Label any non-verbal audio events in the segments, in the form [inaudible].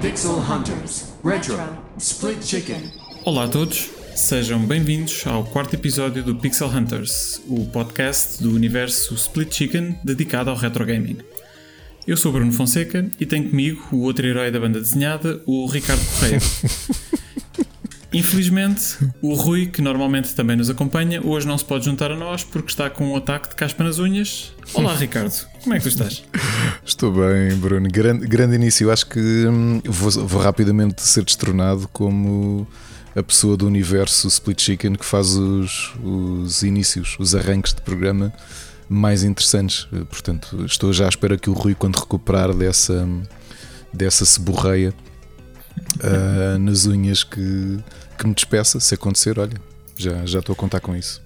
Pixel Hunters Retro Split Chicken. Olá a todos, sejam bem-vindos ao quarto episódio do Pixel Hunters, o podcast do universo Split Chicken dedicado ao retro gaming. Eu sou Bruno Fonseca e tenho comigo o outro herói da banda desenhada, o Ricardo Correia. [laughs] Infelizmente, o Rui, que normalmente também nos acompanha, hoje não se pode juntar a nós porque está com um ataque de caspa nas unhas. Olá, Ricardo, como é que tu estás? [laughs] Estou bem, Bruno. Grande, grande início. Acho que hum, vou, vou, rapidamente ser destronado como a pessoa do universo Split Chicken que faz os, os inícios, os arranques de programa mais interessantes. Portanto, estou já à espera que o Rui, quando recuperar dessa, dessa ceborreia uh, [laughs] nas unhas, que que me despeça se acontecer, olha, já, já estou a contar com isso.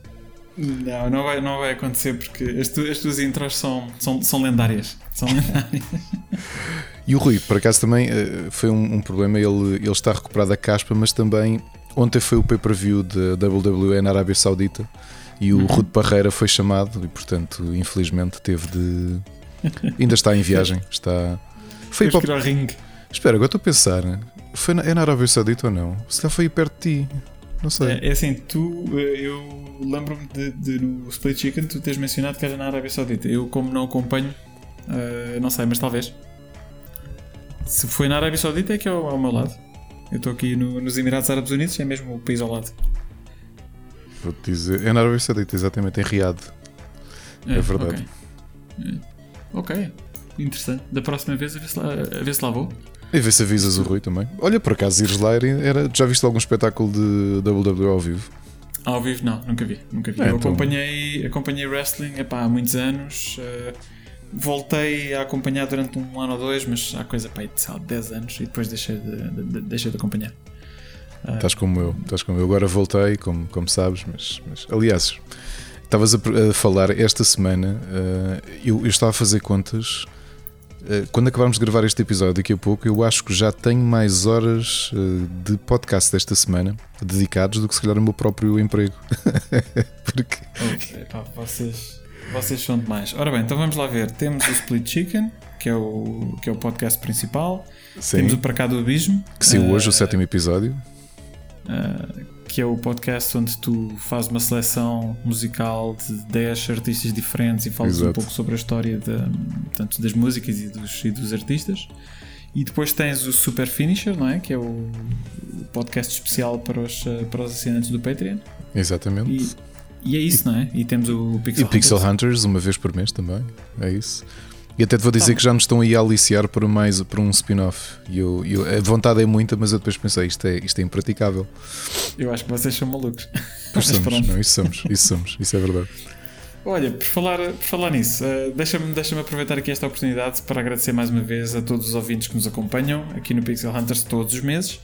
Não, não vai, não vai acontecer porque as, tu, as tuas intros são, são, são lendárias. São lendárias. e o Rui, por acaso também eh, foi um, um, problema, ele, ele está recuperado a caspa, mas também ontem foi o pay-per-view da WWE na Arábia Saudita e o uhum. Rude Parreira foi chamado e portanto infelizmente teve de [laughs] ainda está em viagem está foi para o ringue espera agora estou a pensar foi na, é na Arábia Saudita ou não? Se já foi perto de ti. Não sei. É, é assim, tu, eh, eu lembro-me de, de, no Split Chicken tu tens mencionado que era na Arábia Saudita. Eu, como não acompanho, uh, não sei, mas talvez. Se foi na Arábia Saudita, é que é ao, ao meu lado. Eu estou aqui no, nos Emirados Árabes Unidos, é mesmo o país ao lado. Vou-te dizer, é na Arábia Saudita, exatamente, em Riad. É, é verdade. Okay. ok, interessante. Da próxima vez, a ver se lá, a ver se lá vou. E vê se avisas o Rui também. Olha, por acaso, ires lá, era, já viste algum espetáculo de WWE ao vivo? Ao vivo não, nunca vi. Nunca vi. É, Eu então... acompanhei, acompanhei wrestling epá, há muitos anos. Uh, voltei a acompanhar durante um ano ou dois, mas há coisa aí de 10 anos e depois deixei de, de, de, deixei de acompanhar. Uh, estás como eu, estás como eu. Agora voltei, como, como sabes, mas, mas aliás, estavas a, a, falar esta semana, uh, eu, eu estava a fazer contas eh, quando acabarmos de gravar este episódio daqui a pouco, eu acho que já tenho mais horas eh, de podcast desta semana dedicados do que se calhar o meu próprio emprego. [laughs] Porque... Epá, vocês, vocês são demais. Ora bem, então vamos lá ver. Temos o Split Chicken, que é o, que é o podcast principal. Sim. Temos o Para Cá do Abismo. Que saiu hoje o sétimo episódio. Uh, que é o podcast onde tu fazes uma seleção musical de 10 artistas diferentes e falas Exato. um pouco sobre a história de, tanto das músicas e dos, e dos artistas. E depois tens o Super Finisher, não é? Que é o podcast especial para os, para os assinantes do Patreon. Exatamente. E, e é isso, não é? E temos o Pixel, e Pixel Hunters. Hunters uma vez por mês também. É isso. E até te vou dizer tá. que já nos estão aí a aliciar para, mais, para um spin-off. E eu, eu, a vontade é muita, mas eu depois pensei, isto é, isto é impraticável. Eu acho que vocês são malucos. Pois [laughs] somos, não, isso somos, isso somos, isso é verdade. Olha, por falar, por falar nisso, uh, deixa-me deixa aproveitar aqui esta oportunidade para agradecer mais uma vez a todos os ouvintes que nos acompanham aqui no Pixel Hunters todos os meses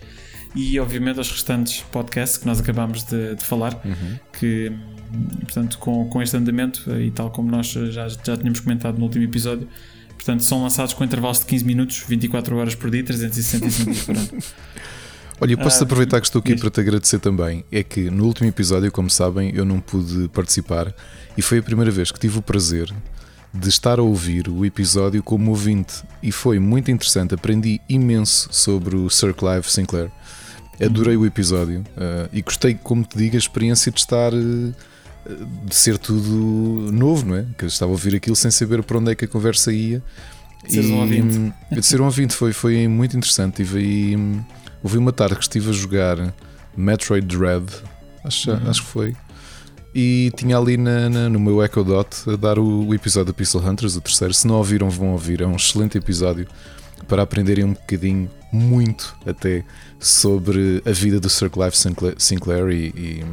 e obviamente aos restantes podcasts que nós acabamos de, de falar, uhum. que portanto com, com este andamento e tal como nós já, já tínhamos comentado no último episódio, portanto são lançados com intervalos de 15 minutos, 24 horas por dia, 365 dias por ano. [laughs] Olha, eu posso ah, aproveitar que estou aqui para te agradecer também. É que no último episódio, como sabem, eu não pude participar e foi a primeira vez que tive o prazer de estar a ouvir o episódio como ouvinte e foi muito interessante. Aprendi imenso sobre o Sir Clive Sinclair. Adorei o episódio uh, e gostei, como te digo, a experiência de estar. Uh, de ser tudo novo, não é? Que eu estava a ouvir aquilo sem saber para onde é que a conversa ia. De ser um ouvinte. [laughs] De ser um ouvinte foi, foi muito interessante. Tive aí. Houve uma tarde que estive a jogar Metroid Dread, acho, uhum. acho que foi. E tinha ali na, na, no meu Echo Dot a dar o, o, episódio da Pixel Hunters, o terceiro. Se não ouviram, vão ouvir. É um excelente episódio para aprenderem um bocadinho, muito até, sobre a vida do Sir Clive Sinclair, Sinclair e, e,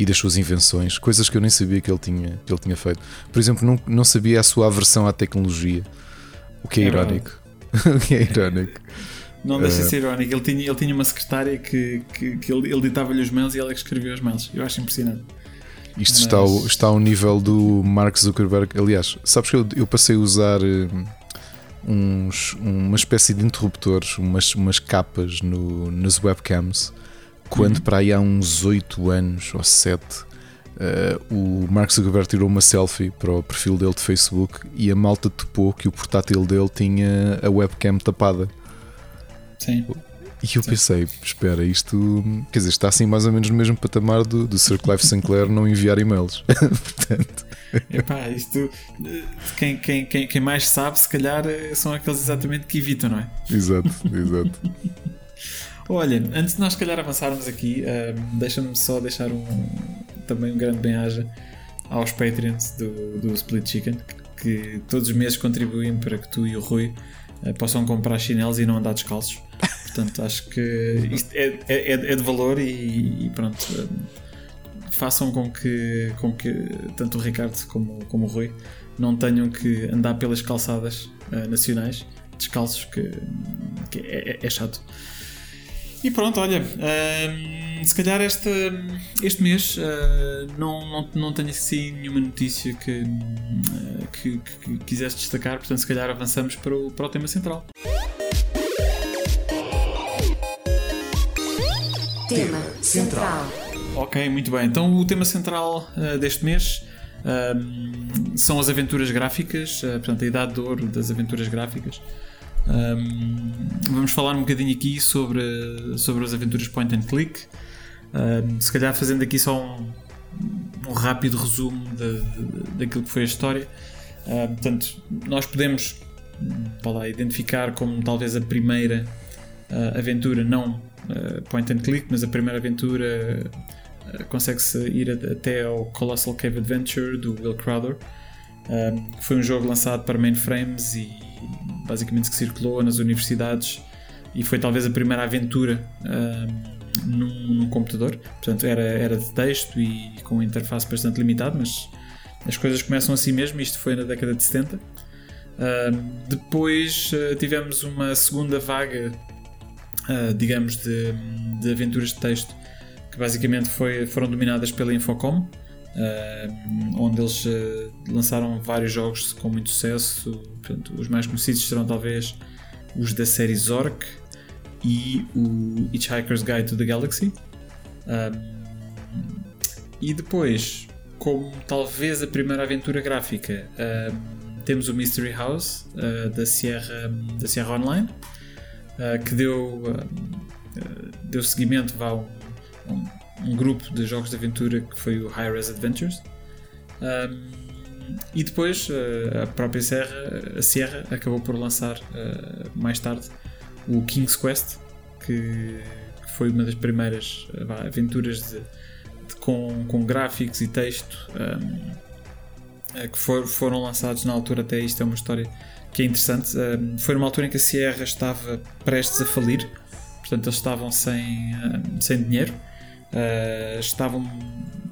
e, das suas invenções, coisas que eu nem sabia que ele tinha, que ele tinha feito. Por exemplo, não, não sabia a sua aversão à tecnologia, o que é, é irónico. [laughs] o que é irónico. Não deixa de ser irónico. Ele tinha, ele tinha uma secretária que, que, que ele, ele ditava-lhe os mails e ela é que escrevia os mails. Eu acho impressionante. Isto Mas... está, ao, está ao nível do Mark Zuckerberg. Aliás, sabes que eu, eu passei a usar uh, uns, uma espécie de interruptores, umas, umas capas no, nas webcams, quando Uhum. para aí há uns 8 anos ou 7 uh, o Mark Zuckerberg tirou uma selfie para o perfil dele de Facebook e a malta topou que o portátil dele tinha a webcam tapada. Sim. E eu pensei, espera, isto quer dizer, está assim mais ou menos no mesmo patamar do, do Sir Clive Sinclair não enviar e-mails. [laughs] Portanto, Epá, isto. eh, Quem, quem, quem, quem mais sabe, se calhar, eh, são aqueles exatamente que evitam, não é? exato, exato. [laughs] Olha, antes de nós, se calhar, avançarmos aqui, eh, deixa-me só deixar um, também um grande bem-aja aos Patreons do, do Split Chicken, que, todos os meses contribuem para que tu e o Rui eh, possam comprar chinelos e não andar descalços. Portanto, acho que isto é, é, é de valor e, e pronto. eh, façam com que, com que tanto o Ricardo como, como o Rui não tenham que andar pelas calçadas eh, nacionais descalços, que, que é, é- é chato. E pronto, olha, hum, se calhar este, este mês uh, não, não, não tenho assim nenhuma notícia que, uh, que, que, que quisesse destacar, portanto, se calhar avançamos para o, para o tema central. Tema central. Ok, muito bem. Então, o tema central uh, deste mês um, são as aventuras gráficas, portanto, a idade de ouro das aventuras gráficas. Um, vamos falar um bocadinho aqui sobre, sobre as aventuras point and click. Um, se calhar fazendo aqui só um, um rápido resumo de, de- daquilo que foi a história. Portanto, nós podemos vá lá, identificar como talvez a primeira uh, aventura, não uh, point and click, mas a primeira aventura uh, consegue-se ir até ao Colossal Cave Adventure do Will Crowder. Que foi um jogo lançado para mainframes e basicamente que circulou nas universidades e foi talvez a primeira aventura um, num, num computador. Portanto, era, era de texto e com interface bastante limitada, mas as coisas começam assim mesmo. Isto foi na década de 70. Um, depois uh, tivemos uma segunda vaga, uh, digamos, de, de aventuras de texto que basicamente foi, foram dominadas pela Infocom. Uh, onde eles uh, lançaram vários jogos com muito sucesso. Portanto, os mais conhecidos serão talvez os da série Zork e o Hitchhiker's Guide to the Galaxy. Um, e depois, como talvez a primeira aventura gráfica, temos o Mystery House uh, da, Sierra, da Sierra Online, uh, que deu, uh, deu seguimento a um, um, grupo de jogos de aventura que foi o High Res Adventures. Um, e depois uh, a própria Serra, a Sierra acabou por lançar uh, mais tarde o King's Quest, que, foi uma das primeiras uh, aventuras de, de, com, com gráficos e texto um, que for, foram lançados na altura. Até isto é uma história que é interessante. Um, foi numa altura em que a Sierra estava prestes a falir, portanto, eles estavam sem, sem dinheiro. Uh, estavam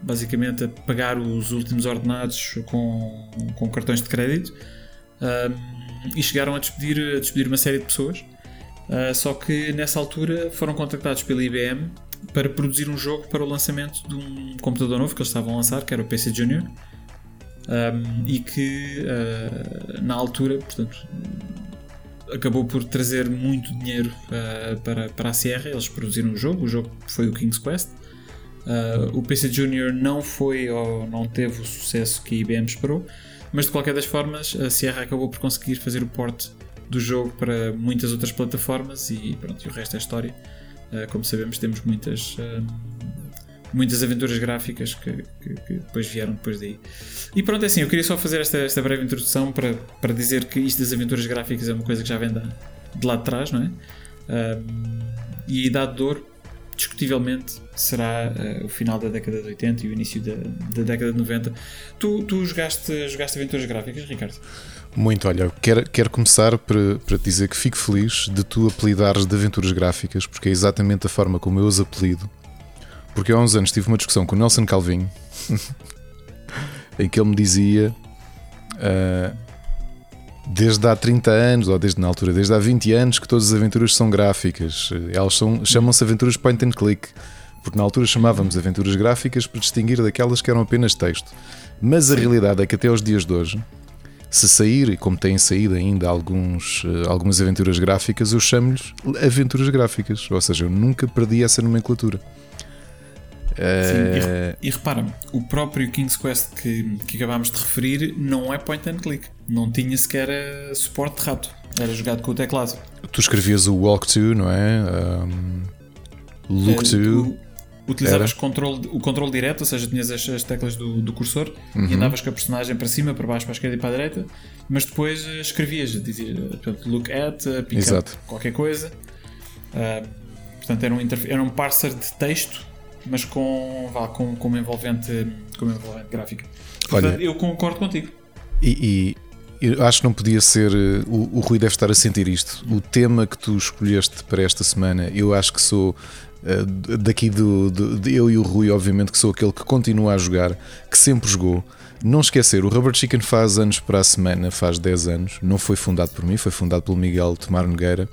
basicamente a pagar os últimos ordenados com, com cartões de crédito uh, e chegaram a despedir, a despedir uma série de pessoas. Uh, só que nessa altura foram contactados pela IBM para produzir um jogo para o lançamento de um computador novo que eles estavam a lançar, que era o PC Junior, um, e que na altura, portanto, acabou por trazer muito dinheiro para, para a Sierra. Eles produziram o jogo, o jogo foi o King's Quest. Uh, o PC Junior não foi ou não teve o sucesso que a IBM esperou, mas de qualquer das formas a Sierra acabou por conseguir fazer o port do jogo para muitas outras plataformas e pronto, e o resto é história. Uh, como sabemos, temos muitas, uh, muitas aventuras gráficas que, que, que, depois vieram depois daí. E pronto, é assim, eu queria só fazer esta, esta breve introdução para, para dizer que isto das aventuras gráficas é uma coisa que já vem de, de lá de trás, não é? e a idade de ouro discutivelmente será uh, o final da década de 80 e o início da, da década de 90. Tu, tu jogaste, jogaste aventuras gráficas, Ricardo? Muito, olha, quero, quero começar para, para dizer que fico feliz de tu apelidares de aventuras gráficas, porque é exatamente a forma como eu os apelido. Porque há uns anos tive uma discussão com o Nelson Calvinho [laughs] em que ele me dizia. Uh, desde há 30 anos, ou desde na altura, desde há 20 anos, que todas as aventuras são gráficas. Elas chamam-se aventuras point and click, porque na altura chamávamos aventuras gráficas para distinguir daquelas que eram apenas texto. Mas a realidade é que até aos dias de hoje, se sair, e como têm saído ainda alguns, uh, algumas aventuras gráficas, eu chamo-lhes aventuras gráficas. Ou seja, eu nunca perdi essa nomenclatura. Sim, e, re- e repara-me, o próprio King's Quest que, que acabámos de referir não é point and click. Não tinha sequer eh, suporte de rato. Era jogado com o teclado. Tu escrevias o Walk to, não é? Um, look Eh, to. tu Utilizavas controle, o controle direto, ou seja, tinhas as, as teclas do, do cursor Uhum. e andavas com a personagem para cima, para baixo, para a esquerda e para a direita, mas depois eh, escrevias, dizia, portanto, look at, eh, pick Exato. up, qualquer coisa. Ah, portanto, era um, era um parser de texto, mas com, vá, com, com, uma, envolvente, com uma envolvente gráfica. Olha- Portanto, eu concordo contigo. E, e eu acho que não podia ser. eh, O, o Rui deve estar a sentir isto. O tema que tu escolheste para esta semana, eu acho que sou. Eh, Daqui do, do- de eu e o Rui, obviamente, que sou aquele que continua a jogar, que sempre jogou. Não esquecer, o Rubber Chicken faz anos para a semana, faz 10 anos. Não foi fundado por mim, foi fundado pelo Miguel Tomar Nogueira.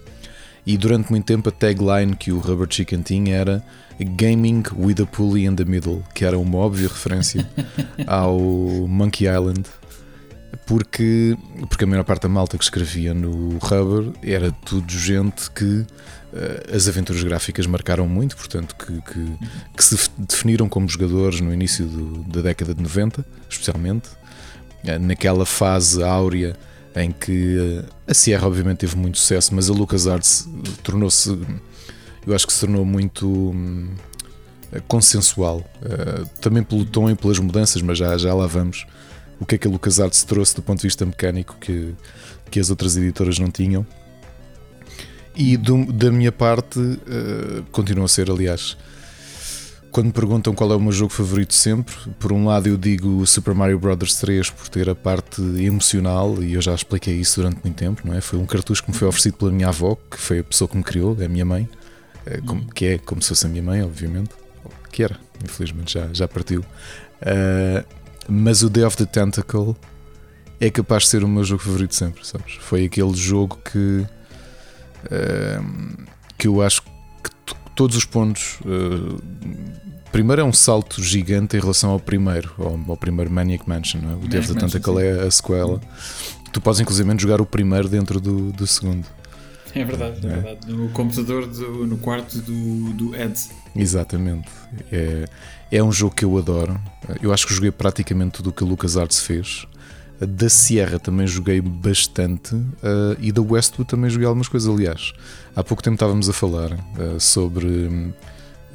E durante muito tempo a tagline que o Rubber Chicken tinha era Gaming with a Pulley in the Middle, que era uma óbvia referência [laughs] ao Monkey Island porque, porque a maior parte da malta que escrevia no Rubber era tudo gente que as aventuras gráficas marcaram muito, portanto, que, que, que se definiram como jogadores no início do- da década de 90, especialmente, eh, naquela fase áurea em que eh, a Sierra, obviamente, teve muito sucesso, mas a LucasArts eh, tornou-se, eu acho que se tornou muito. hum, consensual, eh, também pelo tom e pelas mudanças, mas já, já lá vamos o que é que a LucasArts trouxe do ponto de vista mecânico que, que as outras editoras não tinham. E do- da minha parte, eh, continua a ser, aliás, quando me perguntam qual é o meu jogo favorito sempre, por um lado eu digo Super Mario Bros. 3 por ter a parte emocional, e eu já expliquei isso durante muito tempo, não é? Foi um cartucho que me foi oferecido pela minha avó, que foi a pessoa que me criou, é a minha mãe, eh, como- que é como se fosse a minha mãe, obviamente, que era, infelizmente já, já partiu. Eh, mas o Day of the Tentacle é capaz de ser o meu jogo favorito sempre, sabes? Foi aquele jogo que que eu acho que todos os pontos eh, primeiro é um salto gigante em relação ao primeiro, ao, ao primeiro Maniac Mansion, não é? o Maniac Mansion, Tentacle é a sequela. Tu podes inclusive jogar o primeiro dentro do, do segundo. É verdade, é, É. verdade. No computador, do- no quarto do, do Ed. Exatamente. É, é um jogo que eu adoro. Eu acho que joguei praticamente tudo o que a LucasArts fez. Da Sierra também joguei bastante eh, e da Westwood também joguei algumas coisas. Aliás, há pouco tempo estávamos a falar eh, sobre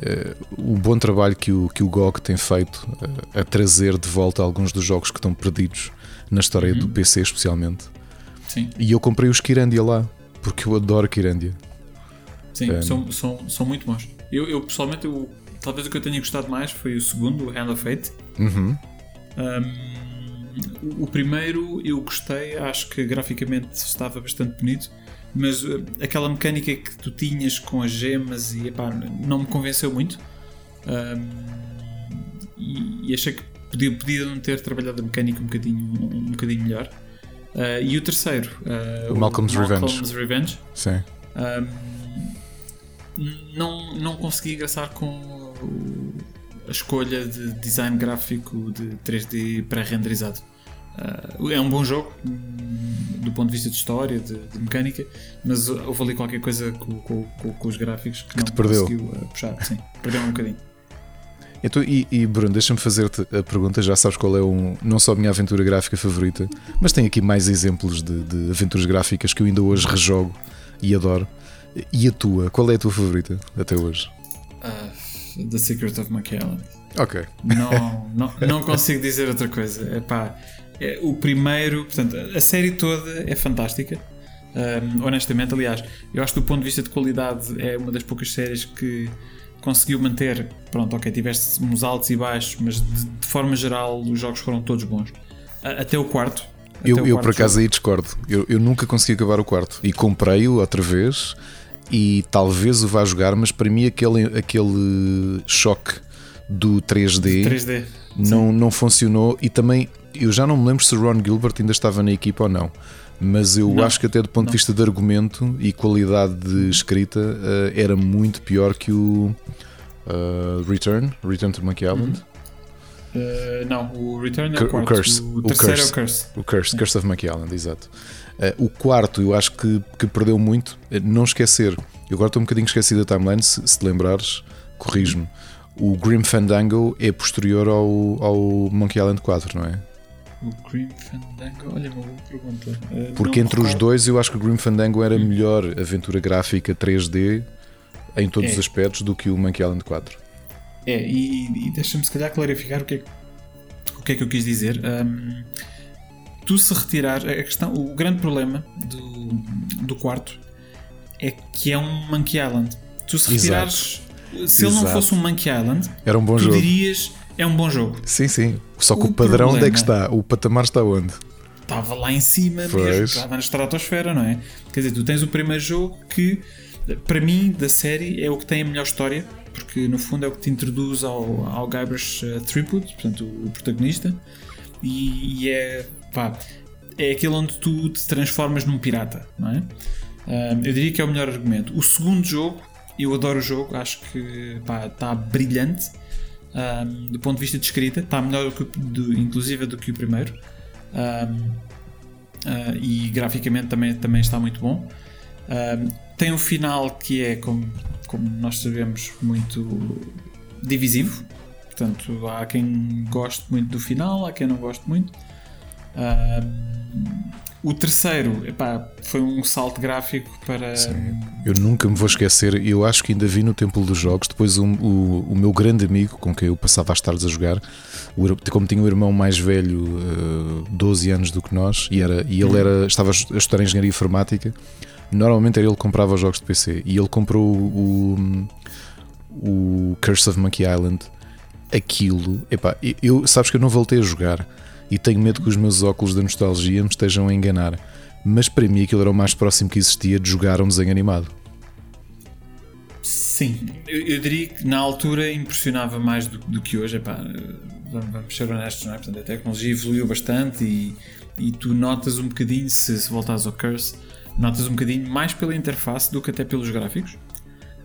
eh, o bom trabalho que o, que o GOG tem feito a trazer de volta alguns dos jogos que estão perdidos na história do PC, especialmente. Sim, E eu comprei os Kirandia lá, porque eu adoro Kirandia. sim, É. são, são, são muito bons. Eu, eu pessoalmente, eu- talvez o que eu tenha gostado mais foi o segundo, o Hand of Fate. Uhum. Um, o- primeiro eu gostei, acho que graficamente estava bastante bonito, mas uh, aquela mecânica que tu tinhas com as gemas e epá, não me convenceu muito. Um, e, e achei que podia, podiam ter trabalhado a mecânica um bocadinho, um bocadinho melhor. Uh, e o terceiro, uh, O Malcolm's Revenge. Malcolm's Revenge Sim. um, não, não consegui engraçar com a escolha de design gráfico de 3D pré-renderizado. Uh, é um bom jogo do ponto de vista de história, de, de mecânica, mas houve ali qualquer coisa com, com- com- com os gráficos que, não te perdeu. conseguiu uh, puxar. Sim, perdeu um bocadinho. Então, e, e Bruno, deixa-me fazer-te a pergunta. Já sabes qual é um, não só a minha aventura gráfica favorita, mas tem aqui mais exemplos de, de aventuras gráficas que eu ainda hoje rejogo e adoro. E a tua? Qual é a tua favorita até hoje? Uh, The Secret of Island. Ok. Não, não, não consigo dizer outra coisa. Epá, é, o primeiro, portanto, a série toda é fantástica. Um, honestamente, aliás, eu acho que do ponto de vista de qualidade é uma das poucas séries que conseguiu manter. Pronto, ok, tiveste uns altos e baixos, mas de, de forma geral os jogos foram todos bons. A- até o quarto. até Eu, o eu por acaso jogo. aí discordo. Eu, eu nunca consegui acabar o quarto. E comprei-o outra vez e talvez o vá jogar, mas para mim aquele, aquele choque do 3D, 3D. não, não funcionou. E também eu já não me lembro se o Ron Gilbert ainda estava na equipa ou não. Mas eu Não, acho que até do ponto não. de vista de argumento e qualidade de escrita eh, era muito pior que o eh, Return, Return to Monkey Island. Uh, não, o Return é o o quarto. Curse. O O terceiro Curse. é o Curse. O Curse, Curse of Monkey Island, exato. Eh, o quarto, eu acho que, que perdeu muito. Não esquecer, eu agora estou um bocadinho esquecido da timeline, se, se te lembrares, corrijo-me. O Grim Fandango é posterior ao, ao Monkey Island 4, não é? O Grim Fandango, olha, uma boa pergunta. Uh, Porque entre os dois eu acho que o Grim Fandango era melhor aventura gráfica 3D em todos É. os aspectos do que o Monkey Island 4. É, e, e deixa-me se calhar clarificar o que é, que- o que, é que eu quis dizer. Ahm, tu se retirar, a questão, o grande problema do, do quarto é que é um Monkey Island. Tu se Exato. retirares, se ele não Exato. fosse um Monkey Island, Era um bom tu jogo. dirias é um bom jogo. Sim, sim. Só que o, O padrão onde é que problema- está? O patamar está onde? Estava lá em cima Pois. mesmo, estava na estratosfera, não é? Quer dizer, tu tens o primeiro jogo que, para mim, da série, é o que tem a melhor história, porque no fundo é o que te introduz ao, ao Guybrush uh, Threepwood, portanto, o, protagonista, e, e é, pá, é aquele onde tu te transformas num pirata, não é? Ah, eu diria que é o melhor argumento. O segundo jogo, eu adoro o jogo, acho que está brilhante. Ah, do ponto de vista de escrita, está melhor do do, inclusive do que o primeiro. Um, uh, e graficamente também, também está muito bom. Um, tem um final que é, como, como nós sabemos, muito divisivo. Portanto, há quem goste muito do final, há quem não goste muito. Um, o terceiro epá, foi um salto gráfico para. Eu nunca me vou esquecer, eu acho que ainda vi no Templo dos Jogos, depois um- o, o meu grande amigo com quem eu passava as tardes a jogar, como tinha um irmão mais velho, eh, 12 anos do que nós, e, era, e ele era, estava a estudar Engenharia Informática, normalmente era ele que comprava os jogos de PC, e ele comprou o, o Curse of Monkey Island, aquilo, epá, eu, sabes que eu não voltei a jogar, e tenho medo que os meus óculos da nostalgia me estejam a enganar. Mas para mim aquilo era o mais próximo que existia de jogar um desenho animado. Sim, eu, eu diria que na altura impressionava mais do, do que hoje. Epá, vamos, ser honestos, não é? Portanto, a tecnologia evoluiu bastante e, e tu notas um bocadinho, se, se voltares ao Curse, notas um bocadinho mais pela interface do que até pelos gráficos.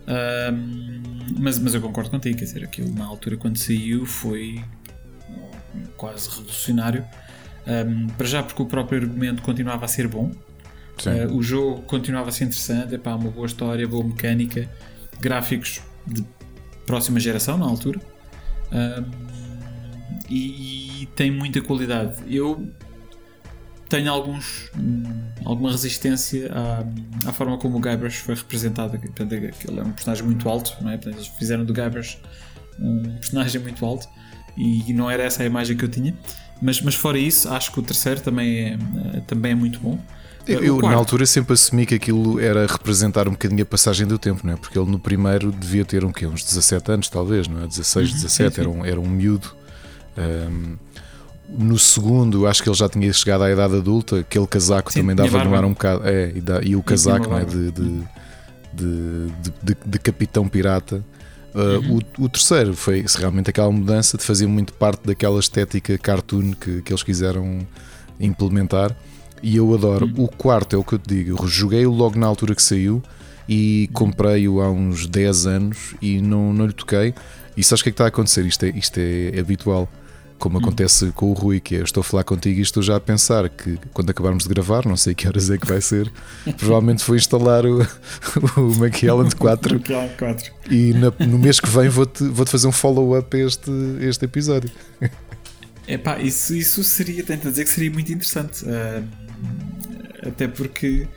Ahm, mas, mas eu concordo contigo, quer dizer, aquilo na altura quando saiu foi quase revolucionário. Ahm, para já porque o próprio argumento continuava a ser bom. Uh, o jogo continuava a ser interessante, epá, uma boa história, boa mecânica, gráficos de próxima geração na altura Um, e, e tem muita qualidade. Eu tenho alguns, hum, alguma resistência à, à forma como o Guybrush foi representado. Portanto, ele é um personagem muito alto, não é? Portanto, eles fizeram do Guybrush um personagem muito alto e não era essa a imagem que eu tinha. Mas, mas fora isso, acho que o terceiro também é, eh, também é muito bom. Eu, O eu, na altura sempre assumi que aquilo era representar um bocadinho a passagem do tempo, não é? Porque ele no primeiro devia ter um quê? uns 17 anos, talvez, não é? 16, 17, Uhum. sim, sim. Era, um, era um miúdo. Um, no segundo, acho que ele já tinha chegado à idade adulta, aquele casaco Sim, também dava no ar um bocado. É, e, dá- e o casaco não é? de, de, de- de- de capitão pirata. Uh, o, o terceiro foi realmente aquela mudança de fazer muito parte daquela estética cartoon que, que eles quiseram implementar. E eu adoro. Uhum. O quarto é o que eu te digo. Eu joguei-o logo na altura que saiu e comprei-o há uns 10 anos e não, não lhe toquei. E sabes o que é que está a acontecer? Isto é, isto é habitual. Como acontece com o Rui, que é, eu estou a falar contigo e estou já a pensar que quando acabarmos de gravar, não sei que horas é que vai ser, provavelmente vou instalar o, [laughs] o Island 4 Monkey Island 4. e na- no mês que vem vou-te vou fazer um follow-up a este, este episódio. [laughs] Epá, isso, isso seria, tento dizer que seria muito interessante. ah, até porque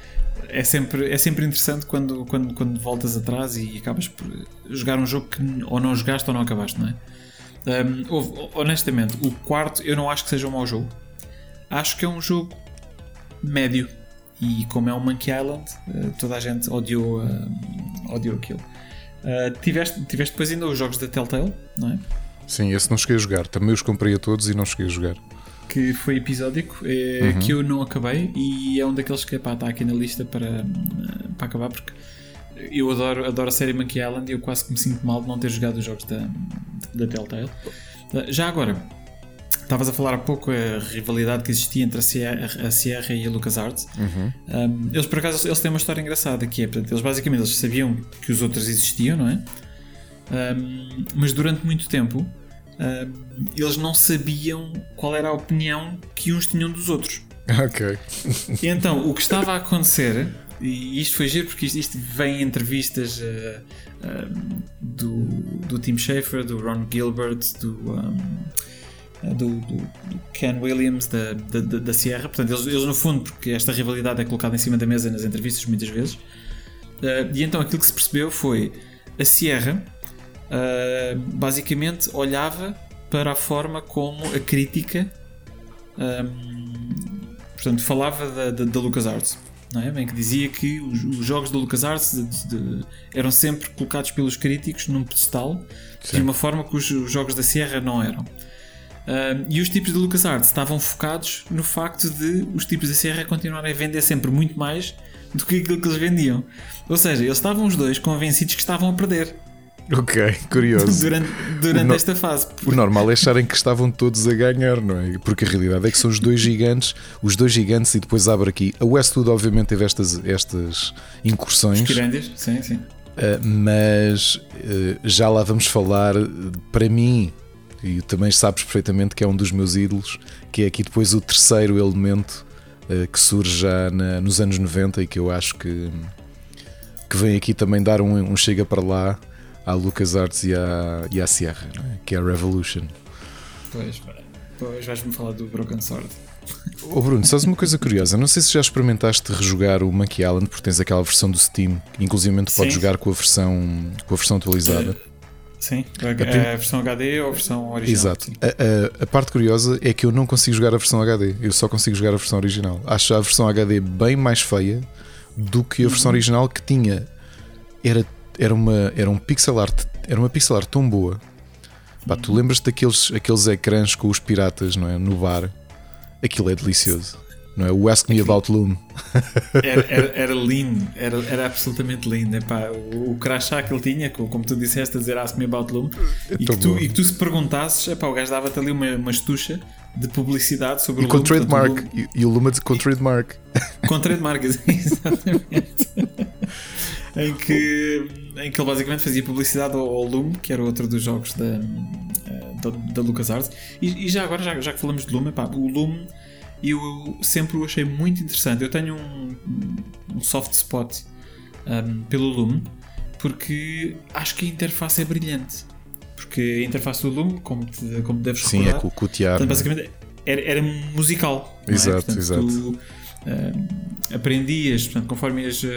é sempre, é sempre interessante quando, quando, quando voltas atrás e acabas por jogar um jogo que ou não jogaste ou não acabaste, não é? Um, houve- honestamente, o quarto eu não acho que seja um mau jogo. Acho que é um jogo médio. E como é um Monkey Island, ah, toda a gente odiou, ah, odiou aquilo. Ah, tiveste, tiveste depois ainda os jogos da Telltale, não é? Sim, esse não cheguei a jogar. Também os comprei a todos e não cheguei a jogar. que foi episódico, é, que eu não acabei e é um daqueles que pá, está aqui na lista para, para acabar porque eu adoro, adoro a série Monkey Island e eu quase que me sinto mal de não ter jogado os jogos da, da Telltale. Já agora, estavas a falar há pouco a rivalidade que existia entre a Sierra, a Sierra e a LucasArts. Um, eles por acaso eles têm uma história engraçada que é, portanto, eles basicamente eles sabiam que os outros existiam, não é? Um, mas durante muito tempo uh, eles não sabiam qual era a opinião que uns tinham dos outros. [laughs] Ok. E então, o que estava a acontecer, e isto foi giro porque isto, isto vem em entrevistas uh, uh, do, do Tim Schafer, do Ron Gilbert, do, um, do, do, do, Ken Williams, da, da, da Sierra. Portanto, eles, eles, no fundo, porque esta rivalidade é colocada em cima da mesa nas entrevistas muitas vezes. Uh, e então aquilo que se percebeu foi a Sierra basicamente olhava para a forma como a crítica um, portanto, falava da, da, da LucasArts não é? Bem que dizia que os, os jogos da LucasArts de, de, eram sempre colocados pelos críticos num pedestal Sim. de uma forma que os, os, jogos da Sierra não eram. Uh, e os tipos da LucasArts estavam focados no facto de os tipos da Sierra continuarem a vender sempre muito mais do que aquilo que eles vendiam. Ou seja, eles estavam os dois convencidos que estavam a perder. Ok, [laughs] curioso. Durante, durante esta fase. O normal é acharem que estavam todos a ganhar, não é? Porque a realidade é que são os dois gigantes, os dois gigantes, e depois abre aqui. A Westwood, obviamente, teve estas, estas incursões. Os grandes, sim, sim. Uh, mas uh, já lá vamos falar, para mim, e também sabes perfeitamente que é um dos meus ídolos, que é aqui depois o terceiro elemento uh, que surge já na, nos anos 90 e que eu acho que, que vem aqui também dar um, um chega para lá à LucasArts e à, e à Sierra, é? que é a Revolution. Pois, pois vais-me falar do Broken Sword. Oh Bruno, sabes uma coisa curiosa? Não sei se já experimentaste rejogar o Monkey Island, porque tens aquela versão do Steam, inclusive podes jogar com a versão, com a versão atualizada. Sim, a, a, a, versão HD ou a versão original. Exato. A, a, a, parte curiosa é que eu não consigo jogar a versão HD, eu só consigo jogar a versão original. Acho a versão HD bem mais feia do que a versão uhum. original que tinha. Era era uma, era um pixel art, era uma pixel art tão boa. Pá, tu lembras daqueles aqueles ecrãs com os piratas, não é? No bar. Aquilo é delicioso. Não é? O Ask Me About Loom. Era, era, era lindo, era, era absolutamente lindo. Epá, o, o crachá que ele tinha, como tu disseste, a dizer Ask Me About Loom, é e, que tu, e que tu se perguntasses, epá, o gajo dava-te ali uma, uma estucha de publicidade sobre e o com Loom. Trademark, Loom. E, e o Loom com trademark. Com trademark, [laughs] exatamente [laughs] em que, em que ele basicamente fazia publicidade ao, ao Loom, que era outro dos jogos da, eh, da, da LucasArts. E, e, já agora, já, já que falamos de Loom, epá, o Loom eu sempre o achei muito interessante. Eu tenho um, um soft spot um, ehm, pelo Loom porque acho que a interface é brilhante. Porque a interface do Loom, como, te, como deves Sim, recordar, é com o cutear. É? basicamente era, era musical. Exato, é? portanto, exato. Tu, uh, aprendias, portanto, conforme ias uh,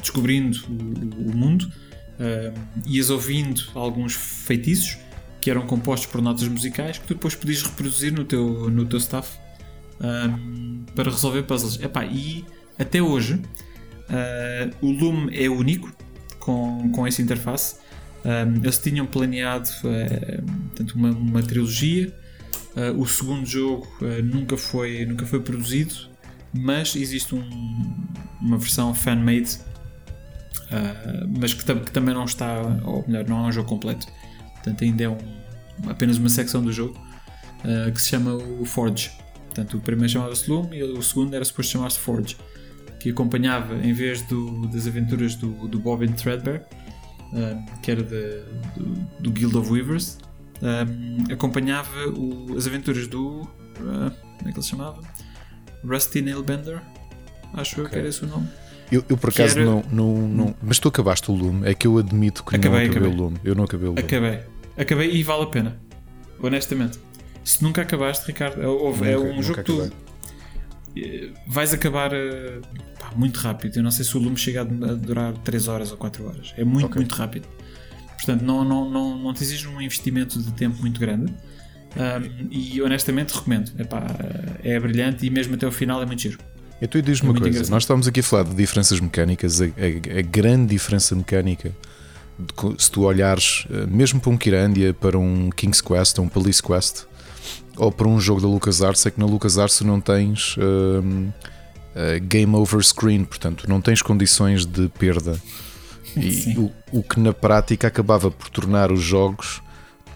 descobrindo o, o mundo, uh, ias ouvindo alguns feitiços que eram compostos por notas musicais que tu depois podias reproduzir no teu, no teu staff um, para resolver puzzles. Epá, e até hoje uh, o Loom é único com, com essa interface. Um, eles tinham planeado uh, uma, uma trilogia. Uh, o segundo jogo nunca, foi, nunca foi produzido, mas existe um, uma versão fan-made Uh, mas que, que, também não está, ou melhor, não é um jogo completo. Portanto, ainda é um, apenas uma secção do jogo uh, que se chama o Forge. Portanto, o primeiro chamava-se Loom e o segundo era suposto chamar-se Forge, que acompanhava, em vez do, das aventuras do, do Bobbin Threadbare, uh, que era de, do, do, Guild of Weavers, acompanhava o, as aventuras do. como é que ele se chamava? Rusty Nailbender, acho okay. eu que era esse o nome. Eu, eu por acaso era... não, não, não. Mas tu acabaste o Lume. É que eu admito que acabei, não acabei, acabei, o Lume. Eu não acabei o Lume. Acabei. Acabei e vale a pena. Honestamente. Se nunca acabaste, Ricardo, é, nunca, é um jogo que tu eh, vais acabar eh, pá, muito rápido. Eu não sei se o Lume chega a durar 3 horas ou 4 horas. É muito, okay. muito rápido. Portanto, não, não, não, não te exige um investimento de tempo muito grande. Um, e honestamente recomendo. Epá, é brilhante e mesmo até o final é muito giro. Então diz-me é uma coisa, engraçado. nós estamos aqui a falar de diferenças mecânicas, a, a, a grande diferença mecânica, de, se tu olhares eh, mesmo para um Kirandia, para um King's Quest, um Police Quest, ou para um jogo da LucasArts, é que na LucasArts não tens uh, game over screen, portanto não tens condições de perda. E [laughs] o, o, que na prática acabava por tornar os jogos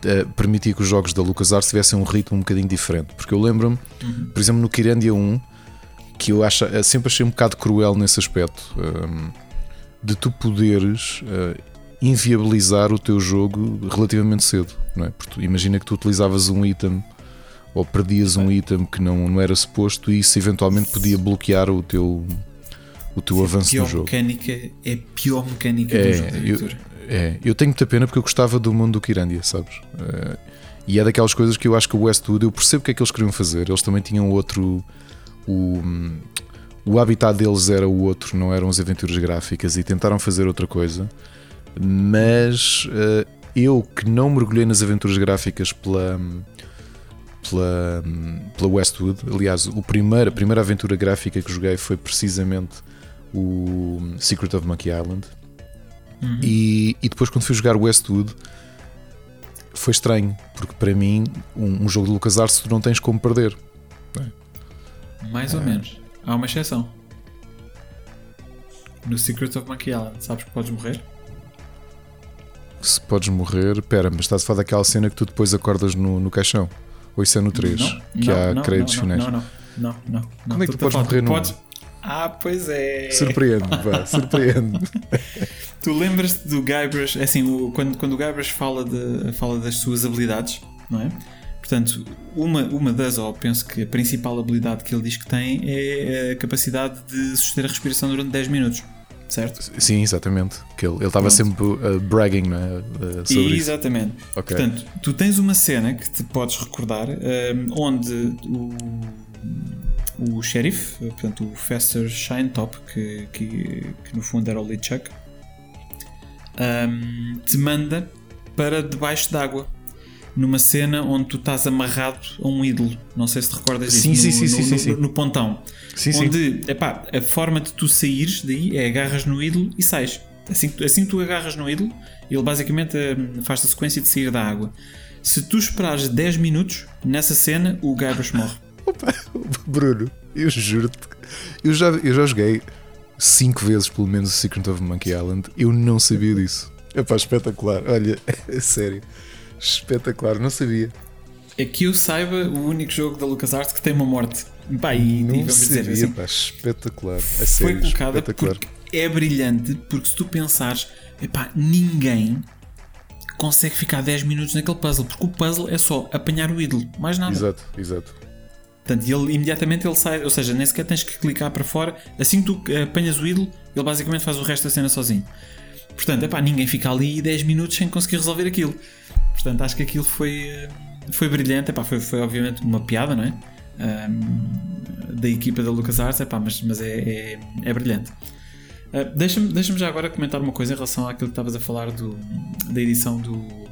uh, permitia que os jogos da LucasArts tivessem um ritmo um bocadinho diferente. Porque eu lembro-me, uhum. por exemplo, no Kirandia 1 que eu acho, sempre achei um bocado cruel nesse aspecto. Um, de tu poderes uh, inviabilizar o teu jogo relativamente cedo. Não é? Porque imagina que tu utilizavas um item ou perdias um item que não, não era suposto e isso eventualmente podia bloquear o teu, o teu avanço pior no jogo. mecânica é a pior mecânica É, do jogo eu-. É, eu tenho muita pena porque eu gostava do mundo do Kirandia, sabes? Eh, e é daquelas coisas que eu acho que o Westwood, eu percebo o que é que eles queriam fazer. Eles também tinham outro. O, o habitat deles era o outro, não eram as aventuras gráficas e tentaram fazer outra coisa. Mas eh, eu que não mergulhei nas aventuras gráficas pela. Pela, pela Westwood, aliás, o primeiro, a primeira aventura gráfica que joguei foi precisamente o Secret of Monkey Island. Uhum. E, e depois, quando fui jogar Westwood, foi estranho, porque para mim, um, um jogo de LucasArts tu não tens como perder. Mais ou menos. Há uma exceção. No Secret of Monkey Island, sabes que podes morrer? Se podes morrer, pera, mas estás a falar daquela cena que tu depois acordas no, no caixão. Ou isso é no 3, Não, que não, há não, créditos não, finais. Não, não, não, não, não. Como é que tu podes morrer podes- Ah, pois é. Surpreende, [laughs] vá, surpreende. Tu lembras-te do Guybrush, é assim, o- quando, quando o Guybrush fala, de, fala das suas habilidades, não é? Portanto, uma, uma das, ou penso que a principal habilidade que ele diz que tem é a capacidade de suster a respiração durante 10 minutos, certo? Sim, exatamente. Que ele estava sempre uh, bragging não é? Uh, sobre isso. Exatamente. Ok. Portanto, tu tens uma cena que te podes recordar um, onde o, o sheriff, portanto, o Fester Shine Top, que, que, que no fundo era o LeChuck, um, te manda para debaixo d'água. Numa cena onde tu estás amarrado a um ídolo. Não sei se te recordas disso. Sim, no, sim, sim, no, sim, no- sim, sim. no pontão. Sim, sim. Onde, epá, a forma de tu saíres daí é agarras no ídolo e sais. Assim que, tu- assim que tu agarras no ídolo, ele basicamente hum, faz a sequência de sair da água. Se tu esperares 10 minutos, nessa cena o Guybrush morre. [laughs] Bruno, eu juro-te, eu já, eu já joguei cinco vezes pelo menos o Secret of Monkey Island. Eu não sabia disso. É pá, espetacular. Olha, [laughs] é sério. Espetacular, não sabia. É que eu saiba o único jogo da LucasArts que tem uma morte. Pá, e, e não dizer sabia, assim, pá, espetacular. Foi sério, colocada espetacular. porque é brilhante, porque se tu pensares, epá, ninguém consegue ficar 10 minutos naquele puzzle, porque o puzzle é só apanhar o ídolo, mais nada. Exato, exato. Portanto, ele imediatamente ele sai, ou seja, nem sequer tens que clicar para fora. Assim que tu eh, apanhas o ídolo, ele basicamente faz o resto da cena sozinho. Portanto, epá, ninguém fica ali 10 minutos sem conseguir resolver aquilo. Portanto, acho que aquilo foi, eh, foi brilhante. Epá, foi, foi obviamente uma piada, não é? Ahm, da equipa da LucasArts, epá, mas, mas é, é, é brilhante. Ah, Deixa-me deixa já agora comentar uma coisa em relação àquilo que estavas a falar do, da edição do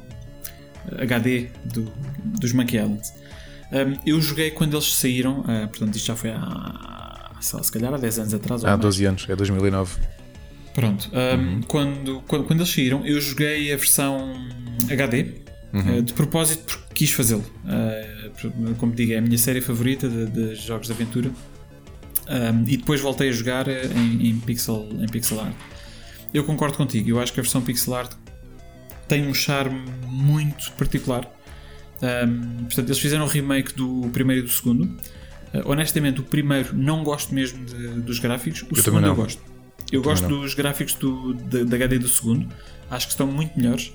HD do, dos Monkey Islands. Um, eu joguei quando eles saíram, uh, portanto, isto já foi há, lá, se calhar há 10 anos atrás. Há mais. 12 anos, é 2009. Pronto, um, quando, quando, quando eles saíram, eu joguei a versão HD uh, de propósito porque quis fazê-lo. Uh, como digo, é a minha série favorita de, de jogos de aventura. Um, e depois voltei a jogar em, em pixel, em pixel art. Eu concordo contigo, eu acho que a versão pixel art tem um charme muito particular. Um, portanto, eles fizeram o remake do primeiro e do segundo. Uh, honestamente, o primeiro não gosto mesmo de- dos gráficos, o também segundo eu gosto. Eu gosto não. dos gráficos do, da, da HD do segundo, acho que estão muito melhores.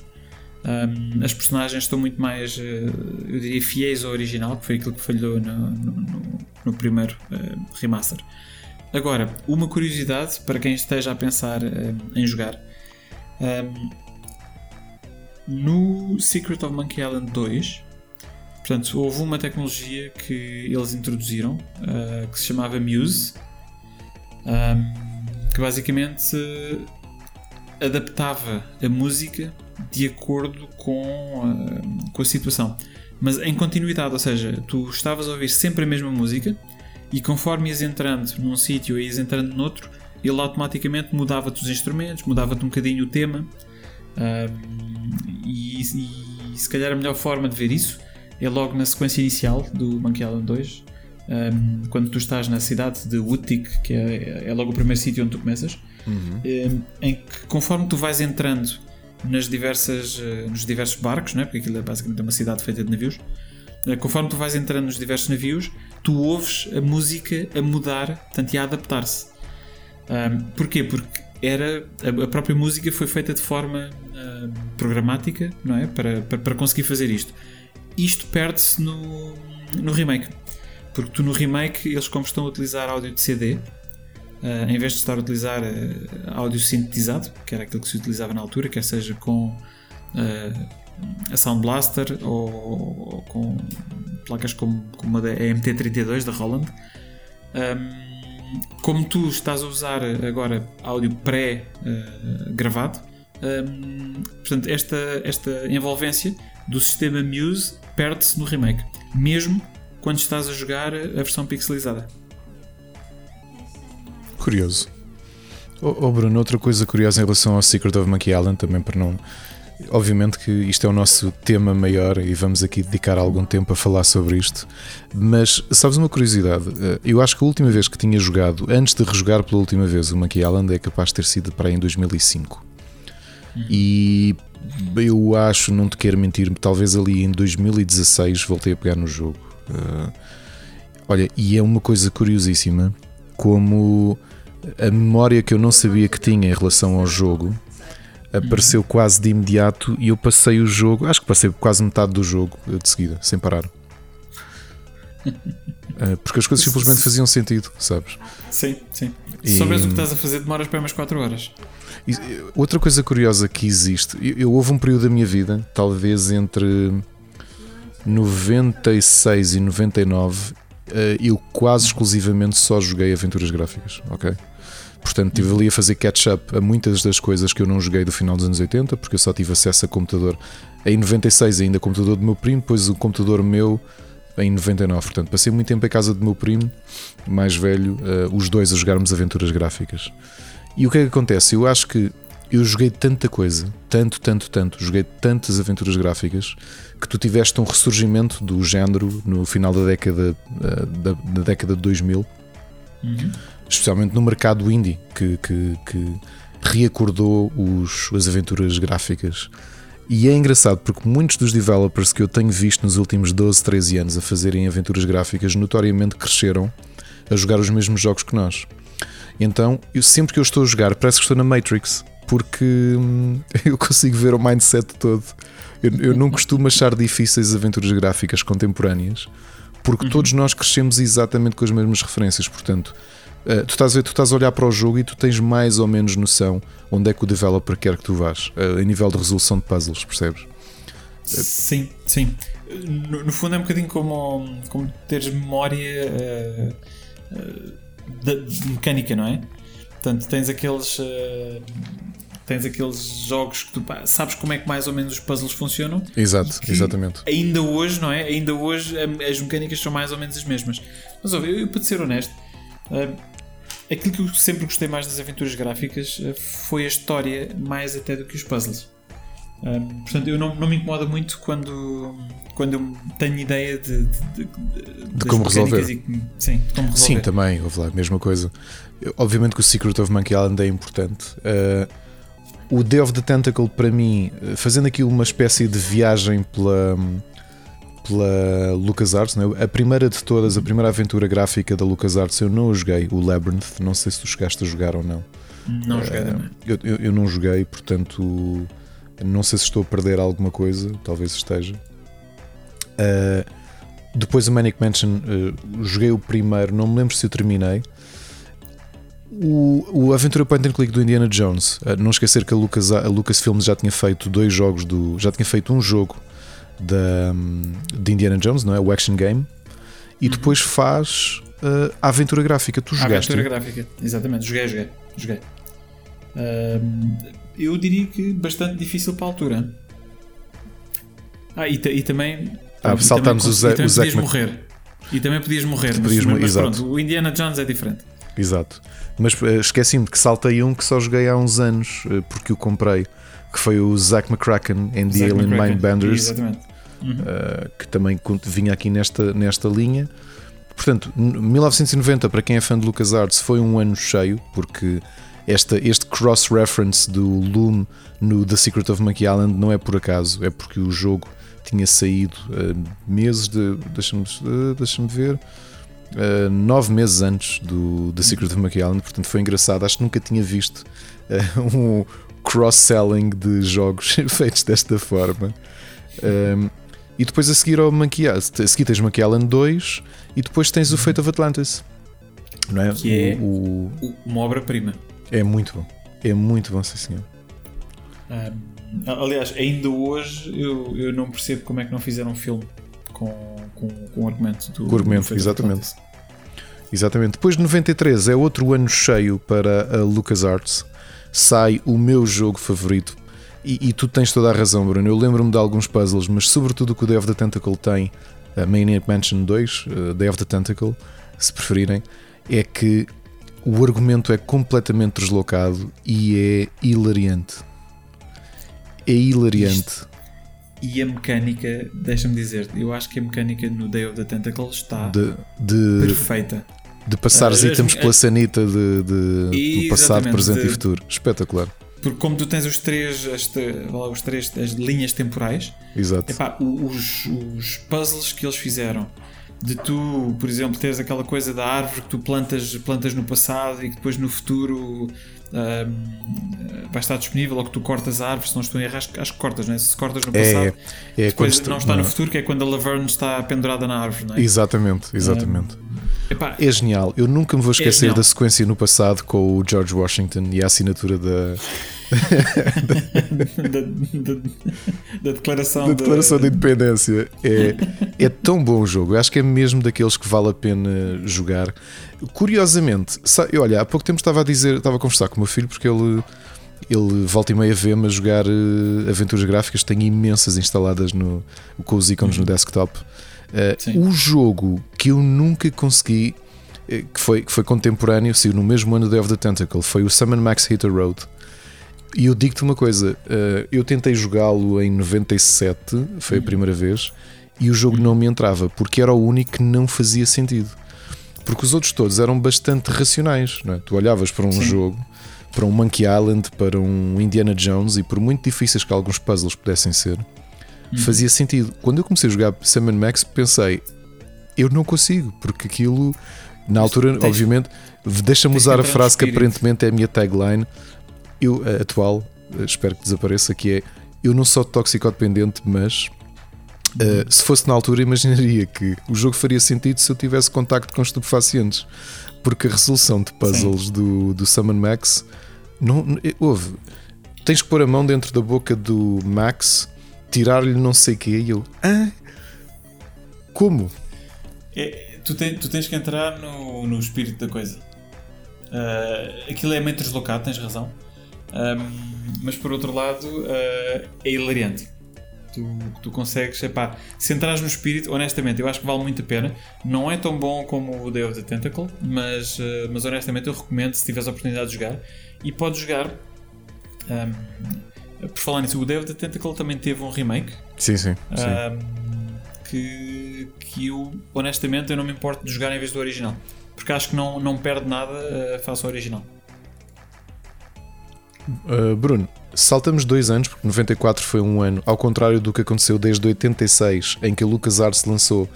Um, as personagens estão muito mais, eh, eu diria, fiéis ao original, que foi aquilo que falhou no, no- no- primeiro eh, remaster. Agora, uma curiosidade para quem esteja a pensar eh, em jogar: um, no Secret of Monkey Island 2, portanto, houve uma tecnologia que eles introduziram eh, que se chamava Muse, um, que basicamente adaptava a música de acordo com, ah, com a situação. Mas em continuidade, ou seja, tu estavas a ouvir sempre a mesma música e conforme ias entrando num sítio e ias entrando noutro, ele automaticamente mudava-te os instrumentos, mudava-te um bocadinho o tema. Um, e, e se calhar a melhor forma de ver isso é logo na sequência inicial do Monkey Island 2, um, quando tu estás na cidade de Woodtick, que é, é logo o primeiro sítio onde tu começas, um, em que conforme tu vais entrando nas diversas, eh, nos diversos barcos, não é? porque aquilo é basicamente uma cidade feita de navios, eh, conforme tu vais entrando nos diversos navios, tu ouves a música a mudar, portanto, e a adaptar-se. Um, porquê? Porque era a, a, própria música foi feita de forma uh, programática, não é? Para, para, para conseguir fazer isto. Isto perde-se no, no remake. Porque tu no remake, eles como estão a utilizar áudio de CD, uh, em vez de estar a utilizar uh, áudio sintetizado, que era aquilo que se utilizava na altura, quer seja com uh, a Sound Blaster ou, ou, com placas como, como a da MT32 da Roland. Um, como tu estás a usar agora áudio pré-gravado, um, portanto, esta, esta envolvência do sistema Muse perde-se no remake, mesmo quando estás a jogar a versão pixelizada. Curioso. Oh, oh Bruno, outra coisa curiosa em relação ao Secret of Monkey Island, também para não Obviamente que isto é o nosso tema maior e vamos aqui dedicar algum tempo a falar sobre isto. Mas sabes uma curiosidade? Eh, eu acho que a última vez que tinha jogado, antes de rejogar pela última vez o Monkey Island, é capaz de ter sido para aí em 2005. Uhum. E eu acho, não te quero mentir, talvez ali em 2016 voltei a pegar no jogo. Uh, olha, e é uma coisa curiosíssima como a memória que eu não sabia que tinha em relação ao jogo apareceu quase de imediato e eu passei o jogo, acho que passei quase metade do jogo de seguida, sem parar. [laughs] Eh, porque as coisas simplesmente faziam sentido, sabes? Sim, sim. Se e... souberes o que estás a fazer, demoras para umas 4 horas. E outra coisa curiosa que existe, eu, eu, houve um período da minha vida, talvez entre 96 e 99, eh, eu quase exclusivamente só joguei aventuras gráficas, ok? Portanto, estive ali a fazer catch-up a muitas das coisas que eu não joguei do final dos anos 80, porque eu só tive acesso a computador em 96, ainda computador do meu primo, depois o computador meu em 99. Portanto, passei muito tempo em casa do meu primo, mais velho, uh, os dois a jogarmos aventuras gráficas. E o que é que acontece? Eu acho que eu joguei tanta coisa, tanto, tanto, tanto, joguei tantas aventuras gráficas que tu tiveste um ressurgimento do género no final da década, uh, da, da década de 2000. Uhum especialmente no mercado indie, que, que, que reacordou os, as aventuras gráficas. E é engraçado porque muitos dos developers que eu tenho visto nos últimos 12, 13 anos a fazerem aventuras gráficas notoriamente cresceram a jogar os mesmos jogos que nós. Então, eu, sempre que eu estou a jogar, parece que estou na Matrix, porque hum, [laughs] eu consigo ver o mindset todo. Eu, eu não costumo achar difíceis as aventuras gráficas contemporâneas, porque uhum. todos nós crescemos exatamente com as mesmas referências. Portanto, Uh, tu, estás a ver, tu estás a olhar para o jogo e tu tens mais ou menos noção onde é que o developer quer que tu vás, uh, a nível de resolução de puzzles, percebes? Sim, sim. No, no, fundo é um bocadinho como, como teres memória uh, de, mecânica, não é? Portanto, tens aqueles. tens aqueles jogos que tu sabes como é que mais ou menos os puzzles funcionam. Exato, exatamente. Ainda hoje, não é? Ainda hoje as mecânicas são mais ou menos as mesmas. Mas ouve, eu, eu para ser honesto, Aquilo que eu sempre gostei mais das aventuras gráficas eh, foi a história, mais até do que os puzzles. Um, portanto, eu não, não me incomoda muito quando, quando eu tenho ideia de, de, de, de como resolver. E, sim, de como resolver. Sim, também, vou falar, mesma coisa. Obviamente que o Secret of Monkey Island é importante. Uh, o Day of the Tentacle, para mim, fazendo aqui uma espécie de viagem pela pela LucasArts, é? a primeira de todas, a primeira aventura gráfica da LucasArts, eu não joguei, o Labyrinth, não sei se tu chegaste a jogar ou não. Não joguei uh, eu, eu, eu, não joguei, portanto, não sei se estou a perder alguma coisa, talvez esteja. Uh, depois o Manic Mansion, joguei o primeiro, não me lembro se eu terminei. O, o Aventura Point and Click do Indiana Jones, não esquecer que a, Lucas, a Lucasfilm já tinha feito dois jogos do. já tinha feito um jogo da, de Indiana Jones, não é? O Action Game. E depois faz uh, a aventura gráfica. Tu jogaste? A aventura gráfica, exatamente. Joguei, joguei. joguei. Uh, eu diria que bastante difícil para a altura. Ah, e, e também. Ah, saltamos o também podias morrer. E também podias morrer. Podias mas, mas pronto, o Indiana Jones é diferente. Exato. Mas uh, esqueci-me de que saltei um que só joguei há uns anos, uh, porque o comprei que foi o Zack McCracken em The Alien Mindbenders, uhum. uh, que também vinha aqui nesta, nesta linha. Portanto, 1990, para quem é fã de LucasArts, foi um ano cheio, porque esta, este cross-reference do Loom no The Secret of Monkey Island não é por acaso, é porque o jogo tinha saído uh, meses de. Deixa-me uh, deixa ver. Uh, nove meses antes do The Secret of Monkey Island, portanto foi engraçado. Acho que nunca tinha visto uh, [laughs] um cross-selling de jogos [laughs] feitos desta forma. Um, e depois a seguir ao Monkey Island, a seguir tens Monkey Island 2 e depois tens o Fate of Atlantis. Não é? Que é o, o, uma obra-prima. É muito bom. É muito bom, sim senhor. Um, aliás, ainda hoje eu, eu não percebo como é que não fizeram um filme com, com, com o argumento do. Com o argumento, exatamente. Exatamente. Depois de 93 é outro ano cheio para a LucasArts. Sai o meu jogo favorito. E, e tu tens toda a razão, Bruno. Eu lembro-me de alguns puzzles, mas sobretudo o que o of the Tentacle tem, a Maniac Mansion 2, uh, Day of the Tentacle, se preferirem, é que o argumento é completamente deslocado e é hilariante. É hilariante. Isto e a mecânica, deixa-me dizer, eu acho que a mecânica no Day of the Tentacle está de, de, perfeita. De passar os itens pela sanita de, de, do passado, presente de, e futuro. Espetacular. Porque como tu tens os três, as, os três as linhas temporais, Exato. Epá, os, os puzzles que eles fizeram de tu, por exemplo, teres aquela coisa da árvore que tu plantas, plantas no passado e que depois no futuro uh, vai estar disponível ou que tu cortas a árvore, se não estou em erro, acho, acho que cortas, né? se cortas no é, passado, é, é depois não está no futuro, que é quando a Laverne está pendurada na árvore. Não é? Exatamente, exatamente. é genial. Eu nunca me vou é esquecer é da sequência no passado com o George Washington e a assinatura da. Da, da, da, declaração, da declaração de... Independência é, é tão bom o jogo. Eu acho que é mesmo daqueles que vale a pena jogar. Curiosamente, sabe, olha, há pouco tempo estava a dizer, estava a conversar com o meu filho porque ele ele volta e meia vê-me a jogar uh, aventuras gráficas, tem imensas instaladas no, com os ícones uhum. no desktop. Uh, o jogo que eu nunca consegui, uh, que, foi, que foi contemporâneo, saiu no mesmo ano do Day of the Tentacle, foi o Summon Max Hitter Road. E eu digo-te uma coisa, eu tentei jogá-lo em 97, foi a uhum. primeira vez, e o jogo não me entrava, porque era o único que não fazia sentido. Porque os outros todos eram bastante racionais, não é? Tu olhavas para um Sim. jogo para um Monkey Island, para um Indiana Jones, e por muito difíceis que alguns puzzles pudessem ser, uhum. fazia sentido. Quando eu comecei a jogar Sam Max, pensei, eu não consigo, porque aquilo, na altura, obviamente, deixa-me usar a frase que aparentemente é a minha tagline, eu, atual, espero que desapareça, que é eu não sou toxicodependente, mas Uh, se fosse na altura, imaginaria que o jogo faria sentido se eu tivesse contacto com estupefacientes, porque a resolução de puzzles do, do Summon Max não, houve. Tens que pôr a mão dentro da boca do Max, tirar-lhe não sei o quê. E eu, ah, como? É, tu, ten, tu, tens que entrar no, no espírito da coisa. Uh, aquilo é meio deslocado, tens razão. Um, mas por outro lado, uh, é hilariante. Tu, tu consegues, epá, se entras no espírito, honestamente, eu acho que vale muito a pena. Não é tão bom como o Day of the Tentacle, mas, uh, mas honestamente eu recomendo se tiveres a oportunidade de jogar e podes jogar. Um, por falar nisso, o Day of the Tentacle também teve um remake. Sim, sim. sim. Um, que, que eu, honestamente, eu não me importo de jogar em vez do original. Porque acho que não, não perde nada uh, face ao original. Uh, Bruno, saltamos dois anos, porque 94 foi um ano, ao contrário do que aconteceu desde 86, em que a LucasArts lançou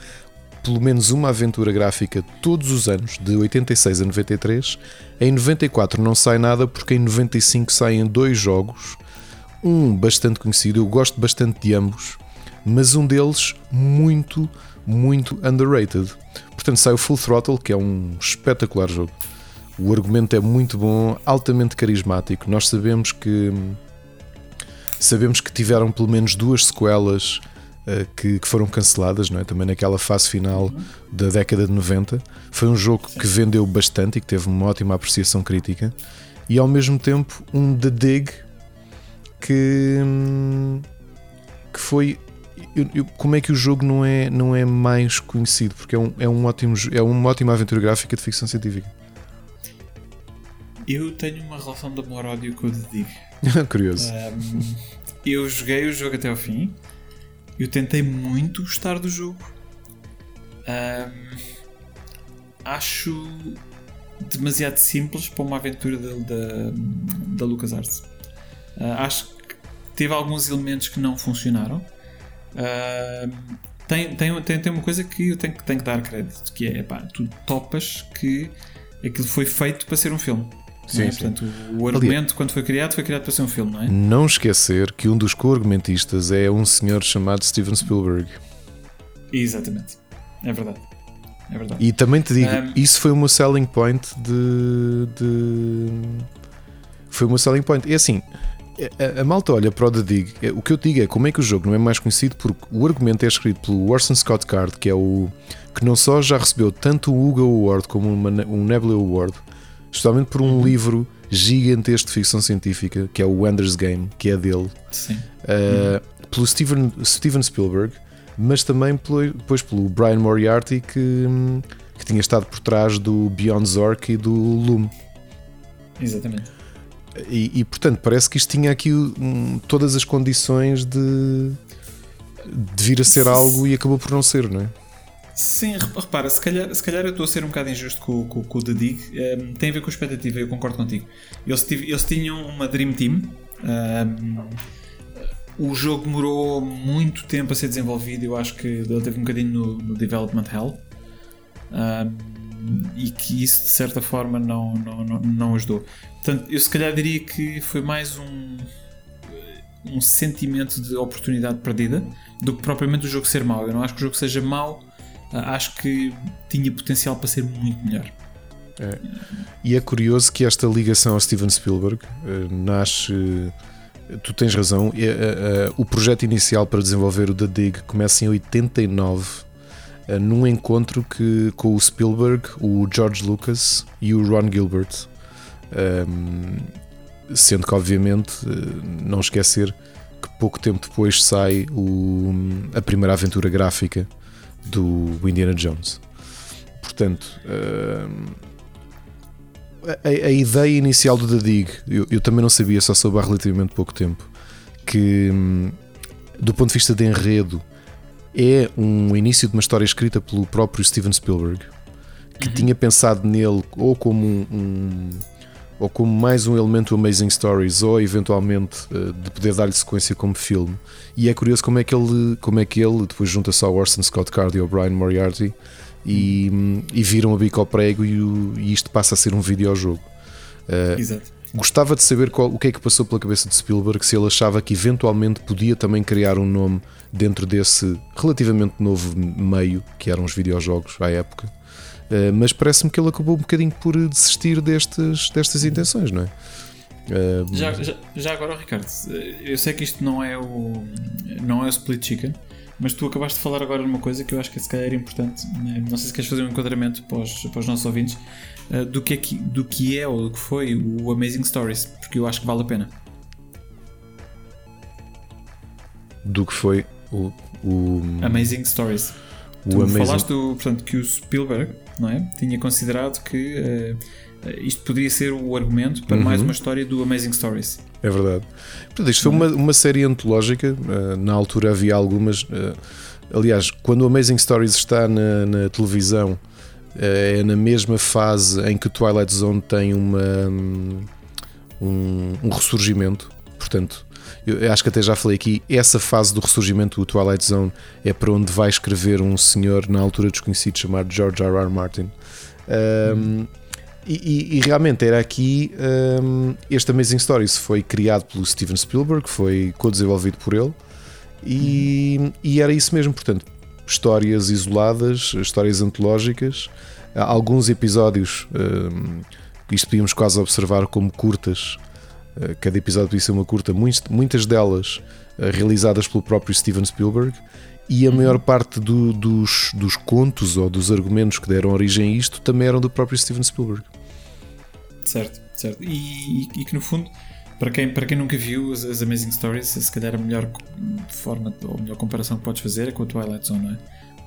pelo menos uma aventura gráfica todos os anos, de 86 a 93. Em 94 não sai nada, porque em 95 saem dois jogos. Um bastante conhecido, eu gosto bastante de ambos, mas um deles muito, muito underrated. Portanto, sai o Full Throttle, que é um espetacular jogo. O argumento é muito bom, altamente carismático. Nós sabemos que sabemos que tiveram pelo menos duas sequelas eh, que, que, foram canceladas, não é? também naquela fase final da década de 90. Foi um jogo que vendeu bastante e que teve uma ótima apreciação crítica, e ao mesmo tempo um The Dig que, que foi. Eu, eu, como é que o jogo não é, não é mais conhecido? Porque é, um, é, um ótimo, é uma ótima aventura gráfica de ficção científica. Eu tenho uma relação de amor-ódio com o The Dig. [laughs] Curioso. Um, eu joguei o jogo até ao fim eu tentei muito gostar do jogo. Um, acho demasiado simples para uma aventura da, da, da LucasArts. Uh, acho que teve alguns elementos que não funcionaram. Uh, tem, tem, tem, tem uma coisa que eu tenho, tenho que dar crédito, que é, pá, tu topas que aquilo foi feito para ser um filme. Sim, é? Portanto, o argumento, Aliás, quando foi criado, foi criado para ser um filme, não é? Não esquecer que um dos co-argumentistas é um senhor chamado Steven Spielberg. Exatamente. É verdade. É verdade. E também te digo, um... isso foi meu selling point de, de. Foi meu selling point. E assim, a, a, malta olha para o The Dig. É, o que eu digo é como é que o jogo não é mais conhecido porque o argumento é escrito pelo Orson Scott Card, que é o que não só já recebeu tanto o Hugo Award como uma, um Nebula Award, especialmente por um uhum. livro gigantesco de ficção científica, que é o Ender's Game, que é dele, Sim. Uh, pelo Steven, Steven Spielberg, mas também pelo, depois pelo Brian Moriarty, que, que tinha estado por trás do Beyond Zork e do Loom. Exatamente. E, e, portanto, parece que isto tinha aqui um, todas as condições de, de vir a ser algo e acabou por não ser, não é? Sim, repara, se calhar, se calhar eu estou a ser um bocado injusto com, com, com o The Dig. Um, ehm, tem a ver com a expectativa, eu concordo contigo. Eles, tive, eles tinham uma Dream Team. Um, ehm, o jogo demorou muito tempo a ser desenvolvido. Eu acho que ele teve um bocadinho no, no Development Hell. Um, ehm, e que isso de certa forma não, não, não, não ajudou. Portanto, eu se calhar diria que foi mais um, um sentimento de oportunidade perdida do que propriamente o jogo ser mau. Eu não acho que o jogo seja mau, acho que tinha potencial para ser muito melhor. É. E é curioso que esta ligação ao Steven Spielberg uh, nasce. Uh, tu tens razão. Uh, o projeto inicial para desenvolver o The Dig começa em 89 num encontro que, com o Spielberg, o George Lucas e o Ron Gilbert. Um, sendo que, obviamente, não esquecer que pouco tempo depois sai o, a primeira aventura gráfica do Indiana Jones. Portanto, uh, a, a, ideia inicial do The Dig, eu, eu, também não sabia, só soube há relativamente pouco tempo, que um, do ponto de vista de enredo é um início de uma história escrita pelo próprio Steven Spielberg, que uhum. tinha pensado nele ou como um, um ou como mais um elemento Amazing Stories, ou eventualmente uh, de poder dar-lhe sequência como filme. E é curioso como é que ele, como é que ele depois junta-se ao Orson Scott Card e ao Brian Moriarty e, e viram a bico ao prego e, o, e isto passa a ser um videojogo. Uh, Exato. Gostava de saber qual, o que é que passou pela cabeça de Spielberg, se ele achava que eventualmente podia também criar um nome dentro desse relativamente novo meio que eram os videojogos à época. Uh, mas parece-me que ele acabou um bocadinho por desistir destes, destas intenções, não é? Uh, já, já, já, agora, Ricardo, eu sei que isto não é o não é o split chicken, mas tu acabaste de falar agora de uma coisa que eu acho que se calhar era importante. Né? Não sei se queres fazer um enquadramento para os, para os nossos ouvintes uh, do, que é que, do que é ou do que foi o Amazing Stories, porque eu acho que vale a pena. Do que foi o, o... Amazing Stories. O tu Amazing... falaste do, portanto, que o Spielberg não é? Tinha considerado que uh, isto poderia ser o argumento para uhum. mais uma história do Amazing Stories. É verdade. Portanto, isto foi uma, uma série antológica. Uh, na altura havia algumas. Uh, aliás, quando o Amazing Stories está na, na televisão, é na mesma fase em que o Twilight Zone tem uma, um, um ressurgimento. Portanto, eu acho que até já falei aqui, essa fase do ressurgimento do Twilight Zone é para onde vai escrever um senhor na altura desconhecido chamado George R. R. Martin. Um, e, e, realmente era aqui um, este Amazing Stories foi criado pelo Steven Spielberg, foi co-desenvolvido por ele e, e, era isso mesmo, portanto, histórias isoladas, histórias antológicas, alguns episódios, um, isto podíamos quase observar como curtas cada episódio podia ser uma curta, muitas delas eh, realizadas pelo próprio Steven Spielberg, e a maior parte do, dos, dos contos ou dos argumentos que deram origem a isto também eram do próprio Steven Spielberg. Certo, certo. E, e, e que no fundo, para quem, para quem nunca viu as, as Amazing Stories, se calhar a melhor forma ou a melhor comparação que podes fazer é com a Twilight Zone, não é?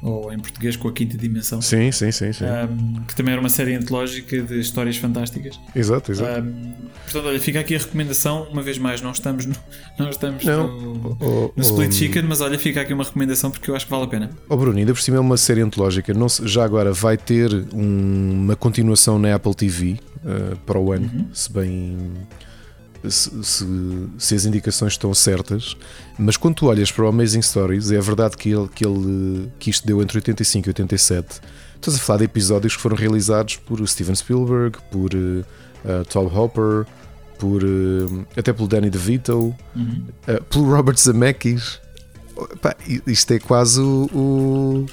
Ou em português com a quinta dimensão. Sim, sim, sim. sim. Um, que também era uma série antológica de histórias fantásticas. Exato, exato. Um, portanto, olha, fica aqui a recomendação. Uma vez mais, não estamos no, [laughs] não estamos não. no, oh, no Split oh, Chicken, mas olha, fica aqui uma recomendação porque eu acho que vale a pena. Oh, Bruno, ainda por cima é uma série antológica. Não, já agora vai ter um, uma continuação na Apple TV uh, para o ano, uhum. se bem se, se, se, as indicações estão certas, mas quando tu olhas para o Amazing Stories, é verdade que, ele, que, ele, que isto deu entre 85 e 87. Estás a falar de episódios que foram realizados por Steven Spielberg, por uh, Tom Hopper, por, uh, até pelo Danny DeVito, uhum. uh, pelo Robert Zemeckis. Pá, isto é quase o, o,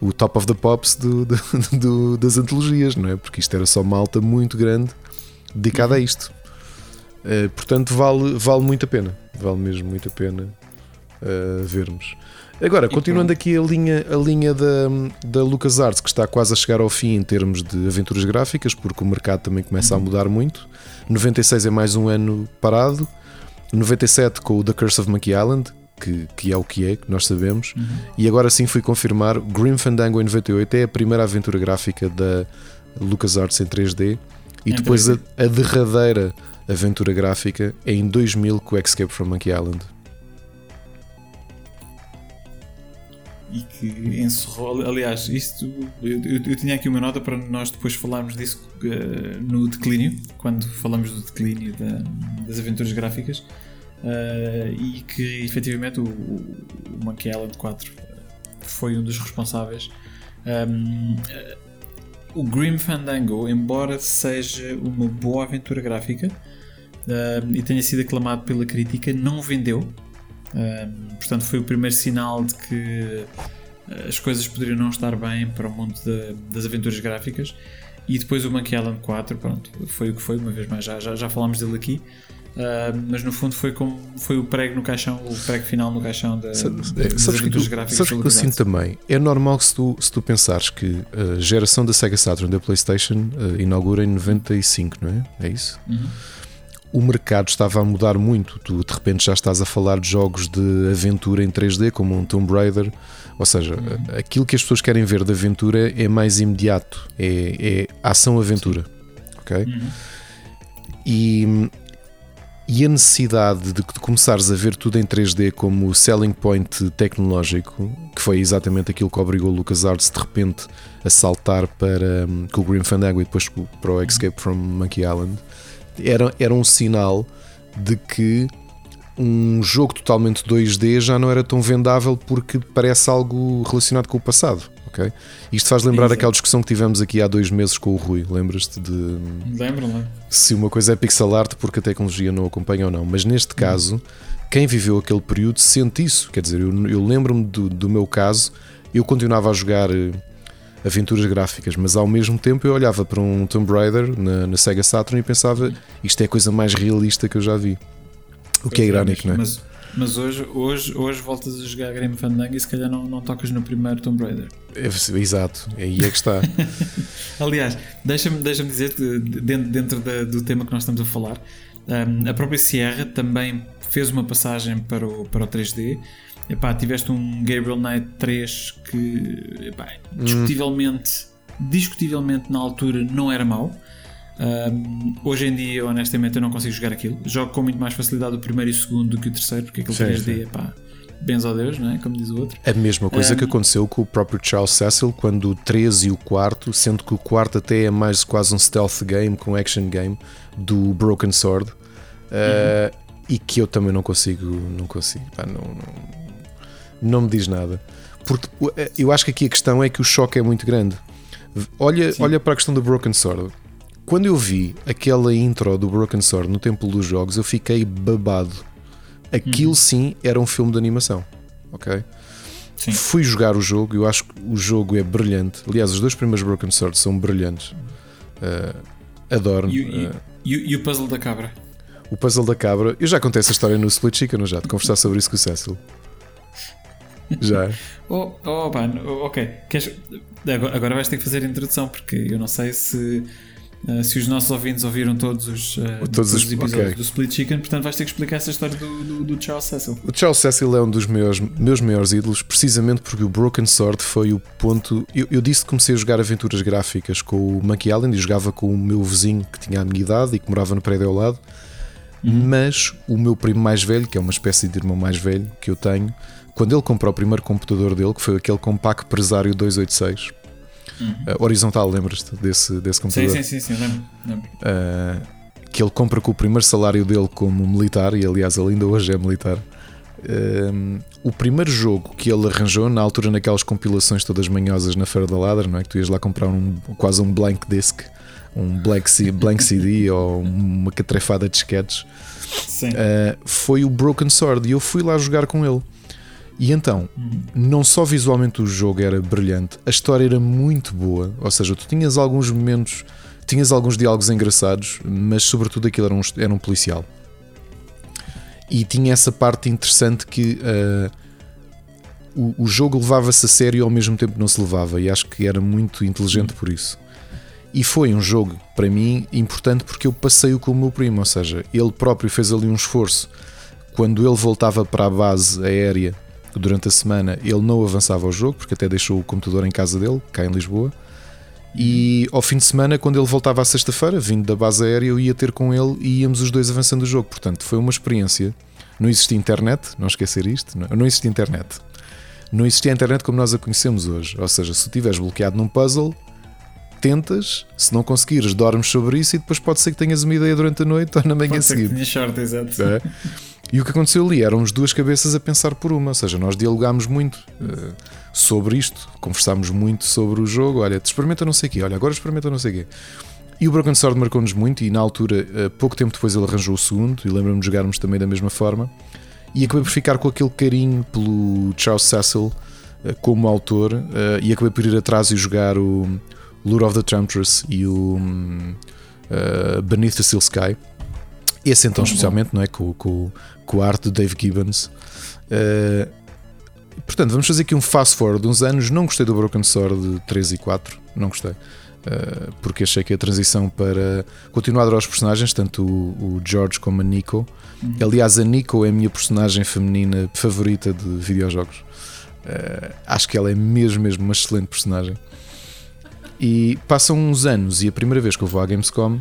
o, top of the pops do, do, [laughs] do, das antologias, não é? Porque isto era só malta muito grande dedicada uhum. a isto. Uh, portanto, vale, vale muito a pena. Vale mesmo muito a pena uh, vermos. Agora, continuando aqui a linha, a linha da, da LucasArts, que está quase a chegar ao fim em termos de aventuras gráficas, porque o mercado também começa a uhum. mudar muito. 96 é mais um ano parado. 97 com o The Curse of Monkey Island, que, que é o que é, que nós sabemos. Uhum. E agora sim fui confirmar: Grim Fandango em 98 é a primeira aventura gráfica da LucasArts em 3D. E depois 3D. A, a derradeira aventura gráfica é em 2000 com Escape from Monkey Island. E que encerrou, aliás, isto eu, eu, eu, tinha aqui uma nota para nós depois falarmos disso uh, no declínio, quando falamos do declínio da, das aventuras gráficas, uh, e que efetivamente o, o Monkey Island 4 foi um dos responsáveis. Um, o Grim Fandango, embora seja uma boa aventura gráfica, uh, e tenha sido aclamado pela crítica, não vendeu. Uh, portanto, foi o primeiro sinal de que ah, as coisas poderiam não estar bem para o mundo de, das aventuras gráficas. E depois o Monkey Island 4, pronto, foi o que foi, uma vez mais, já, já, já falámos dele aqui. Uh, mas no fundo foi como foi o prego no caixão, o prego final no caixão da, sabes, das aventuras gráficas. Sabes que eu sinto também? É normal que se tu, se tu pensares que a geração da Sega Saturn da PlayStation uh, inaugura em 95, não é? É isso? Uhum o mercado estava a mudar muito. Tu de repente já estás a falar de jogos de aventura em 3D, como um Tomb Raider. Ou seja, uhum. aquilo que as pessoas querem ver de aventura é mais imediato, é, é ação-aventura. Ok? Uhum. E, e a necessidade de, de começares a ver tudo em 3D como selling point tecnológico, que foi exatamente aquilo que obrigou o LucasArts de repente a saltar para um, com o Grim Fandango e depois para o Escape from Monkey Island era, era um sinal de que um jogo totalmente 2D já não era tão vendável porque parece algo relacionado com o passado. Okay? Isto faz lembrar Exato. aquela discussão que tivemos aqui há dois meses com o Rui. Lembras-te de. Lembro, não Se uma coisa é pixel art porque a tecnologia não acompanha ou não. Mas neste caso, quem viveu aquele período sente isso. Quer dizer, eu, eu lembro-me do, do meu caso, eu continuava a jogar eh, aventuras gráficas, mas ao mesmo tempo eu olhava para um Tomb Raider na, na Sega Saturn e pensava isto é a coisa mais realista que eu já vi. O que é, é irónico, não é? Mas, mas hoje, hoje, hoje voltas a jogar Grim Fandango e se calhar não, não tocas no primeiro Tomb Raider. É, exato, aí é que está. [laughs] Aliás, deixa-me deixa dizer-te, dentro, dentro da, do tema que nós estamos a falar, um, a própria Sierra também fez uma passagem para o, para o 3D epá, tiveste um Gabriel Knight 3 que epá, discutivelmente, hum. discutivelmente na altura não era mau. Um, hoje em dia, honestamente, eu não consigo jogar aquilo. Jogo com muito mais facilidade o primeiro e o segundo do que o terceiro, porque aquele sim, 3D, sim. epá, benzo a Deus, não é? como diz o outro. A mesma coisa um, que aconteceu com o próprio Charles Cecil quando o 13 e o quarto, sendo que o quarto até é mais quase um stealth game com action game do Broken Sword. Uh. E que eu também não consigo, não consigo, pá, não, não não me diz nada. Porque eh, eu acho que aqui a questão é que o choque é muito grande. Olha, olha para a questão do Broken Sword. Quando eu vi aquela intro do Broken Sword no Templo dos Jogos, eu fiquei babado. Aquilo uhum. sim era um filme de animação. Ok? Sim. Fui jogar o jogo, eu acho que o jogo é brilhante. Aliás, os dois primeiros Broken Swords são brilhantes. Uh, adoro. E, uh, e, e, o puzzle da cabra? O puzzle da cabra, eu já contei essa história no Split Chicken, já, de conversar sobre isso com o Cecil. Já. [laughs] oh, oh, man, ok. Queres... Agora, vais ter que fazer a introdução, porque eu não sei se. Uh, se os nossos ouvintes ouviram todos os, uh, todos, todos os episódios okay. do Split Chicken, portanto vais ter que explicar essa história do, do, do, Charles Cecil. O Charles Cecil é um dos meus, meus maiores ídolos, precisamente porque o Broken Sword foi o ponto. Eu, eu disse que comecei a jogar aventuras gráficas com o Monkey Island e jogava com o meu vizinho que tinha a minha idade e que morava no prédio ao lado. Uhum. Mas o meu primo mais velho, que é uma espécie de irmão mais velho que eu tenho, quando ele comprou o primeiro computador dele, que foi aquele Compaq Presário 286, uhum. uh, horizontal, lembras-te desse, desse computador? Sim, sim, sim, sim lembro. lembro. Uh, que ele compra com o primeiro salário dele como militar, e aliás ele ainda hoje é militar. Um, o primeiro jogo que ele arranjou, na altura naquelas compilações todas manhosas na Feira da Ladra, não é? Que tu ias lá comprar um, quase um blank disc, um blank, blank CD [laughs] ou uma catrefada de sketches, uh, foi o Broken Sword e eu fui lá jogar com ele. E então, não só visualmente o jogo era brilhante, a história era muito boa, ou seja, tu tinhas alguns momentos, tinhas alguns diálogos engraçados, mas sobretudo aquilo era um, era um policial. E tinha essa parte interessante que uh, o, o, jogo levava-se a sério e ao mesmo tempo não se levava, e acho que era muito inteligente por isso. E foi um jogo, para mim, importante porque eu passei-o com o meu primo, ou seja, ele próprio fez ali um esforço. Quando ele voltava para a base aérea durante a semana, ele não avançava o jogo, porque até deixou o computador em casa dele, cá em Lisboa. E ao fim de semana, quando ele voltava à sexta-feira, vindo da base aérea, eu ia ter com ele e íamos os dois avançando o jogo. Portanto, foi uma experiência. Não existia internet, não esquecer isto, não, existia internet. Não existia internet como nós a conhecemos hoje. Ou seja, se estiveres bloqueado num puzzle, tentas, se não conseguires, dormes sobre isso e depois pode ser que tenhas uma ideia durante a noite ou na manhã seguinte. Short, exato. É? [laughs] E o que aconteceu ali éramos duas cabeças a pensar por uma, ou seja, nós dialogámos muito uh, sobre isto, conversámos muito sobre o jogo. Olha, te experimenta não sei o quê, olha, agora experimenta não sei o quê. E o Broken Sword marcou-nos muito, e na altura, uh, pouco tempo depois, ele arranjou o segundo, e lembro-me de jogarmos também da mesma forma. E acabei por ficar com aquele carinho pelo Charles Cecil uh, como autor, e acabei por ir atrás e jogar o Lure of the Temptress e o uh, Beneath the Steel Sky. Esse então, especialmente, não é? Com, com, com a arte do Dave Gibbons. Uh, portanto, vamos fazer aqui um fast forward de uns anos. Não gostei do Broken Sword 3 e 4, não gostei. Uh, porque achei que a transição para continuar a adorar os personagens, tanto o, o George como a Nico. Uhum. Aliás, a Nico é a minha personagem feminina favorita de videojogos. Uh, acho que ela é mesmo, mesmo uma excelente personagem. E passam uns anos e a primeira vez que eu vou à Gamescom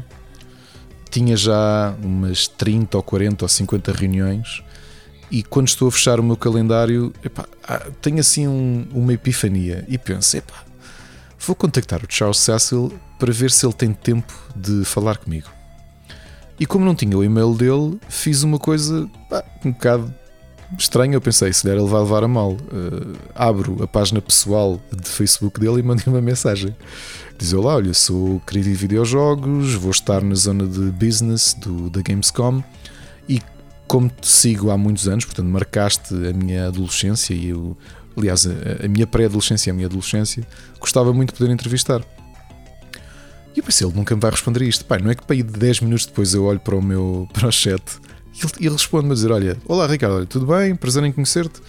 tinha já umas 30 ou 40 ou 50 reuniões e quando estou a fechar o meu calendário epá, tenho assim um, uma epifania e penso, epá, vou contactar o Charles Cecil para ver se ele tem tempo de falar comigo. E como não tinha o e-mail dele, fiz uma coisa pá, um bocado estranho, eu pensei, se der ele vai levar a mal. Uh, abro a página pessoal de Facebook dele e mandei uma mensagem. Diz lá, olha, sou querido de videojogos, vou estar na zona de business do, da Gamescom e como te sigo há muitos anos, portanto marcaste a minha adolescência e eu, aliás, a, a minha pré-adolescência e a minha adolescência, gostava muito de poder entrevistar. E eu pensei, ele nunca me vai responder isto. Pai, não é que para ir 10 minutos depois eu olho para o meu [laughs] para o chat e ele responde-me a dizer: Olha, olá Ricardo, olha, tudo bem? Prazer em conhecer-te.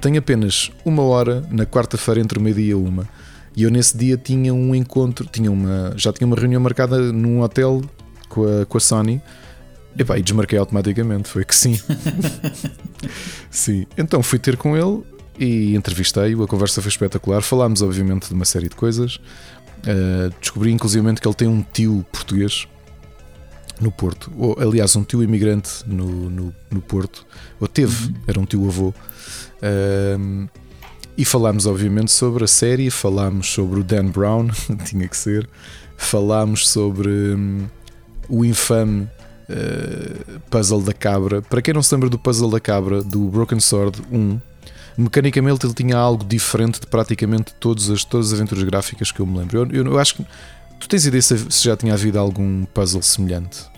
Tenho apenas uma hora na quarta-feira entre o meio-dia e uma. E eu nesse dia tinha um encontro, tinha uma, já tinha uma reunião marcada num hotel com a, com a Sony. Epá, e desmarquei automaticamente, foi que sim. [laughs] sim. Então fui ter com ele e entrevistei-o, a conversa foi espetacular. Falámos, obviamente, de uma série de coisas. Uh, descobri, inclusive, que ele tem um tio português no Porto, ou aliás, um tio imigrante no, no, no Porto, ou teve, uhum. era um tio avô. Um, e falámos, obviamente, sobre a série, falámos sobre o Dan Brown, [laughs] tinha que ser, falámos sobre um, o infame uh, Puzzle da Cabra. Para quem não se lembra do Puzzle da Cabra, do Broken Sword 1, mecanicamente ele tinha algo diferente de praticamente todas as, todas as aventuras gráficas que eu me lembro. Eu, eu, eu acho que. Tu tens ideia se já tinha havido algum puzzle semelhante?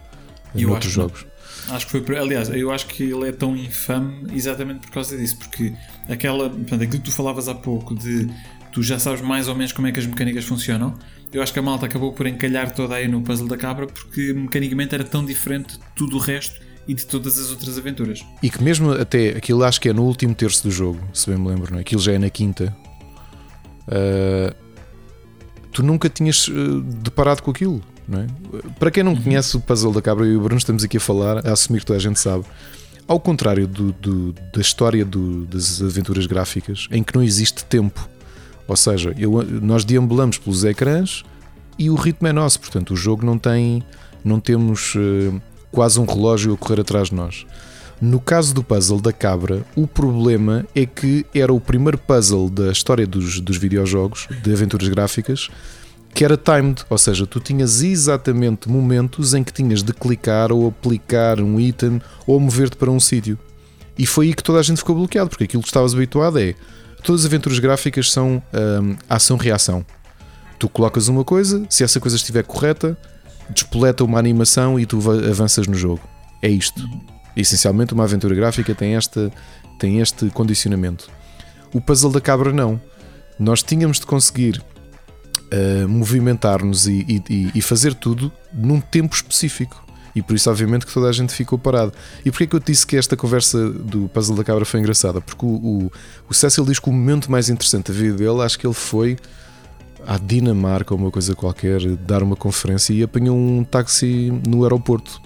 em outros jogos. Acho que foi, aliás, eu acho que ele é tão infame exatamente por causa disso, porque aquela, portanto, aquilo que tu falavas há pouco de tu já sabes mais ou menos como é que as mecânicas funcionam. Eu acho que a malta acabou por encalhar toda aí no puzzle da cabra porque mecanicamente era tão diferente de tudo o resto e de todas as outras aventuras. E que mesmo até aquilo acho que é no último terço do jogo, se bem me lembro, não é? Aquilo já é na quinta. Uh, tu nunca tinhas uh, deparado com aquilo. É? Para quem não conhece o Puzzle da Cabra, e o Bruno estamos aqui a falar, a assumir que toda a gente sabe. Ao contrário do, do, da história do, das aventuras gráficas, em que não existe tempo. Ou seja, eu, nós deambulamos pelos ecrãs e o ritmo é nosso. Portanto, o jogo não tem. Não temos uh, quase um relógio a correr atrás de nós. No caso do puzzle da cabra, o problema é que era o primeiro puzzle da história dos, dos videojogos, de aventuras gráficas, que era timed, ou seja, tu tinhas exatamente momentos em que tinhas de clicar ou aplicar um item ou mover-te para um sítio. E foi aí que toda a gente ficou bloqueado, porque aquilo que estavas habituado é todas as aventuras gráficas são hum, ação-reação. Tu colocas uma coisa, se essa coisa estiver correta, despoleta uma animação e tu avanças no jogo. É isto. Essencialmente, uma aventura gráfica tem, esta, tem este condicionamento. O puzzle da cabra, não. Nós tínhamos de conseguir uh, movimentar-nos e, e, e, fazer tudo num tempo específico. E por isso, obviamente, que toda a gente ficou parado. E porquê que eu disse que esta conversa do puzzle da cabra foi engraçada? Porque o, o, o Cecil diz que o momento mais interessante da vida dele, acho que ele foi à Dinamarca ou uma coisa qualquer, dar uma conferência e apanhou um táxi no aeroporto.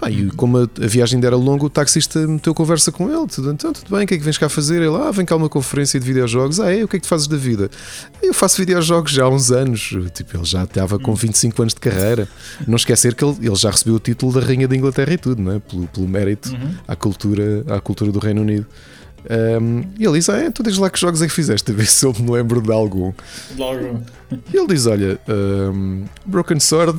Pá, e como a, a, viagem ainda era longa, o taxista meteu conversa com ele. Tudo, então, tudo bem, o que é que vens cá fazer? Ele, ah, vem cá uma conferência de videojogos. Ah, é? O que é que tu fazes da vida? Eu faço videojogos já há uns anos. Tipo, ele já estava com 25 anos de carreira. Não esquecer que ele, ele já recebeu o título da Rainha da Inglaterra e tudo, não é? pelo, pelo mérito uhum. à, cultura, à cultura do Reino Unido. Um, e ele diz: Ah, é, tu diz lá que jogos é que fizeste, a ver se eu me lembro de algum. Logo. E ele diz: Olha, um, Broken Sword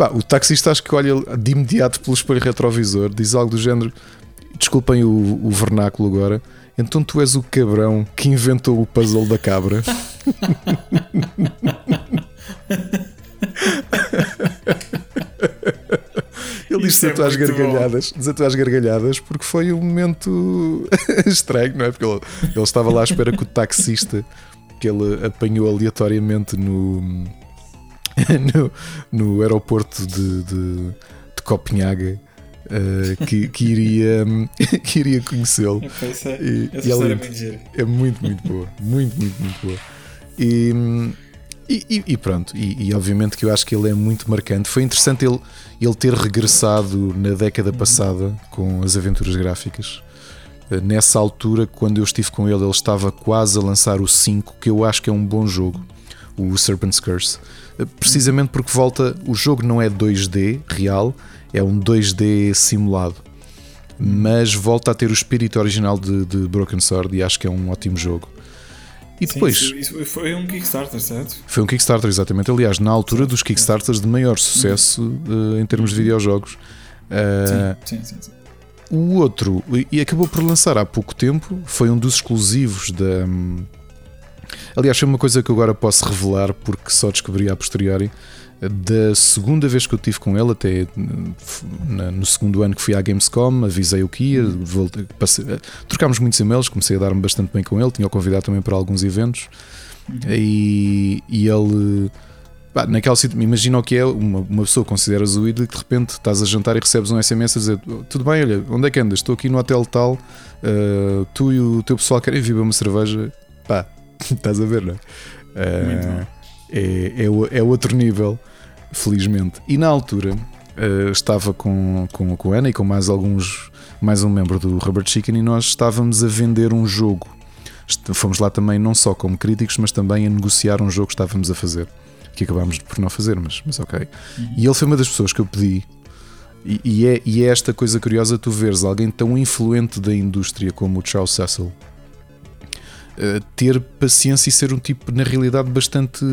Pá, o taxista acho que olha de imediato pelo espelho retrovisor, diz algo do género. Desculpem o, o vernáculo agora. Então tu és o cabrão que inventou o puzzle da cabra. [laughs] Ele diz desatou às gargalhadas, desatou às gargalhadas porque foi um momento [laughs] estranho, não é? Porque ele, ele estava lá à espera que o taxista que ele apanhou aleatoriamente no, [laughs] no, no aeroporto de, de, de Copenhague. Uh, que, que, iria, [laughs] que iria conhecê-lo. É, e, e além, é muito, muito boa. Muito, muito, muito boa. E, e, e pronto, e, e, obviamente que eu acho que ele é muito marcante. Foi interessante ele, ele ter regressado na década passada com as aventuras gráficas. Eh, nessa altura, quando eu estive com ele, ele estava quase a lançar o 5, que eu acho que é um bom jogo, o Serpent's Curse precisamente porque volta. O jogo não é 2D real, é um 2D simulado. Mas volta a ter o espírito original de, de Broken Sword e acho que é um ótimo jogo. E depois. Sim, isso, foi um Kickstarter, certo? Foi um Kickstarter, exatamente. Aliás, na altura dos Kickstarters de maior sucesso uh, em termos de videojogos. Uh, sim, sim, sim, O outro, e acabou por lançar há pouco tempo, foi um dos exclusivos da. Aliás, foi uma coisa que agora posso revelar porque só descobri a posteriori. Da segunda vez que eu tive com ele, até no segundo ano que fui à Gamescom, avisei o que ia, voltei, passei, trocámos muitos e-mails, comecei a dar-me bastante bem com ele, tinha o convidado também para alguns eventos uhum. e, e ele. Pá, naquela imagina o que é uma, uma pessoa consideras o ídolo e de repente estás a jantar e recebes um SMS a dizer: Tudo bem, olha, onde é que andas? Estou aqui no hotel tal, uh, tu e o teu pessoal querem vir uma cerveja. Pá, [laughs] Estás a ver, não é? Uh, é, é, é, outro nível, felizmente. E na altura uh, estava com, com, com a Ana e com mais alguns, mais um membro do Robert Chicken e nós estávamos a vender um jogo. Fomos lá também não só como críticos, mas também a negociar um jogo que estávamos a fazer. Que acabámos por não fazer, mas, mas ok. Uhum. E ele foi uma das pessoas que eu pedi e, e, é, e é esta coisa curiosa tu veres alguém tão influente da indústria como o Charles Cecil eh, ter paciência e ser um tipo, na realidade, bastante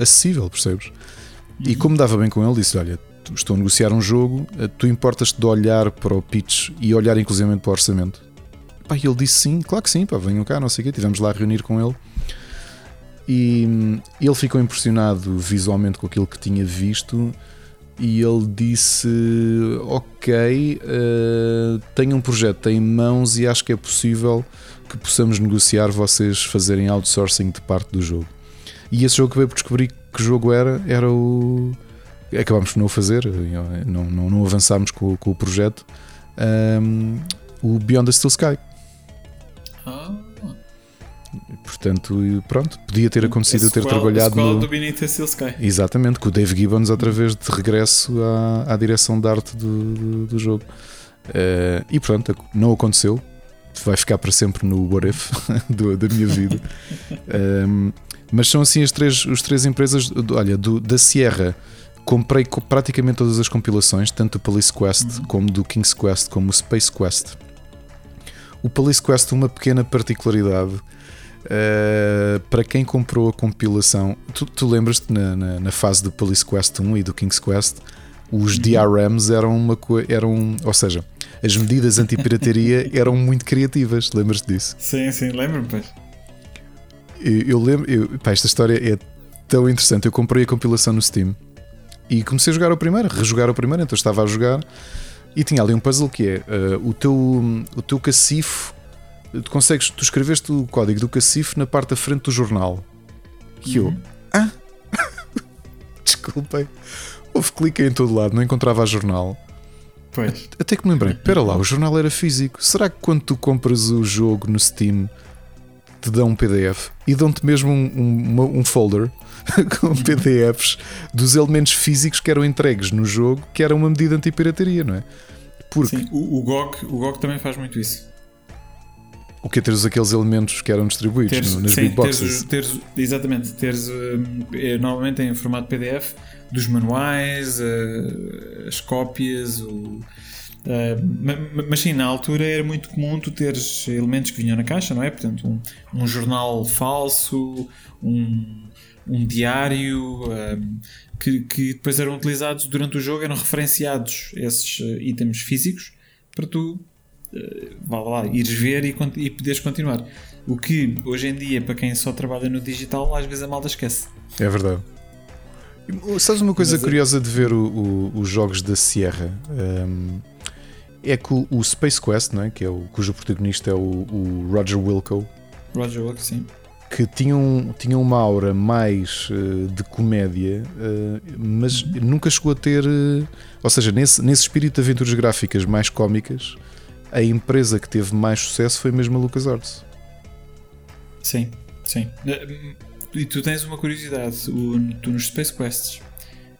acessível, percebes? Uhum. E como dava bem com ele, disse: Olha, estou a negociar um jogo, eh, tu importas-te de olhar para o pitch e olhar inclusivamente para o orçamento? Pá, e ele disse sim, claro que sim, pá, venham cá, não sei o quê. Tivemos lá a reunir com ele e hum, ele ficou impressionado visualmente com aquilo que tinha visto e ele disse: Ok, uh, tenho um projeto em mãos e acho que é possível que possamos negociar vocês fazerem outsourcing de parte do jogo. E esse jogo que veio por descobrir que jogo era, era o. Acabámos por não o fazer, não, não, não avançámos com, com o projeto. Um, o Beyond the Steel Sky. Ah. Portanto, pronto, podia ter acontecido eu ter trabalhado no. do Benito Steel Sky. Exatamente, com o Dave Gibbons outra vez de regresso à, à direção de arte do, do, do jogo. Uh, e pronto, não aconteceu vai ficar para sempre no What If [laughs] do, da minha vida. um, mas são assim as três, as três empresas. Olha, do, da Sierra comprei praticamente todas as compilações, tanto do Police Quest uhum. como do King's Quest, como o Space Quest. O Police Quest, uma pequena particularidade. Uh, para quem comprou a compilação, tu, tu lembras-te na, na, na, fase do Police Quest 1 e do King's Quest, os uhum. DRMs eram uma coisa, eram, ou seja, as medidas anti-pirataria [laughs] eram muito criativas, lembras-te disso? Sim, sim, lembro-me, pois. Eu, eu lembro, eu, pá, esta história é tão interessante. Eu comprei a compilação no Steam e comecei a jogar o primeiro, rejogar o primeiro, então estava a jogar e tinha ali um puzzle que é uh, o teu, o teu cacifo tu consegues, tu escreveste o código do cacifo na parte da frente do jornal. E eu, uhum. ah, [laughs] desculpem, houve clique em todo lado, não encontrava a jornal. Pois. Até que me lembrei, espera lá, o jornal era físico. Será que quando tu compras o jogo no Steam te dão um PDF e dão-te mesmo um, um, um folder [laughs] com PDFs dos elementos físicos que eram entregues no jogo, que era uma medida anti-pirataria, não é? Porque... Sim, o, o, GOG, o GOG também faz muito isso. O que é teres aqueles elementos que eram distribuídos teres, nas sim, big boxes? Teres, teres, exatamente, teres é, normalmente em formato PDF dos manuais, uh, as cópias, o, uh, mas sim, na altura era muito comum tu teres elementos que vinham na caixa, não é? Portanto, um, um jornal falso, um, um diário, que, que, depois eram utilizados durante o jogo, eram referenciados esses itens físicos para tu uh, lá, ires ver e, e poderes continuar. O que hoje em dia, para quem só trabalha no digital, às vezes a malta esquece. É verdade. Sabes uma coisa Mas, é- curiosa de ver o, o, os jogos da Sierra? Um, é que o, o, Space Quest, não é? Que é o, cujo protagonista é o, Roger Wilco. Roger Wilco, sim. Que tinha, um, tinha uma aura mais uh, de comédia, uh, mas uhum. nunca chegou a ter. Uh, ou seja, nesse, nesse espírito de aventuras gráficas mais cómicas, a empresa que teve mais sucesso foi mesmo a LucasArts. Sim, sim. E tu tens uma curiosidade: o, tu nos Space Quests,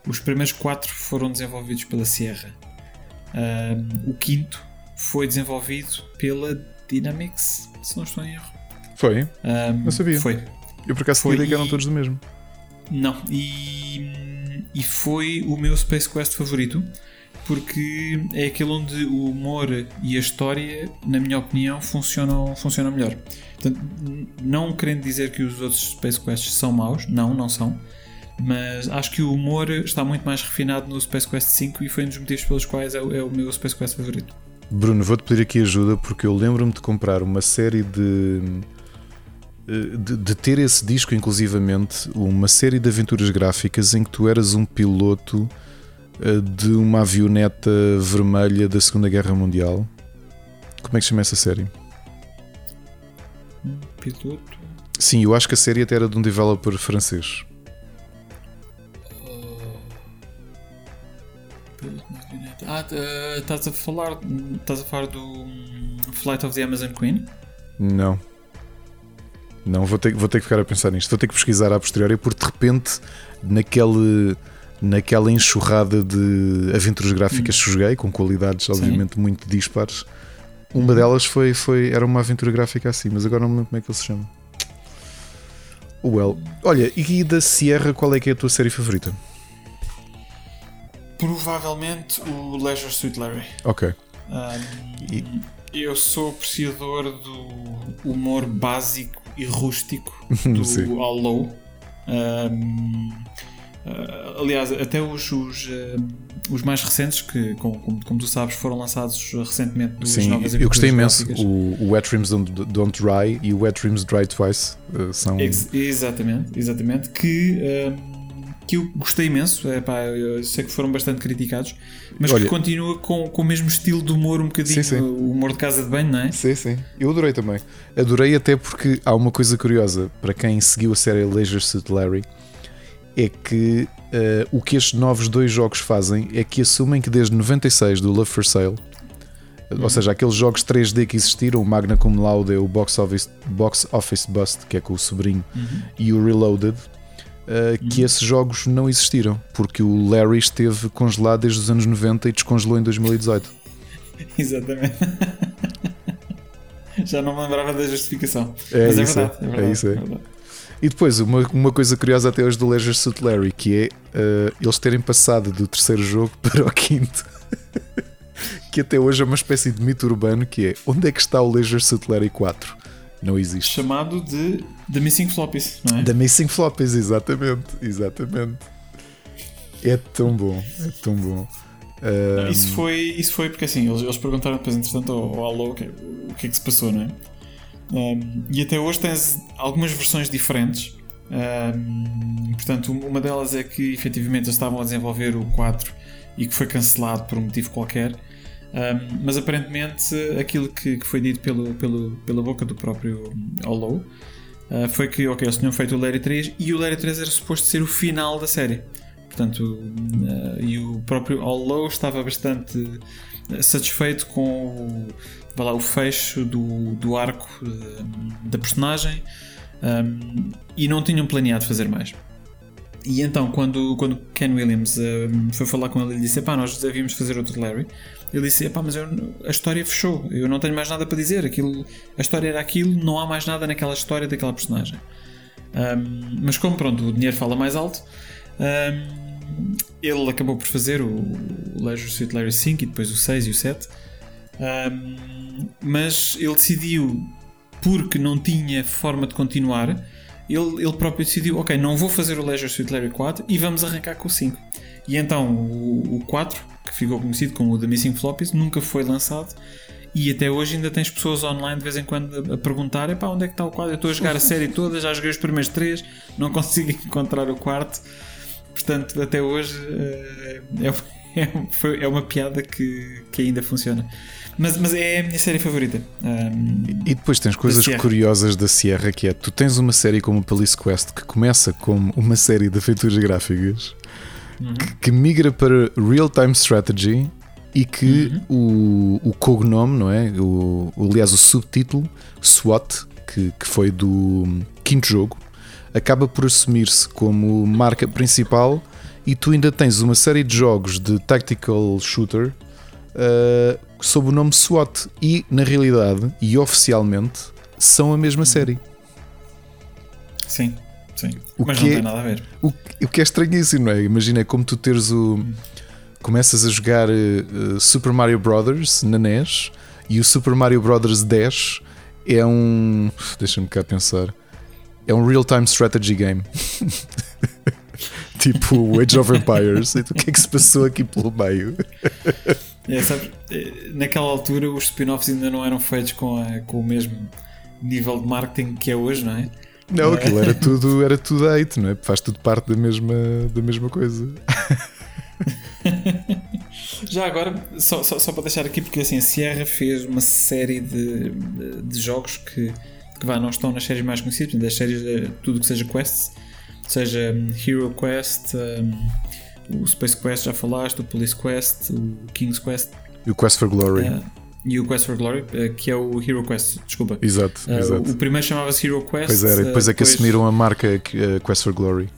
os primeiros quatro foram desenvolvidos pela Sierra. Um, o quinto foi desenvolvido pela Dynamics, se não estou em erro. Foi? Um, não sabia. Foi. Eu por acaso sabia que eram todos do mesmo. Não, e, e foi o meu Space Quest favorito porque é aquele onde o humor e a história, na minha opinião, funcionam, funcionam melhor. Portanto, não querendo dizer que os outros Space Quests são maus, não, não são, mas acho que o humor está muito mais refinado no Space Quest 5 e foi um dos motivos pelos quais é o, é o meu Space Quest favorito. Bruno, vou-te pedir aqui ajuda porque eu lembro-me de comprar uma série de, de, de. ter esse disco, inclusivamente, uma série de aventuras gráficas em que tu eras um piloto eh, de uma avioneta vermelha da Segunda Guerra Mundial. Como é que se chama essa série? Piloto? Sim, eu acho que a série até era de um developer francês. Ah, eh, estás a falar estás a falar do hum, Flight of the Amazon Queen? Não. Não, vou ter, vou ter que ficar a pensar nisto. Vou ter que pesquisar a posteriori porque de repente naquele naquela enxurrada de aventuras gráficas que joguei, com qualidades obviamente Sim. muito dispares. Uma delas foi, foi, era uma aventura gráfica assim, mas agora não me lembro como é que ele se chama. Well, olha, e da Sierra, qual é que é a tua série favorita? Provavelmente o Leisure Suit Larry. Ok. Um, e... Eu sou apreciador do humor básico e rústico [laughs] do Hollow. Um, Uh, aliás, até os, os, uh, os, mais recentes, que, como, como, tu sabes, foram lançados recentemente. Sim, novas eu gostei imenso. O, o Wet Dreams Don't, Don't, Dry e o Wet Dreams Dry Twice uh, são. Ex exatamente, exatamente. Que, que eu gostei imenso. É, pá, eu sei que foram bastante criticados, mas Olha, que continua com, com o mesmo estilo de humor, um bocadinho sim, sim. o humor de casa de banho, não é? Sim, sim. Eu adorei também. Adorei até porque há uma coisa curiosa para quem seguiu a série Leisure Suit Larry é que uh, o que estes novos dois jogos fazem é que assumem que desde 96 do Love for Sale, uhum. ou seja, aqueles jogos 3D que existiram, o Magna Cum Laude, o Box Office, Box Office Bust, que é com o sobrinho, uhum. e o Reloaded, uh, uhum. que esses jogos não existiram, porque o Larry esteve congelado desde os anos 90 e descongelou em 2018. [laughs] Exatamente. [laughs] Já não me lembrava da justificação. É Mas é isso, é verdade, é, verdade, é isso. É. é verdade. E depois, uma, uma coisa curiosa até hoje do Leisure Suit Larry, que é uh, eles terem passado do terceiro jogo [laughs] para o quinto. que até hoje é uma espécie de mito urbano que é onde é que está o Leisure Suit Larry 4? Não existe. Chamado de The Missing Floppies, não é? The Missing Floppies, exatamente. Exatamente. É tão bom. É tão bom. Um... Isso, foi, isso foi porque assim, eles, eles perguntaram depois, entretanto, ao, ao Alô o que, o que é que se passou, não é? E até hoje tens algumas versões diferentes. Um, portanto, uma delas é que efetivamente eles estavam a desenvolver o 4 e que foi cancelado por um motivo qualquer. Um, mas aparentemente aquilo que, que, foi dito pelo, pelo, pela boca do próprio Hollow uh, foi que ok, eles tinham feito o Larry 3 e o Larry 3 era suposto ser o final da série. Portanto, uh, e o próprio Hollow estava bastante satisfeito com o, lá, o fecho do, do arco uh, da personagem um, e não tinham planeado fazer mais. E então, quando, quando Ken Williams foi falar com ele, ele disse: Pá, nós devíamos fazer outro Larry. Ele disse: Epá, mas eu, a história fechou, eu não tenho mais nada para dizer. Aquilo, a história era aquilo, não há mais nada naquela história daquela personagem. Um, mas como pronto, o dinheiro fala mais alto, ele acabou por fazer o, o Leisure Suit Larry 5 e depois o 6 e o 7. Um, mas ele decidiu, porque não tinha forma de continuar, ele, ele próprio decidiu: Ok, não vou fazer o Leisure Suit Larry 4 e vamos arrancar com o 5. E então o, o 4 que ficou conhecido como o The Missing Floppies, nunca foi lançado. E até hoje ainda tens pessoas online de vez em quando a perguntar: onde é que está o quadro? Eu estou a jogar a série toda, já joguei os primeiros três, não consigo [laughs] encontrar o quarto. Portanto, até hoje eh, é, [laughs] é, é uma piada que, que ainda funciona. Mas, mas é a minha série favorita. Um, e depois tens coisas curiosas da Sierra que é: tu tens uma série como Police Quest que começa como uma série de feituras gráficas uhum. que, migra para real-time strategy e que uhum. o, o cognome, não é? O, aliás, o subtítulo SWAT, que, que foi do quinto jogo, acaba por assumir-se como marca principal e tu ainda tens uma série de jogos de tactical shooter uh, sob o nome SWAT e na realidade e oficialmente são a mesma série. Sim. Sim, o mas que não é, tem nada a ver. O, o que é estranhíssimo, não é? Imagina, é como tu teres o. Começas a jogar uh, Super Mario Brothers na NES e o Super Mario Brothers 10 é um. Deixa-me cá pensar. É um real-time strategy game. [laughs] tipo Age of Empires. o que é que se passou aqui pelo meio? [laughs] É, sabe, eh, naquela altura os spin-offs ainda não eram feitos com, a, com o mesmo nível de marketing que é hoje, não é? Não, aquilo era [laughs] tudo, era tudo hate, não é? Faz tudo parte da mesma, da mesma coisa. [laughs] Já agora, só, só, só, para deixar aqui, porque assim, a Sierra fez uma série de, de, de jogos que, que vá, não estão nas séries mais conhecidas, das séries, de, tudo que seja quests, seja um, Hero Quest, um, o Space Quest, já falaste, o Police Quest, o King's Quest. E o Quest for Glory. Uh, e o Quest for Glory, eh, que é o Hero Quest, desculpa. Exato, uh, exato. O primeiro chamava-se Hero Quest. Pois era, depois é que depois assumiram a marca uh, Quest for Glory.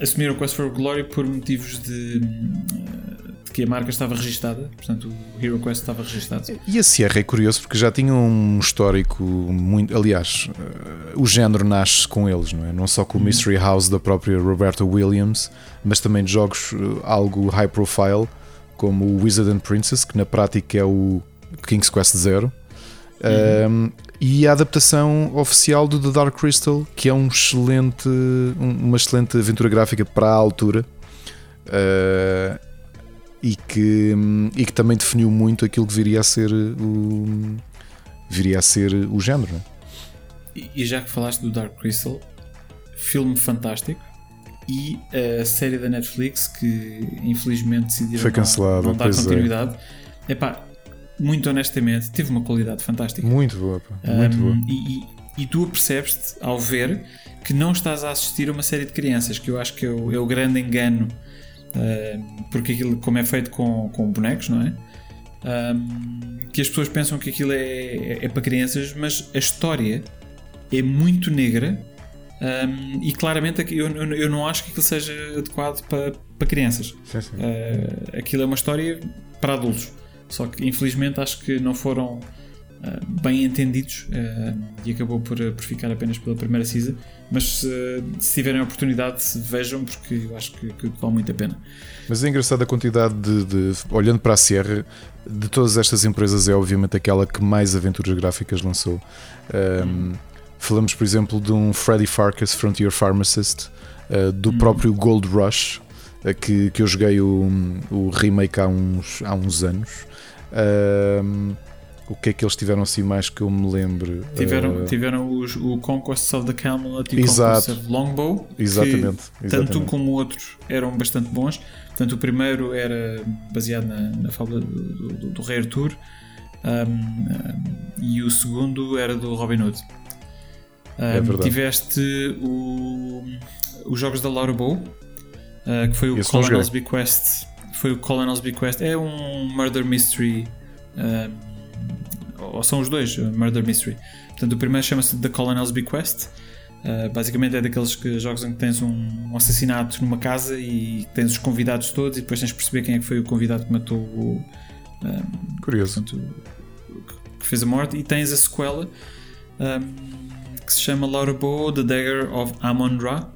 Assumiram o Quest for Glory por motivos de, de, que a marca estava registada, portanto o Hero Quest estava registado. E a Sierra é curioso porque já tinha um histórico muito. Aliás, uh, o género nasce com eles, não é? Não só com o uhum. Mystery House da própria Roberta Williams, mas também de jogos algo high profile, como o Wizard and Princess, que na prática é o King's Quest Zero. Uhum. Um, e a adaptação oficial do The Dark Crystal, que é um excelente, uma excelente aventura gráfica para a altura uh, e, que, e que também definiu muito aquilo que viria a ser o, viria a ser o género. É? E já que falaste do Dark Crystal, filme fantástico. E a série da Netflix que infelizmente decidiram Foi cancelada, não, não dar é. continuidade. É. Epá, muito honestamente, teve uma qualidade fantástica. Muito boa, muito um, boa. E, e, e tu apercebes-te ao ver que não estás a assistir a uma série de crianças, que eu acho que é o, é o grande engano, porque aquilo, como é feito com, com bonecos, não é? Um, que as pessoas pensam que aquilo é, é, é, para crianças, mas a história é muito negra um, e claramente eu, eu não acho que aquilo seja adequado para, para crianças. Sim, sim. Uh, aquilo é uma história para adultos. Só que infelizmente acho que não foram bem entendidos uh, e acabou por, por ficar apenas pela primeira season. Mas uh, se tiverem a oportunidade, vejam, porque eu acho que, que, vale muito a pena. Mas é engraçado a quantidade de, de, Olhando para a Sierra, de todas estas empresas, é obviamente aquela que mais aventuras gráficas lançou. Um, falamos, por exemplo, de um Freddy Farkas Frontier Pharmacist, uh, do hum. próprio Gold Rush, que, que eu joguei o, o remake há uns, há uns anos. Um, o que é que eles tiveram assim mais que eu me lembro? Tiveram, uh... tiveram os, o Conquest of the Camelot e o Conquest of Longbow. Exatamente, que, Tanto um como o outro eram bastante bons. Portanto, o primeiro era baseado na, na fábula do, do, do Rei Arthur um, um, e o segundo era do Robin Hood. Um, é tiveste o, os jogos da Laura Bow, uh, que foi o Colonel's Bequest. Foi o Colonel's Bequest. É um murder mystery. Ou são os dois, Murder Mystery. Portanto, o primeiro chama-se The Colonel's Bequest. Uh, basicamente é daqueles que, jogos em que tens um, um, assassinato numa casa e tens os convidados todos e depois tens de perceber quem é que foi o convidado que matou o. Um, ah, Curioso. Portanto, que fez a morte. E tens a sequela um, que se chama Laura Bo, The Dagger of Amon Ra,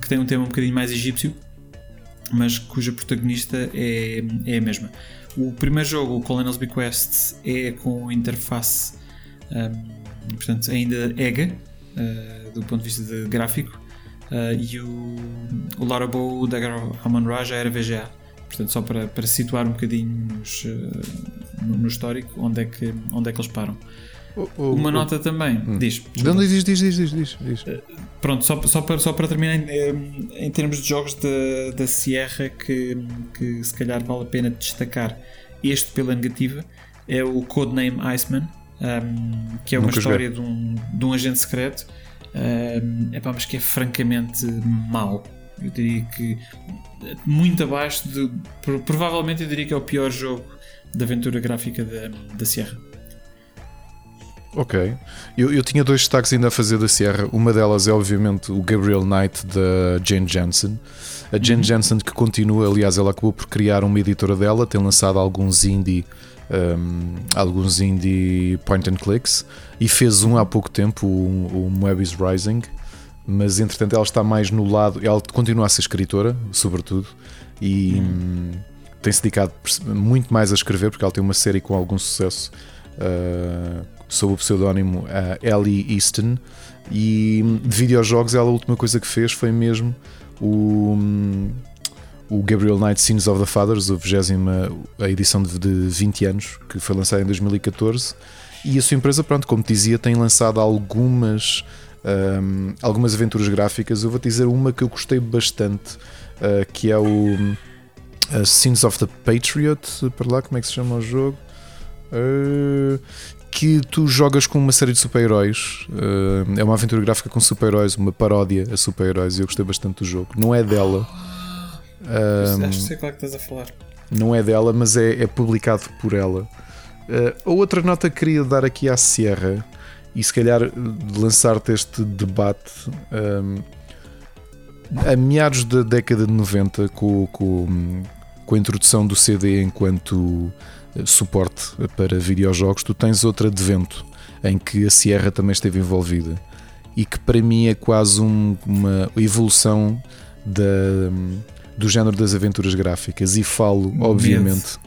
que tem um tema um bocadinho mais egípcio, mas cuja protagonista é, é a mesma. O primeiro jogo, o Colonel's Bequest, é com interface, um, portanto, ainda EGA, uh, do ponto de vista de gráfico, uh, e o, o Larabow da Amon Ra já era VGA. Portanto, só para, para situar um bocadinho nos, uh, no, no, histórico onde é que, onde é que eles param. Uma nota também, hum. diz. Não, diz, diz, diz, diz, diz, diz. Pronto, só, só, para, só para terminar, em, em termos de jogos da, da Sierra, que, que se calhar vale a pena destacar, este pela negativa, é o Codename Iceman, um, que é uma Nunca história de um, de um agente secreto, um, epá, mas que é francamente mau. Eu diria que muito abaixo de. Provavelmente eu diria que é o pior jogo de aventura gráfica da, da Sierra. Ok. Eu, eu tinha dois destaques ainda a fazer da Sierra. Uma delas é, obviamente, o Gabriel Knight da Jane Jensen. A Jane uhum. Jensen que continua, aliás, ela acabou por criar uma editora dela, tem lançado alguns indie. Um, alguns indie point and clicks e fez um há pouco tempo, o, o Moebius Rising, mas entretanto ela está mais no lado, ela continua a ser escritora, sobretudo, e uhum. hum, tem-se dedicado muito mais a escrever, porque ela tem uma série com algum sucesso uh, sob o pseudónimo uh, Ellie Easton. E de videojogos, ela a última coisa que fez foi mesmo o, o Gabriel Knight Scenes of the Fathers, a 20 a edição de, de 20 anos, que foi lançada em 2014. E a sua empresa, pronto, como te dizia, tem lançado algumas, um, algumas aventuras gráficas. Eu vou te dizer uma que eu gostei bastante, uh, que é o uh, Scenes of the Patriot. Para lá, como é que se chama o jogo? Que tu jogas com uma série de super-heróis. Uh, é uma aventura gráfica com super-heróis, uma paródia a super-heróis, e eu gostei bastante do jogo. Não é dela. Acho que sei qual é que estás a falar. Não é dela, mas é, é publicado por ela. Uh, a outra nota que queria dar aqui à Sierra, e se calhar lançar-te este debate. Um, a meados da década de 90, com, com, com a introdução do CD enquanto suporte para videojogos, tu tens outra de vento em que a Sierra também esteve envolvida e que para mim é quase um, uma evolução da, do género das aventuras gráficas. E falo, obviamente,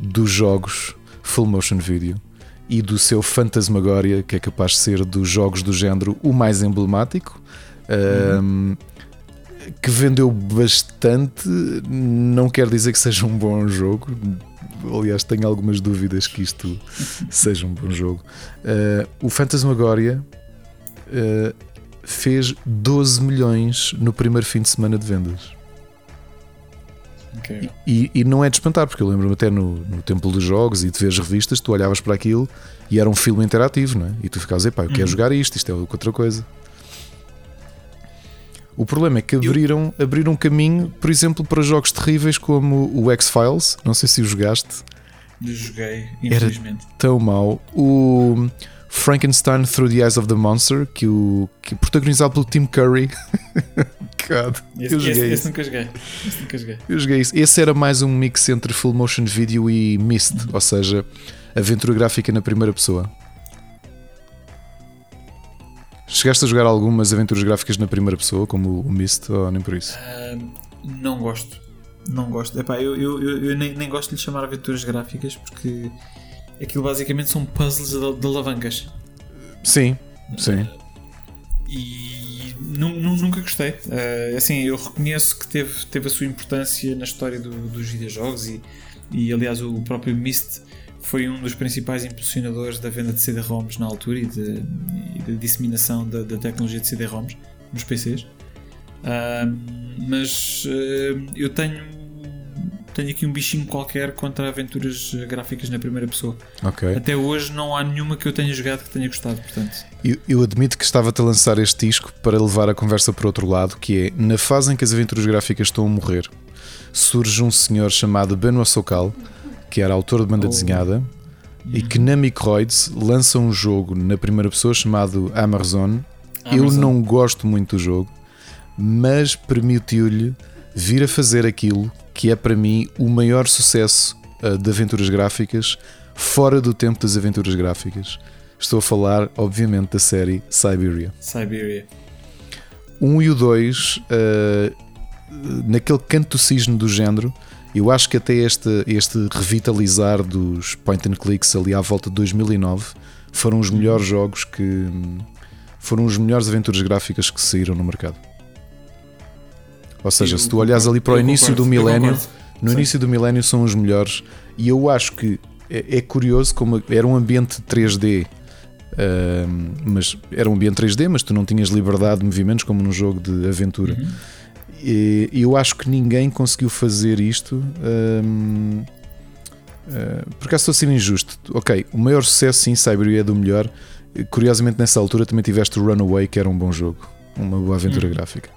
dos jogos full motion video e do seu Fantasmagoria, que é capaz de ser dos jogos do género o mais emblemático. Uhum. Um, que vendeu bastante, não quer dizer que seja um bom jogo, aliás, tenho algumas dúvidas que isto seja um bom jogo. Uh, o Phantasmagoria uh, fez 12 milhões no primeiro fim de semana de vendas. Okay. E, e, não é de espantar, porque eu lembro-me até no, no Templo dos Jogos e de ver as revistas, tu olhavas para aquilo e era um filme interativo, não é? E tu ficavas, epá, eu quero uhum. jogar isto, isto é outra coisa. O problema é que abriram, abriram um caminho, por exemplo, para jogos terríveis como o X-Files. Não sei se o jogaste. Joguei, infelizmente. Era tão mau. O Frankenstein Through the Eyes of the Monster, que, o, que é protagonizado pelo Tim Curry. [laughs] God, esse, eu joguei esse, esse, nunca joguei. esse nunca joguei. Eu joguei isso. Esse era mais um mix entre full motion video e Mist, ou seja, aventura gráfica na primeira pessoa? Chegaste a jogar algumas aventuras gráficas na primeira pessoa, como o Myst, ou nem por isso? Uh, não gosto. Não gosto. Epá, eu eu, eu, eu nem, nem, gosto de lhe chamar aventuras gráficas porque aquilo basicamente são puzzles de, de alavancas. Sim, sim. Uh, e nunca gostei. Uh, assim, eu reconheço que teve, teve a sua importância na história do, dos videojogos e, e aliás o próprio Myst foi um dos principais impulsionadores da venda de CD-ROMs na altura e de, de disseminação da, da, tecnologia de CD-ROMs nos PCs. Uh, mas uh, eu tenho tenho aqui um bichinho qualquer contra aventuras gráficas na primeira pessoa. Okay. Até hoje não há nenhuma que eu tenha jogado que tenha gostado, portanto. Eu, eu admito que estava-te a lançar este disco para levar a conversa para outro lado, que é na fase em que as aventuras gráficas estão a morrer, surge um senhor chamado Benoit Socal, que era autor de banda oh. desenhada, e que na Microids lança um jogo na primeira pessoa chamado Amazon. Amazon. Eu não gosto muito do jogo, mas permitiu-lhe vir a fazer aquilo que é para mim o maior sucesso uh, de aventuras gráficas fora do tempo das aventuras gráficas. Estou a falar, obviamente, da série Siberia. Siberia. 1 um e o 2, uh, eh, naquele canto cisne do género, eu acho que até este, este revitalizar dos point and clicks ali à volta de 2009 foram os melhores jogos que. foram os melhores aventuras gráficas que saíram no mercado. Ou seja, eu, se tu olhas ali para o início concordo, do milénio, no Sim. início do milénio são os melhores. E eu acho que é, é curioso como era um ambiente 3D. Uh, mas era um ambiente 3D, mas tu não tinhas liberdade de movimentos como num jogo de aventura. Uhum. E eu acho que ninguém conseguiu fazer isto. Um, uh, por acaso estou a ser injusto. Ok, o maior sucesso, sim, Cyber é do melhor. Curiosamente, nessa altura também tiveste o Runaway, que era um bom jogo, uma boa aventura uhum. gráfica.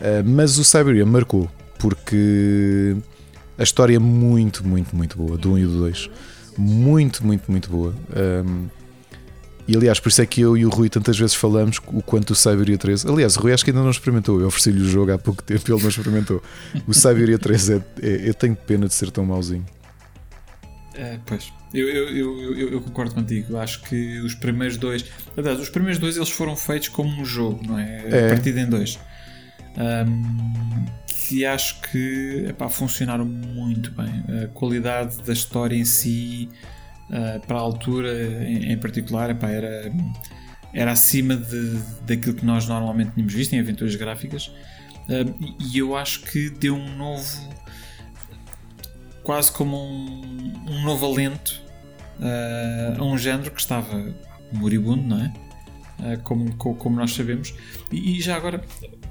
Uh, mas o Cyberia marcou porque a história é muito, muito, muito boa, do 1 e do 2. Muito, muito, muito boa. Um, e aliás, por isso é que eu e o Rui tantas vezes falamos o quanto o Cyberia 3. Aliás, o Rui acho que ainda não experimentou. Eu ofereci-lhe o jogo há pouco tempo e ele não experimentou. O Cyberia 3 é, é, Eu tenho pena de ser tão mauzinho. É, pois, eu, eu, eu, eu, concordo contigo. Acho que os primeiros dois. Aliás, os primeiros dois eles foram feitos como um jogo, não é? é. Partido em dois um, que acho que epá, funcionaram muito bem. A qualidade da história em si, uh, para a altura em, em particular, epá, era, era acima de, daquilo que nós normalmente tínhamos visto em aventuras gráficas. Uh, e eu acho que deu um novo, quase como um, um novo alento uh, a um género que estava moribundo, não é? Como, como nós sabemos. E, e já agora,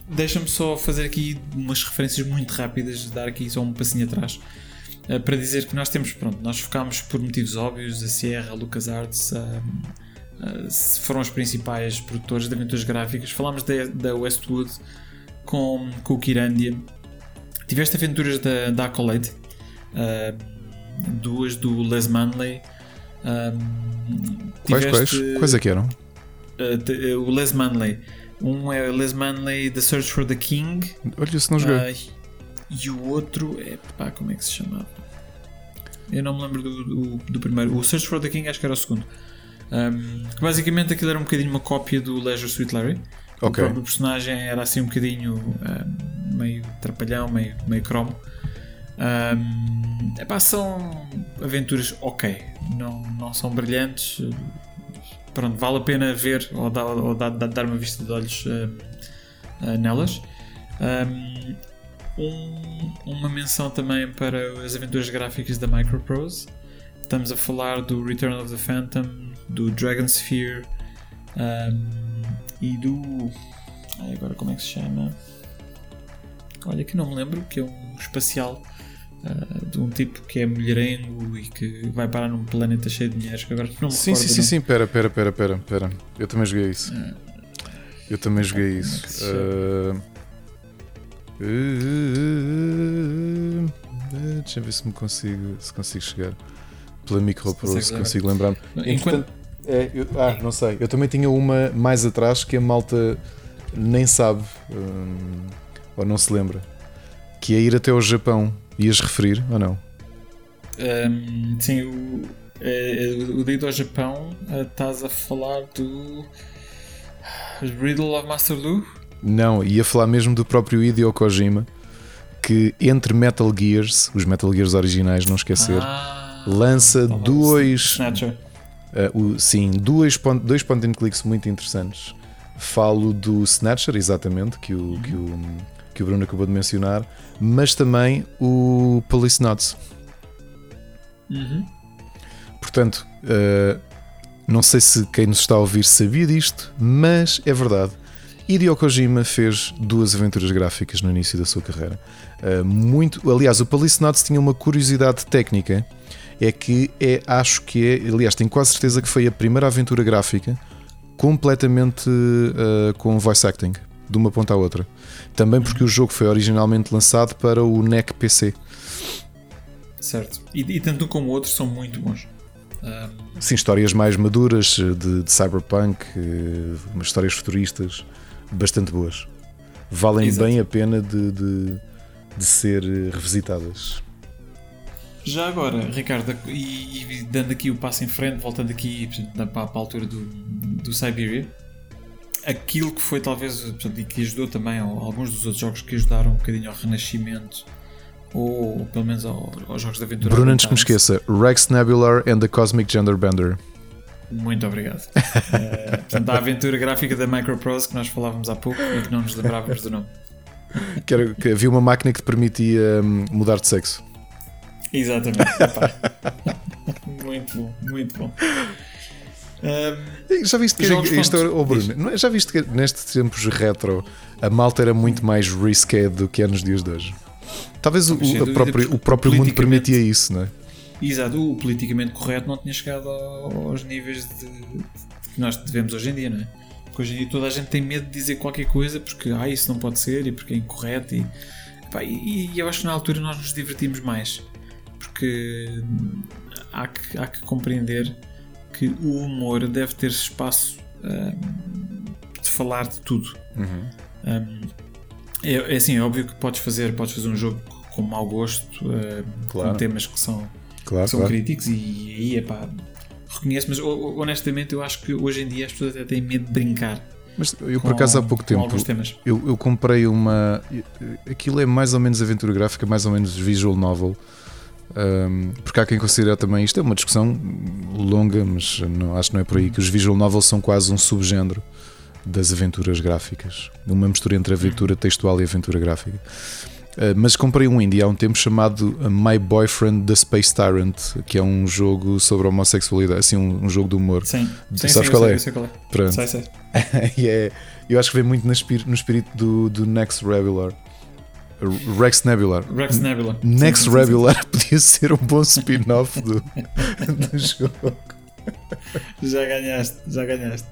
Deixa-me só fazer aqui umas referências muito rápidas, dar aqui só um passinho atrás. Uh, para dizer que nós temos, pronto, nós focámos por motivos óbvios, a Sierra, a LucasArts, uh, uh, foram os principais produtores de aventuras gráficas. Falámos de, da Westwood com, com o Kirandia. Tiveste aventuras da, da Accolade, duas do Les Manley. quais, quais? Quais é que eram? o Les Manley um é Les Manley The Search for the King. Olha, se não joguei. E o outro é. pá, como é que se chamava? Eu não me lembro do, do, do primeiro. O Search for the King acho que era o segundo. Um, basicamente aquilo era um bocadinho uma cópia do Leisure Suit Larry. Okay. O próprio personagem era assim um bocadinho um, meio trapalhão, meio, meio cromo. Um, epá, são aventuras ok, não, não são brilhantes, pronto, vale a pena ver ou, dar, ou dar, dar uma vista de olhos uh, uh, nelas. Um, uma menção também para as aventuras gráficas da Microprose. Estamos a falar do Return of the Phantom, do Dragon Sphere um, e do. Ai, agora como é que se chama? Olha, que não me lembro, que é um espacial Uh, de um tipo que é mulherengo e que vai parar num planeta cheio de mulheres que agora não me Sim, sim, sim, sim, pera, pera, pera, pera, pera. Eu também joguei isso. Uh, eu também joguei isso. Uh, deixa eu ver se me consigo, se consigo chegar pela micropro, se consigo lembrar-me. Enquanto... É, eu, ah, não sei. Eu também tinha uma mais atrás que a malta nem sabe um, ou não se lembra. Que é ir até ao Japão Ias referir ou não? Um, sim, o, Uh, o daí ao Japão, uh, estás a falar do. Riddle of Master Lu? Não, ia falar mesmo do próprio Hideo Kojima, que entre Metal Gears, os Metal Gears originais, não esquecer, Ah, lança tá dois. Snatcher. Uh, o- sim, dois, dois point and clicks muito interessantes. Falo do Snatcher, exatamente, que o, que o, que o Bruno acabou de mencionar, mas também o Police Notes. Uhum. Portanto, uh, não sei se quem nos está a ouvir sabia disto, mas é verdade. Hideo Kojima fez duas aventuras gráficas no início da sua carreira. Uh, muito, aliás, o Notes tinha uma curiosidade técnica, é que é, acho que é, aliás, tenho quase certeza que foi a primeira aventura gráfica completamente uh, com voice acting, de uma ponta à outra. Também porque o jogo foi originalmente lançado para o NEC PC. Certo. E, e tanto um como o outro são muito bons. Ah, Sim, histórias mais maduras eh, de, de cyberpunk, umas histórias futuristas bastante boas. Valem Exato. bem a pena de, de, de ser revisitadas. Já agora, Ricardo, e, e dando aqui o passo em frente, voltando aqui portanto, para, a altura do, do Siberia, aquilo que foi talvez portanto, e que ajudou também alguns dos outros jogos que ajudaram um bocadinho ao renascimento, ou pelo menos ao- aos jogos de aventura. Bruno, antes que me esqueça, Rex Nebular and the Cosmic Gender Bender. Muito obrigado. [laughs] Eh, portanto, a aventura gráfica da Microprose que nós falávamos há pouco e que não nos lembrávamos do nome. Que, era, que havia uma máquina que te permitia hum, mudar de sexo. Exatamente. [laughs] Muito bom, muito bom. E Já viste que Jogos isto, oh Bruno, não é- já viste que nestes tempos retro a malta era muito mais risque do que é nos dias de hoje? Talvez o, o- próprio, o próprio mundo permitia isso, não é? Exato, o politicamente correto não tinha chegado ao- aos níveis de, que nós devemos hoje em dia, não é? Porque hoje em dia toda a gente tem medo de dizer qualquer coisa porque ah, isso não pode ser e porque é incorreto e, pá, e, e eu acho que na altura nós nos divertimos mais porque há que, há que compreender que o humor deve ter espaço hum, de falar de tudo. Hum, é, é assim, é óbvio que podes fazer, podes fazer um jogo com mau gosto, hum, Claro. com temas que são Claro, são claro. críticos e aí é pá, reconheço, mas ho- ho- honestamente eu acho que hoje em dia as pessoas até têm medo de brincar. Mas eu por acaso há pouco tempo eu, eu comprei uma. Aquilo é mais ou menos aventura gráfica, mais ou menos visual novel. Um, porque há quem considere também isto é uma discussão longa, mas não, acho que não é por aí que os visual novels são quase um subgénero das aventuras gráficas, uma mistura entre aventura textual e aventura gráfica. Uh, mas comprei um indie há um tempo chamado My Boyfriend the Space Tyrant, que é um jogo sobre homossexualidade, assim, um, um jogo de humor. Sim, sim, Sabes sim, qual é? sei, qual é. Pronto. Sei, sei. [laughs] E é- eu acho que vem muito no espírito, no espírito do, do Next Rebular. Rex Nebular. Rex Nebula. Next Sim, sim, [laughs] podia ser um bom spin-off do, [laughs] do jogo. Já ganhaste, já ganhaste.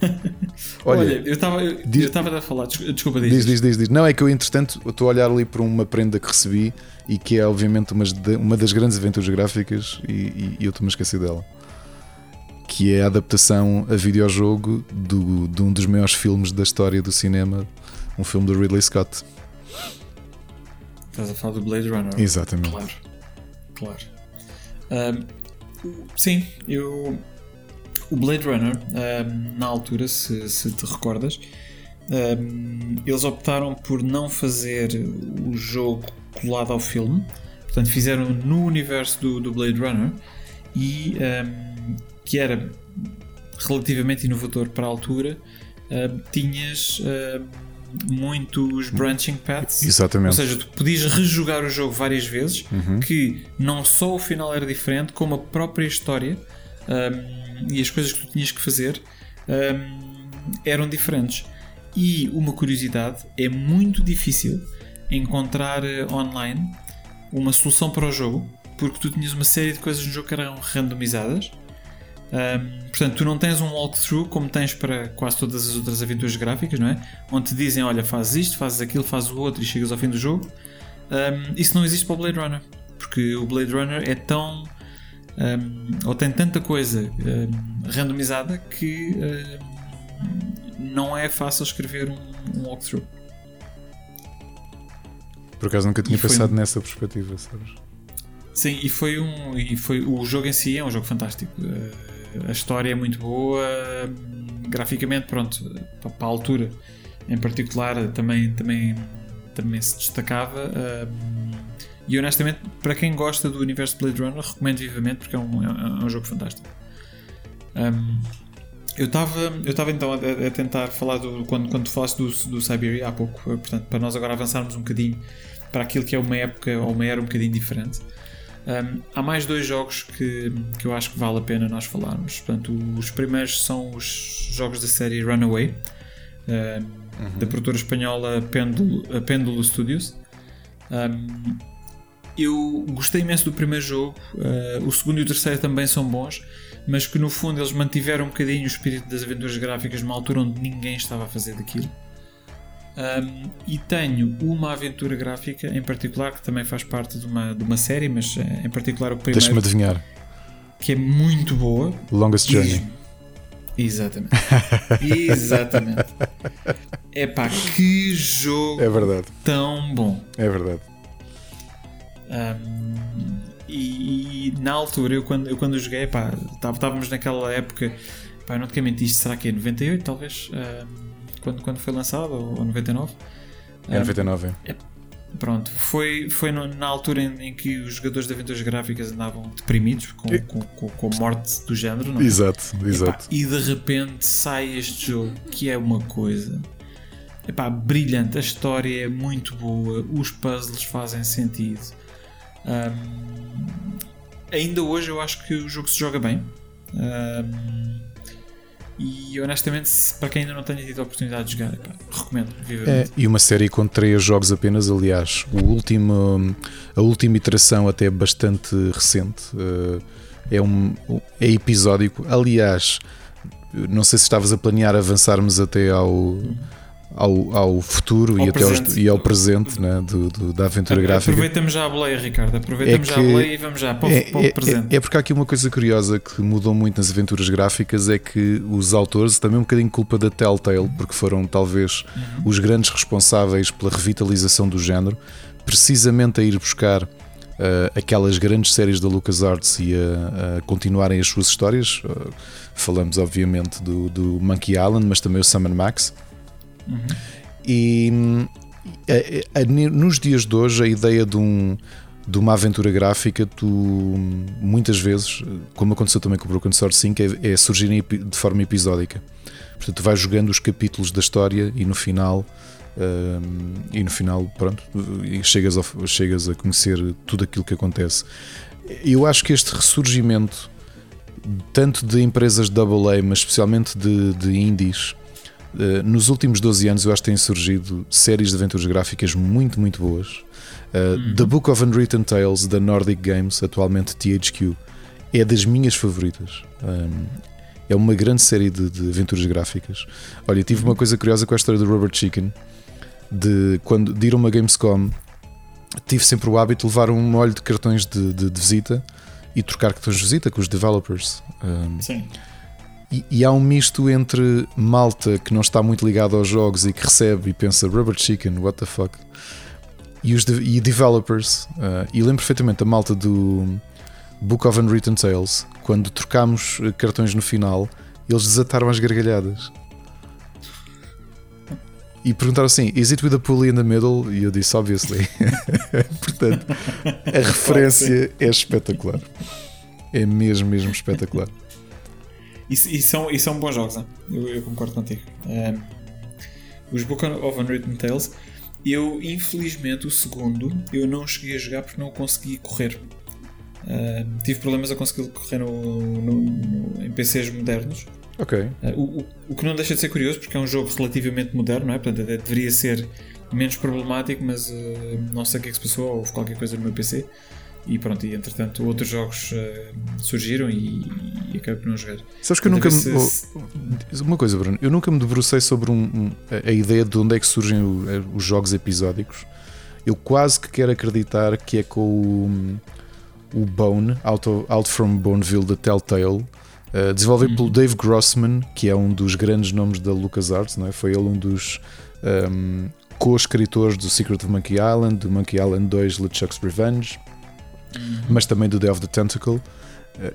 [laughs] Olha, Olha, eu estava eu, diz- eu a falar, desculpa, diz, Diz, diz, diz, diz. Não, é que eu, entretanto, estou a olhar ali para uma prenda que recebi e que é, obviamente, umas de- uma das grandes aventuras gráficas e, e- e eu estou-me a esquecer dela. Que é a adaptação a videojogo do, de um dos maiores filmes da história do cinema, um filme do Ridley Scott. Estás a falar do Blade Runner. Exatamente. Claro, claro. Ahm, sim, eu. O Blade Runner, ahm, na altura, se, se te recordas, ahm, eles optaram por não fazer o jogo colado ao filme, portanto, fizeram no universo do, do Blade Runner e ahm, que era relativamente inovador para a altura. tinhas muitos branching paths, ou Exatamente. seja, tu podias rejogar o jogo várias vezes, Uhum. que não só o final era diferente, como a própria história hum, e as coisas que tu tinhas que fazer hum, eram diferentes. E uma curiosidade: é muito difícil encontrar eh, online uma solução para o jogo, porque tu tinhas uma série de coisas no jogo que eram randomizadas. Um, portanto, tu não tens um walkthrough como tens para quase todas as outras aventuras gráficas, não é? Onde te dizem: olha, fazes isto, fazes aquilo, fazes o outro e chegas ao fim do jogo. Um, isso não existe para o Blade Runner, porque o Blade Runner é tão. Um, ou tem tanta coisa um, randomizada que um, não é fácil escrever um, um walkthrough. Por acaso nunca tinha E foi- pensado nessa perspectiva, sabes? Sim, e foi um. E foi, o jogo em si é um jogo fantástico. Uh, a história é muito boa, graficamente, pronto, para, para a altura em particular também, também, também se destacava. Uh, e honestamente, para quem gosta do universo Blade Runner, recomendo vivamente porque é um, é um jogo fantástico. Um, eu estava eu estava então a, a, tentar falar do, quando, quando falaste do, do Siberia há pouco, portanto, para nós agora avançarmos um bocadinho para aquilo que é uma época ou uma era um bocadinho diferente. Um, há mais dois jogos que, que eu acho que vale a pena nós falarmos. Portanto, os primeiros são os jogos da série Runaway, um, uhum. da produtora espanhola Péndulo, Péndulo Studios. Um, eu gostei imenso do primeiro jogo, uh, o segundo e o terceiro também são bons, mas que no fundo eles mantiveram um bocadinho o espírito das aventuras gráficas numa altura onde ninguém estava a fazer daquilo. Um, e tenho uma aventura gráfica em particular que também faz parte de uma, de uma série, mas eh, em particular o primeiro. Deixa-me adivinhar. Que é muito boa. Longest Journey. Exatamente. Exatamente. [laughs] É pá, que jogo é verdade. tão bom. É verdade. Um, e, e, na altura, eu quando, eu quando joguei, pá, estávamos naquela época, pá, eu não te quero mentir, isto será que é 98 talvez? Um, quando, quando foi lançado, ou 99. É 99, é. Pronto, foi, foi na altura em, em, que os jogadores de aventuras gráficas andavam deprimidos com, com, com, com a morte do género, não é? Exato, exato. e de repente sai este jogo que é uma coisa epá, brilhante. A história é muito boa, os puzzles fazem sentido. Um, ainda hoje eu acho que o jogo se joga bem. Um, e honestamente, para quem ainda não tenha tido a oportunidade de jogar, recomendo É, e uma série com três jogos apenas, aliás, o último, a última iteração até bastante recente. Eh, é, um, é episódico. Aliás, não sei se estavas a planear avançarmos até ao ao, ao futuro ao e, até aos, e ao presente né, do, do, da aventura gráfica. Aproveitamos já a boleia, Ricardo. Aproveitamos é já a boleia e vamos já para, é, para o é, presente. É, é, porque há aqui uma coisa curiosa que mudou muito nas aventuras gráficas: é que os autores, também um bocadinho culpa da Telltale, porque foram talvez uhum. os grandes responsáveis pela revitalização do género, precisamente a ir buscar. Uh, aquelas grandes séries da LucasArts e a, a continuarem as suas histórias. Uh, falamos, obviamente, do, do Monkey Island, mas também o Summon Max. Uhum. E a, a, a, nos dias de hoje, a ideia de, um, de uma aventura gráfica, tu muitas vezes, como aconteceu também com o Broken Sword 5, é, é surgir de forma episódica. Portanto, tu vais jogando os capítulos da história e no final. Um, e no final, pronto, chegas, ao, chegas a conhecer tudo aquilo que acontece. Eu acho que este ressurgimento, tanto de empresas AA, mas especialmente de, de indies, nos últimos 12 anos eu acho que têm surgido séries de aventuras gráficas muito, muito boas. Uh, uhum. The Book of Unwritten Tales da Nordic Games, atualmente THQ, é das minhas favoritas. Um, é uma grande série de, de, aventuras gráficas. Olha, tive uma uhum. coisa curiosa com a história do Robert Chicken. De, quando de ir a uma Gamescom, tive sempre o hábito de levar um molho de cartões de, de, de visita e trocar cartões de visita com os developers. Um, Sim. E, e, há um misto entre malta que não está muito ligado aos jogos e que recebe e pensa Rubber Chicken, what the fuck, e, os de, e developers. Uh, e lembro perfeitamente a malta do Book of Unwritten Tales, quando trocámos eh, cartões no final, eles desataram as gargalhadas. E perguntaram assim: Is it with a pulley in the middle? E eu disse: Obviously. [laughs] Portanto, a referência é espetacular. É mesmo, mesmo espetacular. E, e, são, e são bons jogos, eu, eu, concordo contigo. Um, os Book of Unwritten Tales, eu infelizmente o segundo eu não cheguei a jogar porque não consegui correr. Uh, tive problemas a conseguir correr no, no, no, em PCs modernos. Ok. Uh, o, o, que não deixa de ser curioso porque é um jogo relativamente moderno, não é? Portanto, deveria ser menos problemático, mas uh, não sei o que é que se passou, houve qualquer coisa no meu PC. E pronto, e entretanto outros jogos uh, surgiram e, e acabei por não jogar. Sabes que eu nunca me. Se... Uma coisa, Bruno, eu nunca me debrucei sobre um, um, a, a, ideia de onde é que surgem o, os jogos episódicos. Eu quase que quero acreditar que é com o, o Bone, Out, of, Out from Boneville da Telltale, uh, desenvolvido uhum. pelo Dave Grossman, que é um dos grandes nomes da LucasArts, não é? foi ele um dos um, co-escritores do Secret of Monkey Island, do Monkey Island 2 LeChuck's Revenge mas também do Day of the Tentacle.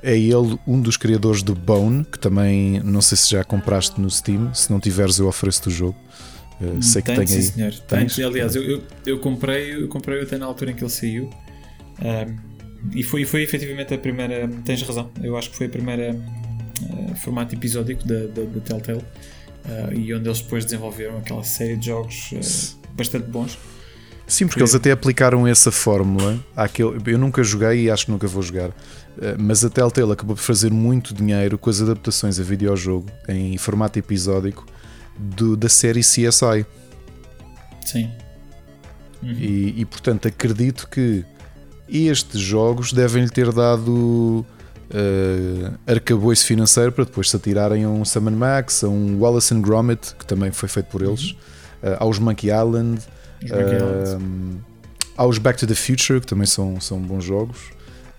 É ele um dos criadores do Bone, que também não sei se já compraste no Steam. Se não tiveres, eu ofereço-te o jogo. Uh, sei que tem, tem aí. sim, senhor. Tens? Aliás, eu, eu, eu, comprei, eu comprei até na altura em que ele saiu. Um, e foi, foi efetivamente a primeira. Tens razão, eu acho que foi a primeira uh, formato episódico da, da, da Telltale. Uh, e onde eles depois desenvolveram aquela série de jogos bastante bons. Sim, porque eles até aplicaram essa fórmula àquele. Eu nunca joguei e acho que nunca vou jogar. Mas a Telltale acabou por fazer muito dinheiro com as adaptações a videojogo em formato episódico do, da série CSI. Sim. Uhum. E, e, portanto acredito que estes jogos devem-lhe ter dado uh, arcabouço financeiro para depois se atirarem a um Summon Max, a um Wallace and Gromit, que também foi feito por eles, uhum. uh, aos Monkey Island, Uh, aos Back to the Future, que também são, são bons jogos.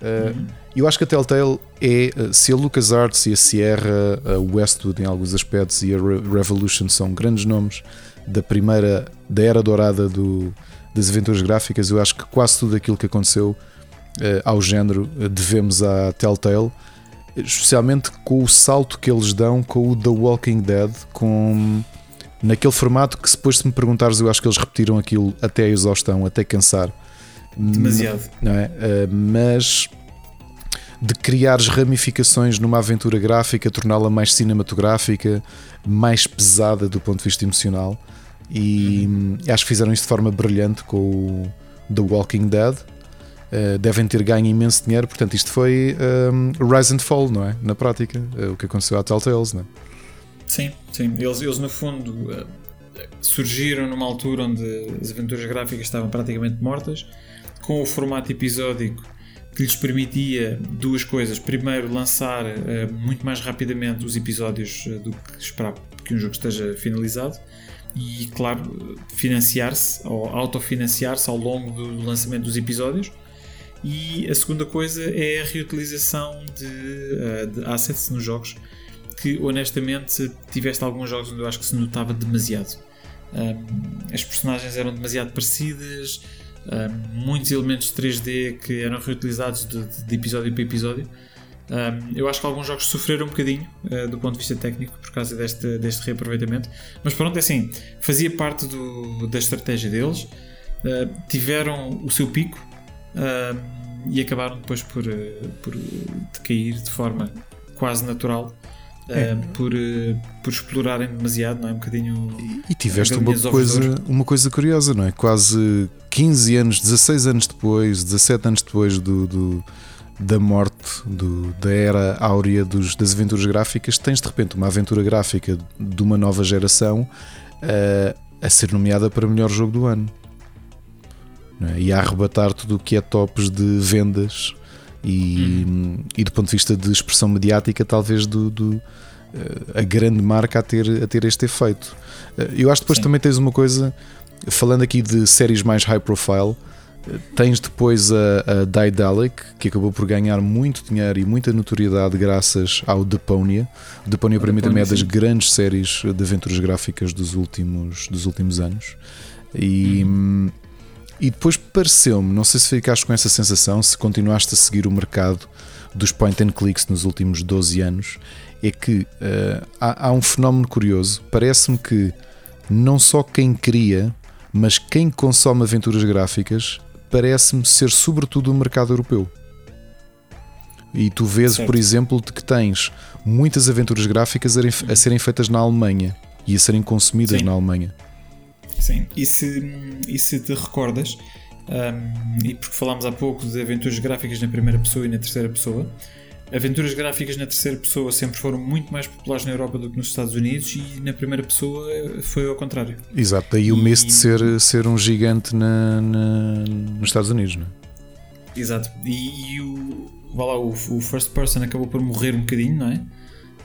Uhum. Eu acho que a Telltale é, se a LucasArts e a Sierra, a Westwood em alguns aspectos e a Revolution são grandes nomes da primeira, da era dourada do, das aventuras gráficas, eu acho que quase tudo aquilo que aconteceu uh, ao género uh, devemos à Telltale, especialmente com o salto que eles dão com o The Walking Dead, com naquele formato que depois se me perguntares, eu acho que eles repetiram aquilo até a exaustão, até cansar. Demasiado. Não é? Uh, mas de criar ramificações numa aventura gráfica, torná-la mais cinematográfica, mais pesada do ponto de vista emocional. E uhum. acho que fizeram isto de forma brilhante com o The Walking Dead. Uh, devem ter ganho imenso dinheiro, portanto, isto foi um, Rise and Fall, não é? Na prática, uh, o que aconteceu à Telltales, não é? Sim, sim. Eles, eles no fundo uh, surgiram numa altura onde as aventuras gráficas estavam praticamente mortas, com o formato episódico que lhes permitia duas coisas. Primeiro, lançar muito mais rapidamente os episódios do que esperar que um jogo esteja finalizado e, claro, financiar-se ou autofinanciar-se ao longo do lançamento dos episódios. E a segunda coisa é a reutilização de, eh, de assets nos jogos, que honestamente tiveste alguns jogos onde eu acho que se notava demasiado. as personagens eram demasiado parecidas, muitos elementos 3D que eram reutilizados de, de episódio para episódio um, eu acho que alguns jogos sofreram um bocadinho uh, do ponto de vista técnico por causa deste, deste reaproveitamento, mas pronto, é assim, fazia parte do, da estratégia deles, uh, tiveram o seu pico uh, e acabaram depois por, por decair de forma quase natural. É. por, por explorarem demasiado, não é? Um bocadinho. E, e tiveste uma coisa, uma coisa curiosa, não é? Quase 15 anos, 16 anos depois, 17 anos depois do, do da morte do, da era áurea dos, das aventuras gráficas, tens de repente uma aventura gráfica de uma nova geração uh, a ser nomeada para melhor jogo do ano é? e a arrebatar tudo o que é tops de vendas e, uhum. e do ponto de vista de expressão mediática, talvez do, do uh, a grande marca a ter, a ter este efeito. Uh, eu acho que depois Sim. também tens uma coisa, falando aqui de séries mais high profile Tens depois a, a Daedalic, que acabou por ganhar muito dinheiro e muita notoriedade graças ao Deponia. O Deponia para mim também é das grandes séries de aventuras gráficas dos últimos, dos últimos anos. E, hum. E depois pareceu-me, não sei se ficaste com essa sensação, se continuaste a seguir o mercado dos point and clicks nos últimos 12 anos, é que uh, há, há um fenómeno curioso. Parece-me que não só quem cria, mas quem consome aventuras gráficas parece-me ser sobretudo o mercado europeu. E tu vês, certo. por exemplo, de que tens muitas aventuras gráficas a serem feitas na Alemanha e a serem consumidas Sim. na Alemanha. Sim, e se, e se te recordas, um, e porque falámos há pouco de aventuras gráficas na primeira pessoa e na terceira pessoa, aventuras gráficas na terceira pessoa sempre foram muito mais populares na Europa do que nos Estados Unidos e na primeira pessoa foi ao contrário. Exato, daí o mês de ser, ser um gigante na, na, nos Estados Unidos, não é? Exato, e, e o, lá, o, o, first person acabou por morrer um bocadinho, não é?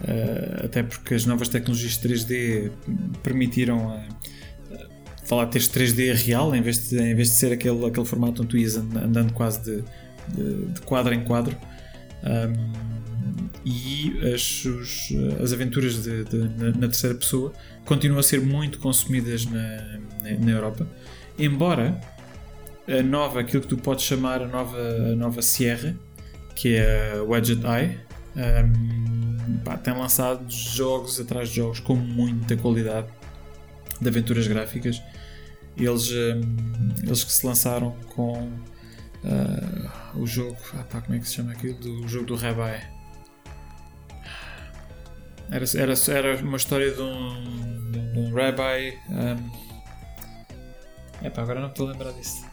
Uh, até porque as novas tecnologias 3D permitiram falar de 3D real em vez de, em vez de ser aquele, aquele formato onde tu ias andando quase de, de, de quadro em quadro. Um, e as, os, as aventuras de, de, na, na, terceira pessoa continuam a ser muito consumidas na, na, na Europa, embora a nova, aquilo que tu podes chamar a nova, a nova Sierra, que é a Wedget Eye. Um, pá, tem lançado jogos atrás de jogos com muita qualidade de aventuras gráficas. Eles, um, eles que se lançaram com uh, o jogo. Ah, pá, como é que se chama aquilo? Do, o jogo do Rabbi. Era, era, era uma história de um, de um rabbi. Um, epá, agora não estou a lembrar disso.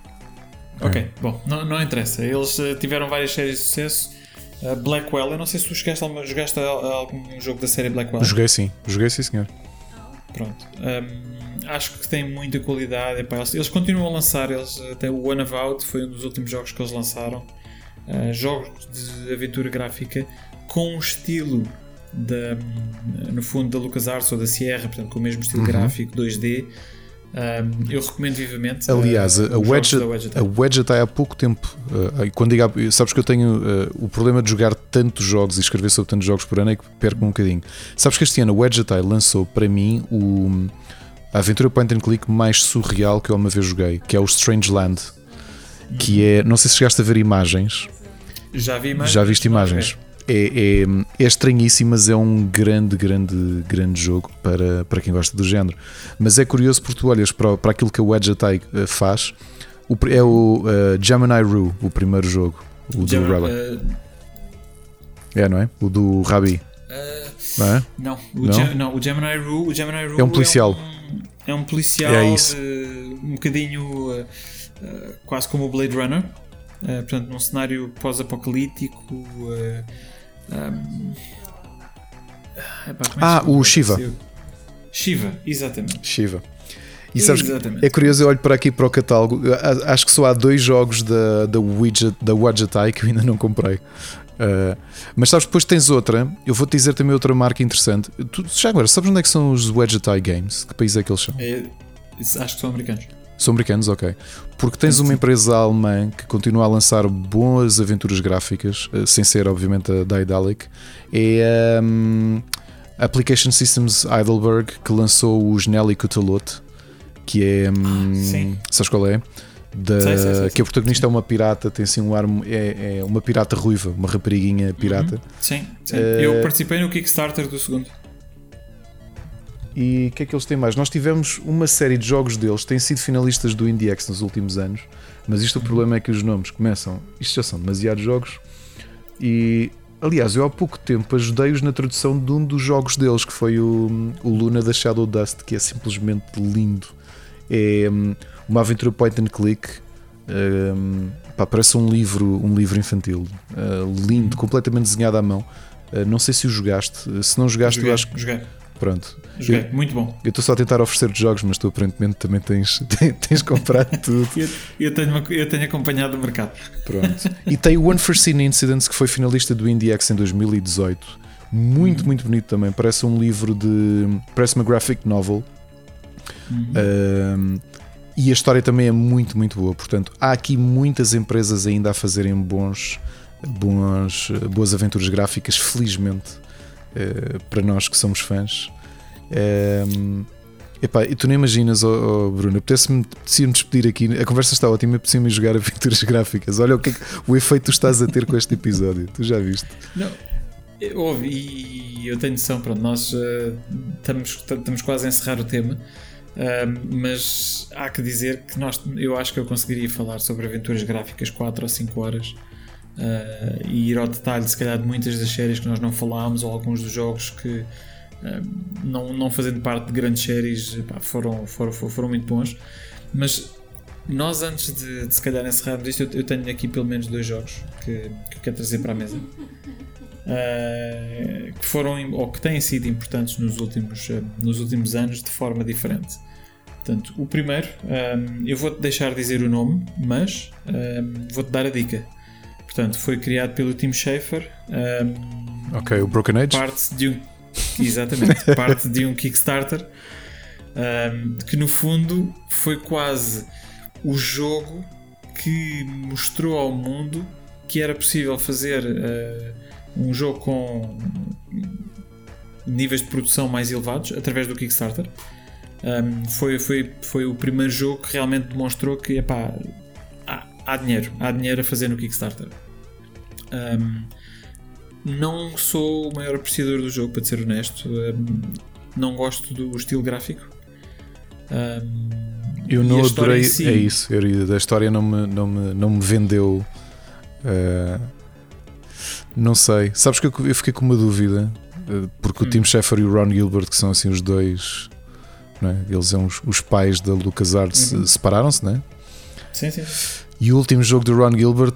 Ok, bom, não, não interessa. Eles uh, tiveram várias séries de sucesso. Uh, Blackwell, eu não sei se tu jogaste, jogaste algum jogo da série Blackwell. Joguei sim, joguei sim, senhor. Pronto. Um, acho que tem muita qualidade. Epá, eles, eles, continuam a lançar. Eles, até o One of Out foi um dos últimos jogos que eles lançaram. Uh, jogos de aventura gráfica com um estilo da, no fundo da LucasArts ou da Sierra, portanto, com o mesmo estilo uhum. gráfico 2D. Um, eu recomendo vivamente. Aliás, a, a, Wedget, a Wedget há pouco tempo, uh, quando digo, sabes que eu tenho uh, o problema de jogar tantos jogos e escrever sobre tantos jogos por ano é que perco um bocadinho. Sabes que este ano a Wedget lançou para mim o, a aventura point and click mais surreal que eu uma vez joguei, que é o Strange Land. Que é, não sei se chegaste a ver imagens. Já vi imagens. Já viste imagens é, é, é estranhíssimo, mas é um grande, grande, grande jogo para, para quem gosta do género. Mas é curioso porque tu olhas para, para aquilo que a Wedge Attack eh, faz. O, é o uh, Gemini Rue, o primeiro jogo, o do Rabi. Uh... É, não é? O do Rabi. Uh... Não, é? não, o não? Gem, não, o Gemini Rue, o Gemini Rue é um policial. É um, é um policial é. De, um bocadinho quase como o Blade Runner. portanto, num cenário pós-apocalíptico. Epá, é ah, o Shiva. Shiva, exatamente. Shiva. E sabes, Exatamente. é curioso, eu olho para aqui para o catálogo. Acho que só há dois jogos da, da Widget, da Widget Eye que eu ainda não comprei. Uh, mas sabes, depois tens outra. Eu vou-te dizer também outra marca interessante. Tu, já agora, sabes onde é que são os Widget Eye Games? Que país é que eles são? É, acho que são americanos. São americanos, ok. Porque tens uma empresa alemã que continua a lançar boas aventuras gráficas, eh, sem ser, obviamente, a Daedalic. É a um, Application Systems Heidelberg que lançou o Snelly Cutalot, que é. Um, Sim. Sabes qual é? Da, sim, sim, sim, que a protagonista é uma pirata, tem assim um ar, é, é uma pirata ruiva, uma rapariguinha pirata. Uhum. Sim, sim. Uh, eu participei no Kickstarter do segundo. E o que é que eles têm mais? Nós tivemos uma série de jogos deles, têm sido finalistas do IndieX nos últimos anos, mas isto o problema é que os nomes começam, isto já são demasiados jogos. E aliás, eu há pouco tempo ajudei-os na tradução de um dos jogos deles, que foi o, o Luna da Shadow Dust, que é simplesmente lindo. É hum, uma aventura point and click. Um, pá, parece um livro, um livro infantil, uh, lindo, completamente desenhado à mão. Uh, não sei se o jogaste. Se não jogaste, joguei, eu acho que. Joguei. Pronto. Joguei, eu, muito bom. Eu estou só a tentar oferecer-te jogos, mas tu aparentemente também tens, [laughs] tens comprado tudo. eu, eu, tenho, eu tenho acompanhado o mercado. Pronto. E tem o Unforeseen Incidents, que foi finalista do IndieX em 2018. Muito, uhum. muito bonito também. Parece um livro de. Parece uma graphic novel. Uhum. Um, e a história também é muito, muito boa. Portanto, há aqui muitas empresas ainda a fazerem bons, bons, boas aventuras gráficas, felizmente para nós que somos fãs. Um, epá, e tu nem imaginas, oh, oh Bruno, apetece-me me despedir aqui. A conversa está ótima, apetece-me jogar aventuras gráficas. Olha o, que, é que, o efeito tu estás a ter com este episódio. Tu já viste? Não. Houve, e eu tenho noção, pronto, nós uh, estamos, estamos quase a encerrar o tema, uh, mas há que dizer que nós, eu acho que eu conseguiria falar sobre aventuras gráficas 4 ou 5 horas uh, e ir ao detalhe, se calhar, de muitas das séries que nós não falámos ou alguns dos jogos que, uh, não, não fazendo parte de grandes séries, pá, foram, foram, foram muito bons. Mas nós, antes de, de se calhar encerrarmos isto, eu, eu, tenho aqui pelo menos dois jogos que, que eu quero trazer para a mesa. Uh, que foram ou que têm sido importantes nos últimos, nos últimos anos de forma diferente. Portanto, o primeiro, um, eu vou-te deixar dizer o nome, mas um, vou-te dar a dica. Portanto, foi criado pelo Tim Schafer. Um, ok, o Broken Age. Parte de um, exatamente, [laughs] parte de um Kickstarter um, que no fundo foi quase o jogo que mostrou ao mundo que era possível fazer uh, um jogo com níveis de produção mais elevados através do Kickstarter. Um, foi, foi, foi o primeiro jogo que realmente demonstrou que epá, há dinheiro, há dinheiro a fazer no Kickstarter. Um, não sou o maior apreciador do jogo, para ser honesto. Um, não gosto do estilo gráfico. Um, eu não adorei. Si... É isso, eu, a história não me, não me, não me vendeu. Uh, não sei. Sabes que eu, eu fiquei com uma dúvida. Uh, porque hum. o Tim Schafer e o Ron Gilbert, que são assim os dois. É? Eles são os, os, pais da LucasArts, uhum. separaram-se, não é? Sim, sim. E o último jogo do Ron Gilbert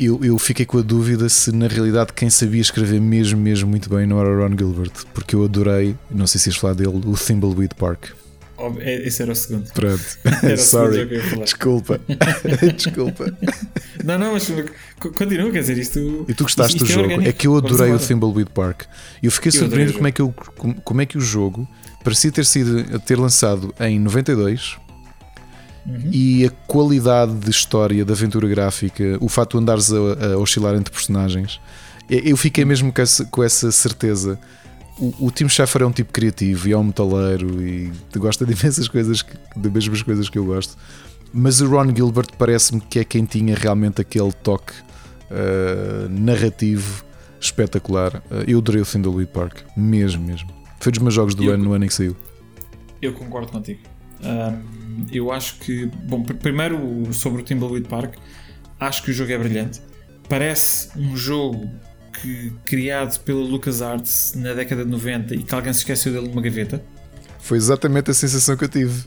eu, eu fiquei com a dúvida se na realidade quem sabia escrever mesmo, mesmo muito bem não era o Ron Gilbert, porque eu adorei, não sei se ias falar dele, o Thimbleweed Park. É, esse era o segundo. Pronto. [laughs] [laughs] Sorry. Desculpa. [laughs] Desculpa. Não, não, mas continua, quer dizer, isto. E tu gostaste isto, do é jogo? É, é, que eu adorei o Thimbleweed Park. E eu fiquei surpreendido como é, que eu, como, como é que o jogo parecia ter sido ter lançado em 92 Uhum. E a qualidade de história, da aventura gráfica, o facto de andares a, a oscilar entre personagens, eu fiquei mesmo com essa, com essa certeza. O, o Tim Schafer é um tipo criativo e é um metaleiro e gosta de [laughs] imensas coisas, de mesmas coisas que eu gosto. Mas o Ron Gilbert parece-me que é quem tinha realmente aquele toque uh, narrativo espetacular. Uh, eu adorei o Thunderweed Park, mesmo, mesmo. Foi dos meus jogos do eu, ano no ano em que saiu. Eu concordo contigo. Um eu acho que, bom, primeiro sobre o Timbleweed Park, acho que o jogo é brilhante. Parece um jogo que, criado pela LucasArts na década de 90 e que alguém se esqueceu dele numa gaveta. Foi exatamente a sensação que eu tive.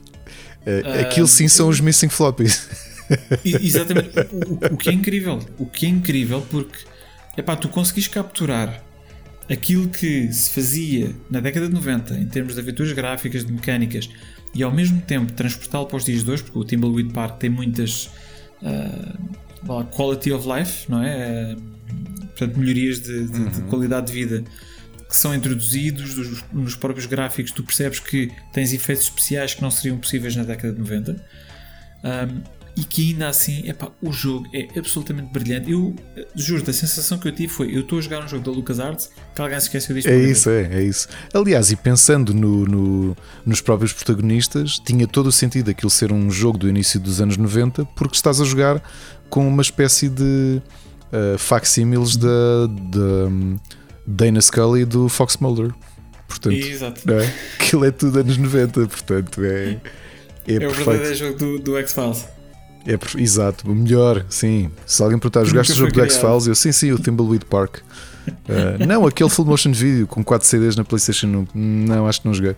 Uh, Aquilo sim são os missing floppies. Exatamente. O, o, que é incrível. O que é incrível porque epá, tu conseguiste capturar aquilo que se fazia na década de 90 em termos de aventuras gráficas, de mecânicas, e ao mesmo tempo transportá-lo para os dias de hoje, porque o Timbleweed Park tem muitas uh, quality of life, não é? Uh, portanto, melhorias de, de, uhum. de, qualidade de vida que são introduzidos dos, nos próprios gráficos. Tu percebes que tens efeitos especiais que não seriam possíveis na década de 90. Um, e que ainda assim, epá, o jogo é absolutamente brilhante. Eu juro, a sensação que eu tive foi: eu estou a jogar um jogo da LucasArts que alguém se esqueceu disto. É isso, é, é isso. Aliás, e pensando no, no, nos próprios protagonistas, tinha todo o sentido aquilo ser um jogo do início dos anos 90, porque estás a jogar com uma espécie de uh, facsímiles da, da um, Dana Scully e do Fox Mulder. Portanto, Exato. É, [laughs] aquilo é tudo anos 90, portanto é. É, é o verdadeiro jogo do, do X-Files. É, exato, o melhor, sim. Se alguém perguntar, jogaste o jogo do X-Files? Eu, sim, sim, o Thimbleweed Park. Uh, [laughs] não, aquele full motion video com 4 CDs na PlayStation 1. Não, acho que não joguei.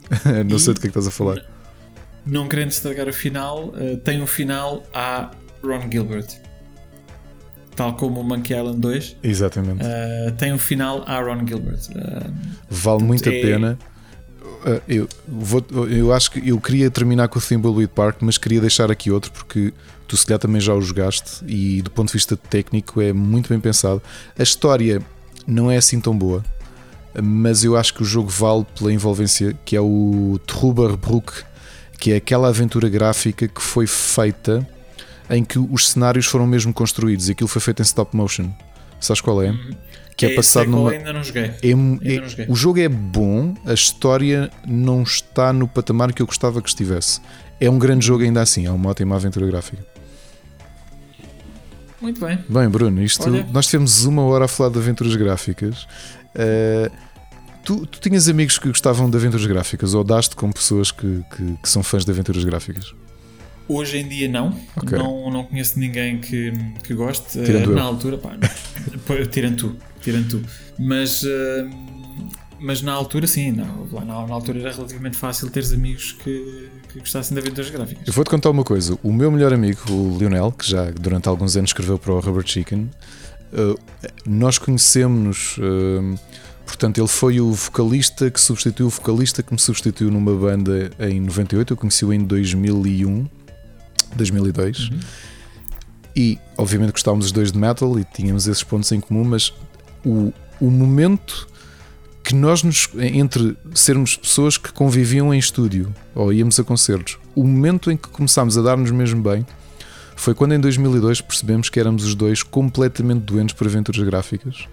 [laughs] não e sei do que é que estás a falar. Não querendo estragar o final, uh, tem um final a Ron Gilbert. Tal como o Monkey Island 2. Exatamente. Uh, tem um final a Ron Gilbert. vale muito é... a pena eu, vou, eu acho que eu queria terminar com o Thimbleweed Park, mas queria deixar aqui outro porque tu se calhar também já o jogaste e do ponto de vista técnico é muito bem pensado. A história não é assim tão boa, mas eu acho que o jogo vale pela envolvência, que é o Truberbrook, que é aquela aventura gráfica que foi feita em que os cenários foram mesmo construídos e aquilo foi feito em stop motion. Sabes qual é? Que é, é passado numa. Ainda não joguei. É, ainda é, não joguei. O jogo é bom, a história não está no patamar que eu gostava que estivesse. É um grande jogo ainda assim, é uma ótima aventura gráfica. Muito bem. Bem, Bruno, isto, nós tivemos uma hora a falar de aventuras gráficas. Uh, tu, tu tinhas amigos que gostavam de aventuras gráficas ou daste com pessoas que, que, que são fãs de aventuras gráficas? Hoje em dia não. Okay. Não, não conheço ninguém que, que goste. Tirando uh, na altura, pá, [laughs] tirando tu tirando tu. Mas, uh, mas na altura, sim, não, lá na, na, altura era relativamente fácil teres amigos que, que gostassem de aventuras gráficas. Eu vou-te contar uma coisa: o meu melhor amigo, o Lionel, que já durante alguns anos escreveu para o Rubber Chicken, uh, nós conhecemos-nos. Uh, portanto, ele foi o vocalista que substituiu o vocalista que me substituiu numa banda em 98. Eu conheci-o em 2001, 2002. Uhum. E obviamente gostávamos os dois de metal e tínhamos esses pontos em comum, mas o, o momento que nós nos, entre sermos pessoas que conviviam em estúdio ou íamos a concertos, o momento em que começámos a dar-nos mesmo bem foi quando em 2002 percebemos que éramos os dois completamente doentes por aventuras gráficas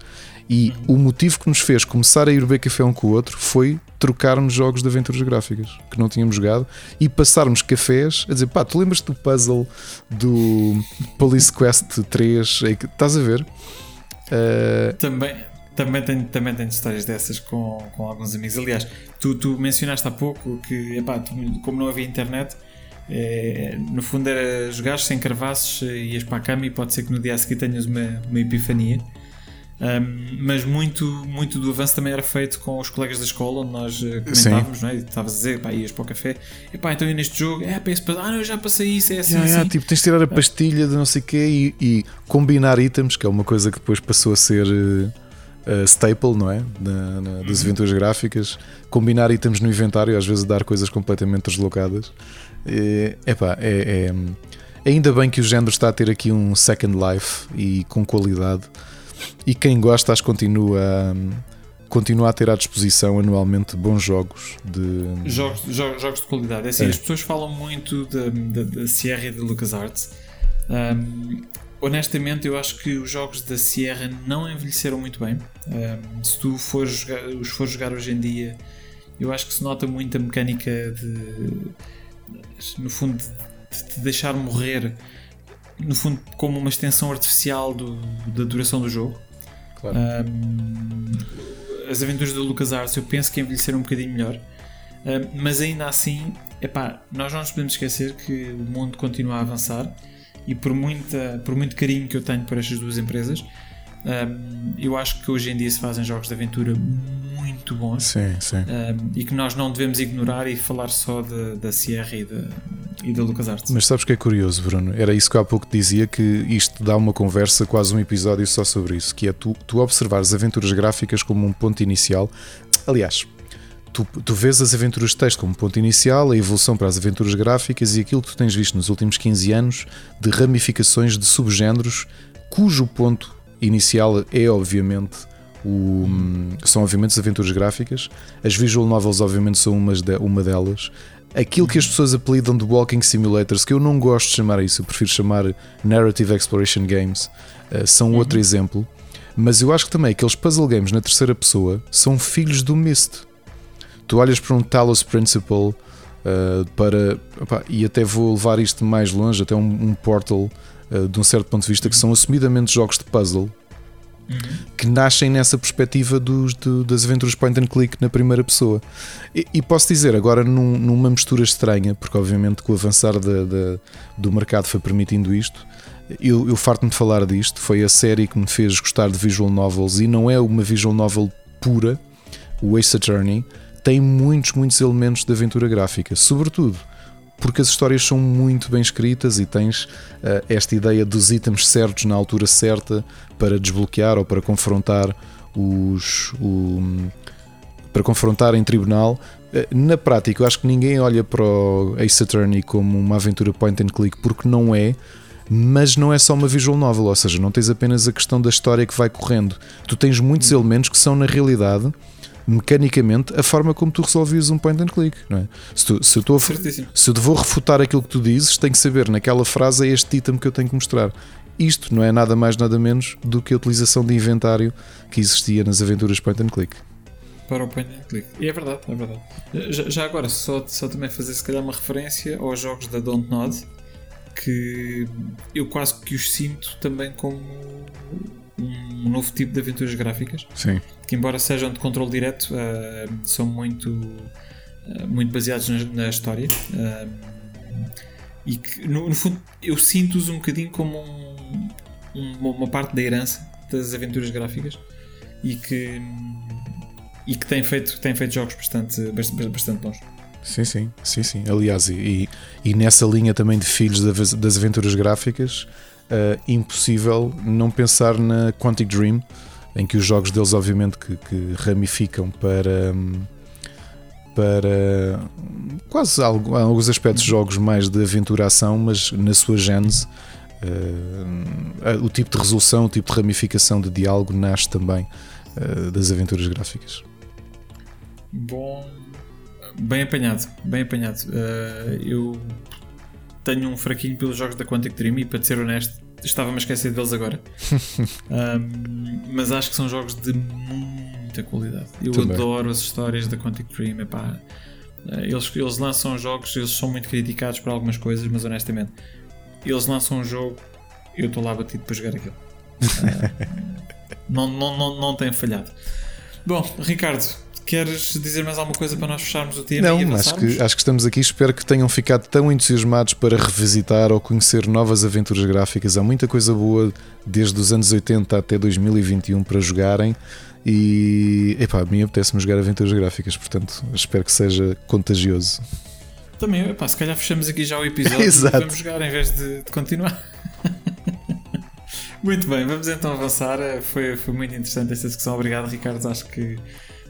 E o motivo que nos fez começar a ir beber café um com o outro foi trocarmos jogos de aventuras gráficas que não tínhamos jogado e passarmos cafés a dizer: pá, tu lembras do puzzle do Police Quest 3? É que- Estás a ver? Uh, Também, também, tenho, também tenho histórias dessas com, com alguns amigos. Aliás, tu, tu mencionaste há pouco que, epá, tu- como não havia internet, eh, no fundo era jogar sem carvaços, eh, ias para a cama e pode ser que no dia a seguir tenhas uma, uma epifania. Ahm, mas muito, muito do avanço também era feito com os colegas da escola, onde nós eh, comentávamos, não é? E estavas a dizer, pá, ias para o café, epá, então eu neste jogo, é, pá, esse ah, não, eu já passei isso, é assim, Yeah, yeah, assim. tipo, tens de tirar a pastilha de não sei o quê e, e combinar itens, que é uma coisa que depois passou a ser uh, uh, staple, não é? Na- na- das aventuras gráficas. Combinar itens no inventário, às vezes dar coisas completamente deslocadas. É, epá, é, é- ainda bem que o género está a ter aqui um second life e com qualidade. E quem gosta, que continua, um, continua a ter à disposição anualmente bons jogos de. Jogos, jogos, jogos de qualidade. É assim, É. as pessoas falam muito da, da, da Sierra e da LucasArts. Um, honestamente, eu acho que os jogos da Sierra não envelheceram muito bem. Um, se tu fores jogar, os fores jogar hoje em dia, eu acho que se nota muito a mecânica de. No fundo, de te deixar morrer. No fundo, como uma extensão artificial do- da duração do jogo. Claro. Um, as aventuras da LucasArts eu penso que envelheceram um bocadinho melhor. Um, mas ainda assim, epá, nós não nos podemos esquecer que o mundo continua a avançar e por, muita, por muito carinho que eu tenho por estas duas empresas, um, eu acho que hoje em dia se fazem jogos de aventura muito bons Sim, sim. um, e que nós não devemos ignorar e falar só da, da Sierra e da, e da LucasArts. Mas sabes que é curioso, Bruno? Era isso que há pouco dizia que isto dá uma conversa, quase um episódio só sobre isso, que é tu, tu observares aventuras gráficas como um ponto inicial. Aliás, tu, tu vês as aventuras de texto como ponto inicial, a evolução para as aventuras gráficas e aquilo que tu tens visto nos últimos 15 anos de ramificações de subgéneros, cujo ponto inicial é obviamente o, são obviamente as aventuras gráficas, as visual novels obviamente são umas de- uma delas. Aquilo que as pessoas apelidam de walking simulators, que eu não gosto de chamar isso, eu prefiro chamar narrative exploration games, eh, são outro exemplo. Mas eu acho que também aqueles puzzle games na terceira pessoa são filhos do Myst. Tu olhas para um Talos Principle uh, para. opá, e até vou levar isto mais longe, até um, um Portal, uh, de um certo ponto de vista, que são assumidamente jogos de puzzle que nascem nessa perspectiva dos, do- das aventuras point and click na primeira pessoa. E, e posso dizer, agora num- numa mistura estranha, porque obviamente com o avançar da- da- do mercado foi permitindo isto. Eu, eu farto-me de falar disto. Foi a série que me fez gostar de visual novels e não é uma visual novel pura. O Ace Attorney tem muitos, muitos elementos de aventura gráfica, sobretudo porque as histórias são muito bem escritas e tens eh, esta ideia dos itens certos na altura certa para desbloquear ou para confrontar os o- para confrontar em tribunal. Eh, Na prática, eu acho que ninguém olha para o Ace Attorney como uma aventura point and click porque não é. Mas não é só uma visual novel, ou seja, não tens apenas a questão da história que vai correndo. Tu tens muitos elementos que são, na realidade, mecanicamente, a forma como tu resolvias um point and click. Não é? se, tu, se eu estou se eu te vou refutar aquilo que tu dizes, tenho que saber naquela frase é este item que eu tenho que mostrar. Isto não é nada mais, nada menos do que a utilização de inventário que existia nas aventuras point and click. Para o point and click. E é verdade, é verdade. Já, já agora, só, só também fazer se calhar uma referência aos jogos da Don't Nod, que eu quase que os sinto também como um novo tipo de aventuras gráficas, Sim. que embora sejam de controle direto, ah, são muito, ah, muito baseados na, na história. ah, e que, no, no fundo, eu sinto-os um bocadinho como um- um- uma parte da herança das aventuras gráficas e que, e que tem, feito, tem feito jogos bastante, bastante, bastante bons. Sim, sim, sim, sim. Aliás, e, e nessa linha também de filhos da- das aventuras gráficas, eh, impossível não pensar na Quantic Dream, em que os jogos deles, obviamente, que, que ramificam para. hum, para quase alguns aspectos jogos mais de aventura-ação, mas na sua gênese, eh, o tipo de resolução, o tipo de ramificação de diálogo nasce também eh, das aventuras gráficas. Bom, bem apanhado, bem apanhado. Uh, eu tenho um fraquinho pelos jogos da Quantic Dream e para ser honesto, estava-me a esquecer deles agora. [laughs] um, mas acho que são jogos de muita qualidade. Eu Também. adoro as histórias da Quantic Dream. Epá, eles, eles lançam jogos, eles são muito criticados por algumas coisas, mas honestamente, eles lançam um jogo, eu estou lá batido para jogar aquilo. Uh, [laughs] não, não, não, não tem falhado. Bom, Ricardo, queres dizer mais alguma coisa para nós fecharmos o tema? Não, acho que, acho que estamos aqui. Espero que tenham ficado tão entusiasmados para revisitar ou conhecer novas aventuras gráficas. Há muita coisa boa desde os anos 80 até 2021 para jogarem. E epá, a mim apetece-me jogar aventuras gráficas, portanto espero que seja contagioso. Também, epá, se calhar fechamos aqui já o episódio [laughs] Exato. e vamos jogar em vez de, de continuar. [laughs] muito bem, vamos então avançar. Eh, Foi, foi muito interessante esta discussão. Obrigado, Ricardo. Acho que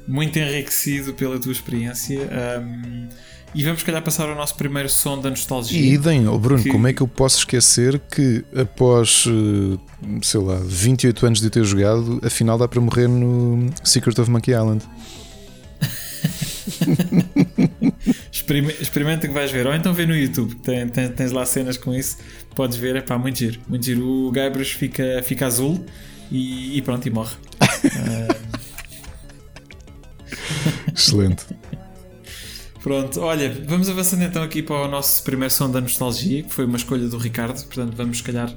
muito enriquecido pela tua experiência. Um, e vamos, calhar, passar ao nosso primeiro som da nostalgia. E idem, oh Bruno, Que- como é que eu posso esquecer que após, eh, sei lá, 28 anos de ter jogado, afinal dá para morrer no Secret of Monkey Island? [laughs] Experime- Experimenta que vais ver. Ou então vê no YouTube, tem, tem- tens lá cenas com isso. Podes ver, é pá, muito giro. Muito giro. O Guybrush fica, fica azul e, e pronto, e morre. Ah, [laughs] Excelente. Pronto, olha, vamos avançando então aqui para o nosso primeiro som da nostalgia, que foi uma escolha do Ricardo. Portanto, vamos, se calhar,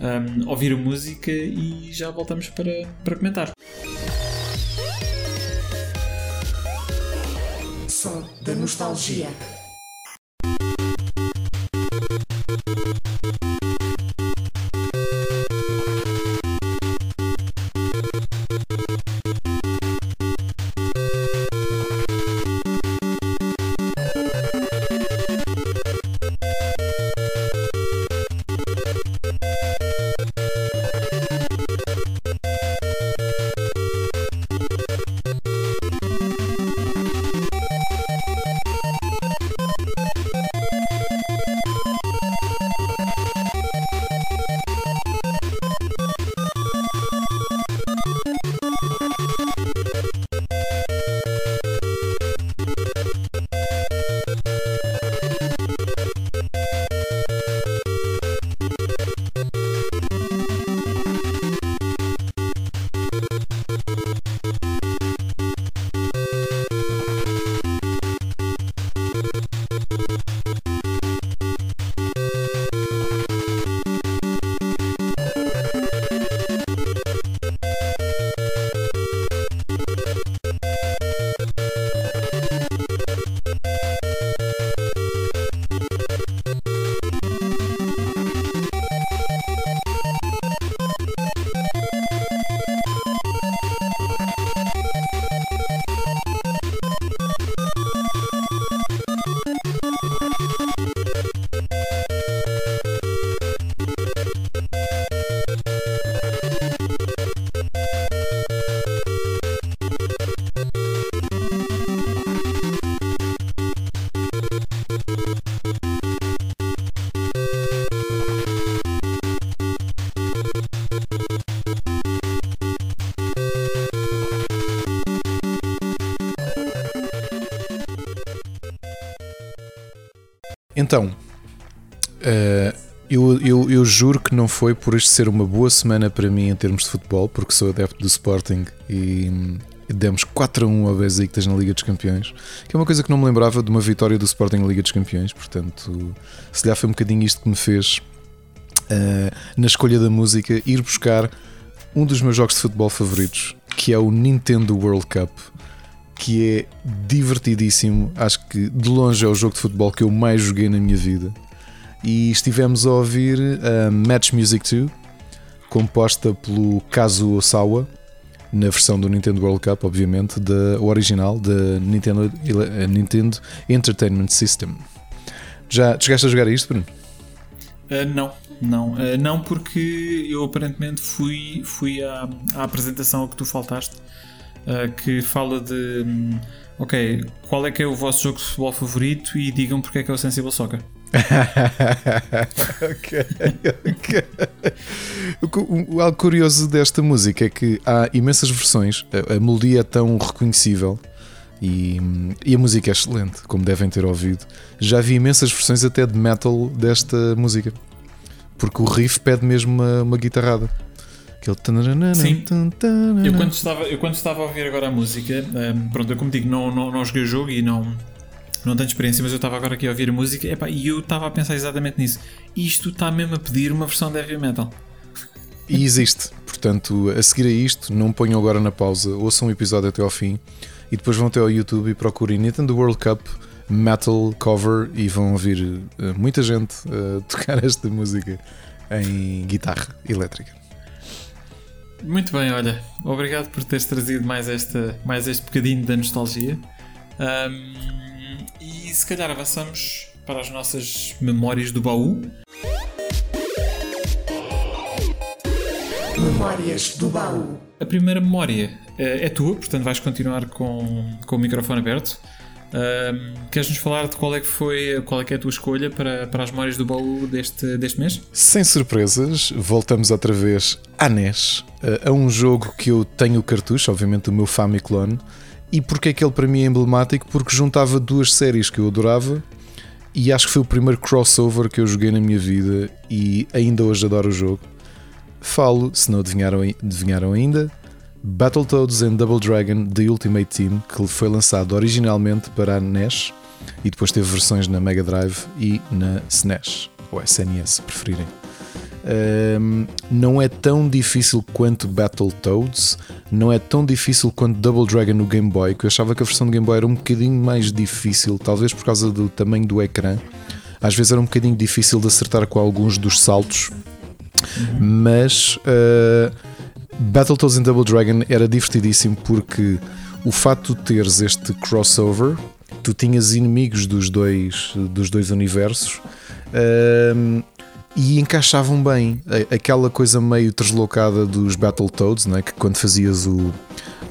um, ouvir a música e já voltamos para, para comentar. Som da nostalgia. Então, eh, eu, eu, eu juro que não foi por isto ser uma boa semana para mim em termos de futebol, porque sou adepto do Sporting e, hum, demos 4 a 1 ao Besiktas na Liga dos Campeões, que é uma coisa que não me lembrava de uma vitória do Sporting na Liga dos Campeões, portanto, se calhar foi um bocadinho isto que me fez, eh, na escolha da música, ir buscar um dos meus jogos de futebol favoritos, que é o Nintendo World Cup que é divertidíssimo. Acho que de longe é o jogo de futebol que eu mais joguei na minha vida. E estivemos a ouvir a Match Music 2, composta pelo Kazuo Osawa, na versão do Nintendo World Cup, obviamente, da original da Nintendo, eh, Nintendo Entertainment System. Já chegaste a jogar isto, Bruno? Uh, não, não, Uh, não porque eu aparentemente fui, fui à, à apresentação a que tu faltaste, uh, que fala de hum, ok, qual é que é o vosso jogo de futebol favorito e digam porque é que é o Sensible Soccer. [laughs] ok, ok. O o- Algo curioso desta música é que há imensas versões, a, a melodia é tão reconhecível e, e a música é excelente, como devem ter ouvido. Já vi imensas versões até de metal desta música. porque o riff pede mesmo uma, uma guitarrada. Aquele Sim. Eu quando, estava, eu quando estava a ouvir agora a música, hum, pronto, eu como digo, não, não, não joguei o jogo e não, não tenho experiência, mas eu estava agora aqui a ouvir a música epá, e eu estava a pensar exatamente nisso. Isto está mesmo a pedir uma versão de heavy metal. E existe. Portanto, a seguir a isto, não ponham agora na pausa, ouçam o episódio até ao fim e depois vão até ao YouTube e procurem Nintendo World Cup Metal Cover e vão ouvir eh, muita gente eh, [laughs] tocar esta música em guitarra elétrica. Muito bem, olha, obrigado por teres trazido mais, esta, mais este bocadinho da nostalgia. Hum, e se calhar avançamos para as nossas memórias do baú. Memórias do baú. A primeira memória eh, é tua, portanto vais continuar com, com o microfone aberto. Ahm, Queres-nos falar de qual é que foi, qual é que é a tua escolha para, para as memórias do baú deste, deste mês? Sem surpresas, voltamos outra vez à NES, a um jogo que eu tenho o cartucho, obviamente o meu Famiclone. E porque é que ele para mim é emblemático? Porque juntava duas séries que eu adorava e acho que foi o primeiro crossover que eu joguei na minha vida e ainda hoje adoro o jogo. Falo, se não adivinharam, adivinharam ainda, Battletoads and Double Dragon The Ultimate Team, que foi lançado originalmente para a NES e depois teve versões na Mega Drive e na SNES, ou SNES se preferirem. Um, não é tão difícil quanto Battletoads, não é tão difícil quanto Double Dragon no Game Boy, que eu achava que a versão do Game Boy era um bocadinho mais difícil, talvez por causa do tamanho do ecrã. Às vezes era um bocadinho difícil de acertar com alguns dos saltos, mas uh, Battletoads and Double Dragon era divertidíssimo porque o facto de teres este crossover, tu tinhas inimigos dos dois, dos dois universos. um, e encaixavam bem aquela coisa meio deslocada dos Battletoads, não é? que quando fazias o,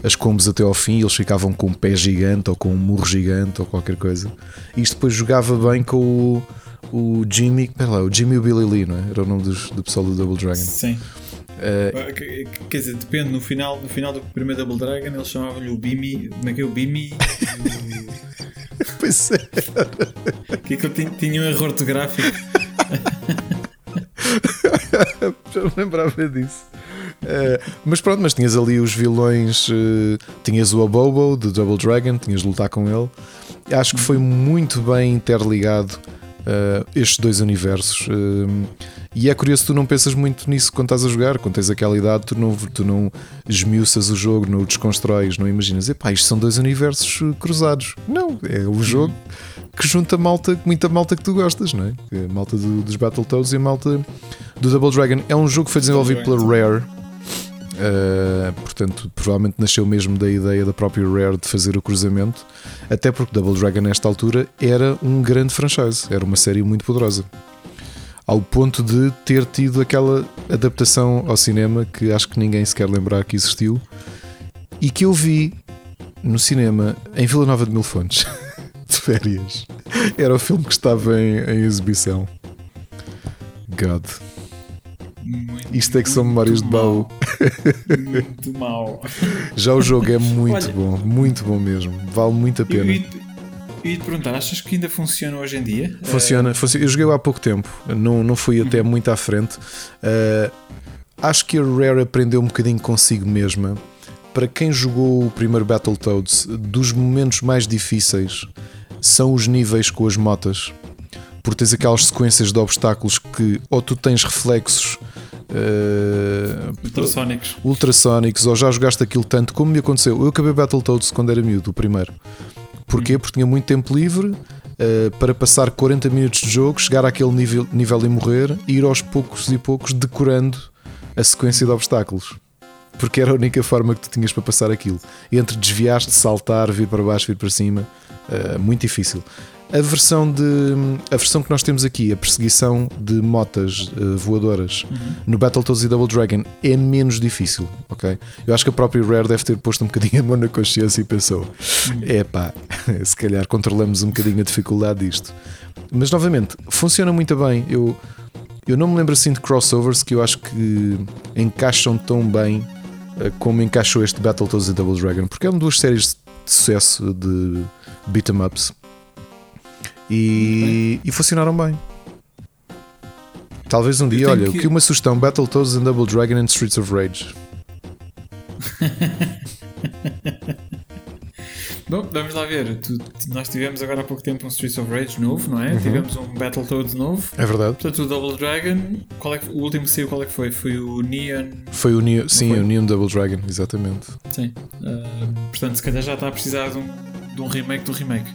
as combos até ao fim eles ficavam com um pé gigante ou com um murro gigante ou qualquer coisa. Isto depois jogava bem com o, o Jimmy, espera lá, o Jimmy e o Billy Lee, não é? Era o nome dos- do pessoal do Double Dragon. Sim. Eh, Quer quer dizer, depende, no final, no final do primeiro Double Dragon eles chamavam-lhe o Bimi. Como é que é o Bimi? [laughs] pois é. que aquilo tinha, tinha um erro ortográfico. [laughs] Já me lembrava disso. Eh, mas pronto, mas tinhas ali os vilões, eh, tinhas o Abobo do Double Dragon, tinhas de lutar com ele. Acho que foi muito bem interligado eh, estes dois universos. eh, e é curioso, tu não pensas muito nisso quando estás a jogar, quando tens aquela idade, tu não, tu não esmiuças o jogo, não o desconstróis, não imaginas, epá, isto são dois universos eh, cruzados. Não, é o jogo que junta malta, muita malta que tu gostas, não é? A malta do- dos Battletoads e a malta do Double Dragon. É um jogo que foi desenvolvido pela Rare. Uh, portanto, provavelmente nasceu mesmo da ideia da própria Rare de fazer o cruzamento, até porque Double Dragon, nesta altura, era um grande franchise, era uma série muito poderosa, ao ponto de ter tido aquela adaptação ao cinema que acho que ninguém se quer lembrar que existiu e que eu vi no cinema em Vila Nova de Mil Fontes, [laughs] de férias. Era o filme que estava em, em exibição. God, Muito, isto é que são memórias de baú. Muito mal. [laughs] Já o jogo é muito Olha- bom, muito bom mesmo. Vale muito a pena. ia te perguntar, achas que ainda funciona hoje em dia? Funciona, funciona. Eu joguei há pouco tempo, não, não fui até muito à frente. Uh, acho que a Rare aprendeu um bocadinho consigo mesma. Para quem jogou o primeiro Battletoads, dos momentos mais difíceis são os níveis com as motas. Porque tens aquelas sequências de obstáculos que ou tu tens reflexos uh, Ultrasónicos. ultrassónicos ou já jogaste aquilo tanto como me aconteceu. Eu acabei Battletoads quando era miúdo, o primeiro. Porquê? Porque tinha muito tempo livre eh, para passar 40 minutos de jogo, chegar àquele nível, nível e morrer e ir aos poucos e poucos decorando a sequência de obstáculos. Porque era a única forma que tu tinhas para passar aquilo. Entre desviar-te, saltar, vir para baixo, vir para cima, eh, muito difícil. A versão, de, a versão que nós temos aqui, a perseguição de motas eh, voadoras no Battletoads e Double Dragon é menos difícil, ok? Eu acho que a própria Rare deve ter posto um bocadinho a mão na consciência e pensou: é pá, [laughs] se calhar controlamos um bocadinho a dificuldade disto. Mas novamente, funciona muito bem. Eu, eu não me lembro assim de crossovers que eu acho que encaixam tão bem eh, como encaixou este Battletoads e Double Dragon, porque eram duas séries de sucesso de beat 'em ups e, e funcionaram bem. Talvez um dia, olha, que- que... uma sugestão: Battletoads and Double Dragon and Streets of Rage. [laughs] Bom, vamos lá ver. Tu- nós tivemos agora há pouco tempo um Streets of Rage novo, não é? Tivemos um Battletoads novo. É verdade. Portanto, o Double Dragon, qual é que- o último que saiu, qual é que foi? Foi o Neon. Foi o Neo, sim, foi? o Neon Double Dragon, exatamente. Sim. Ah, portanto, se calhar já está a precisar de um, de um remake do remake.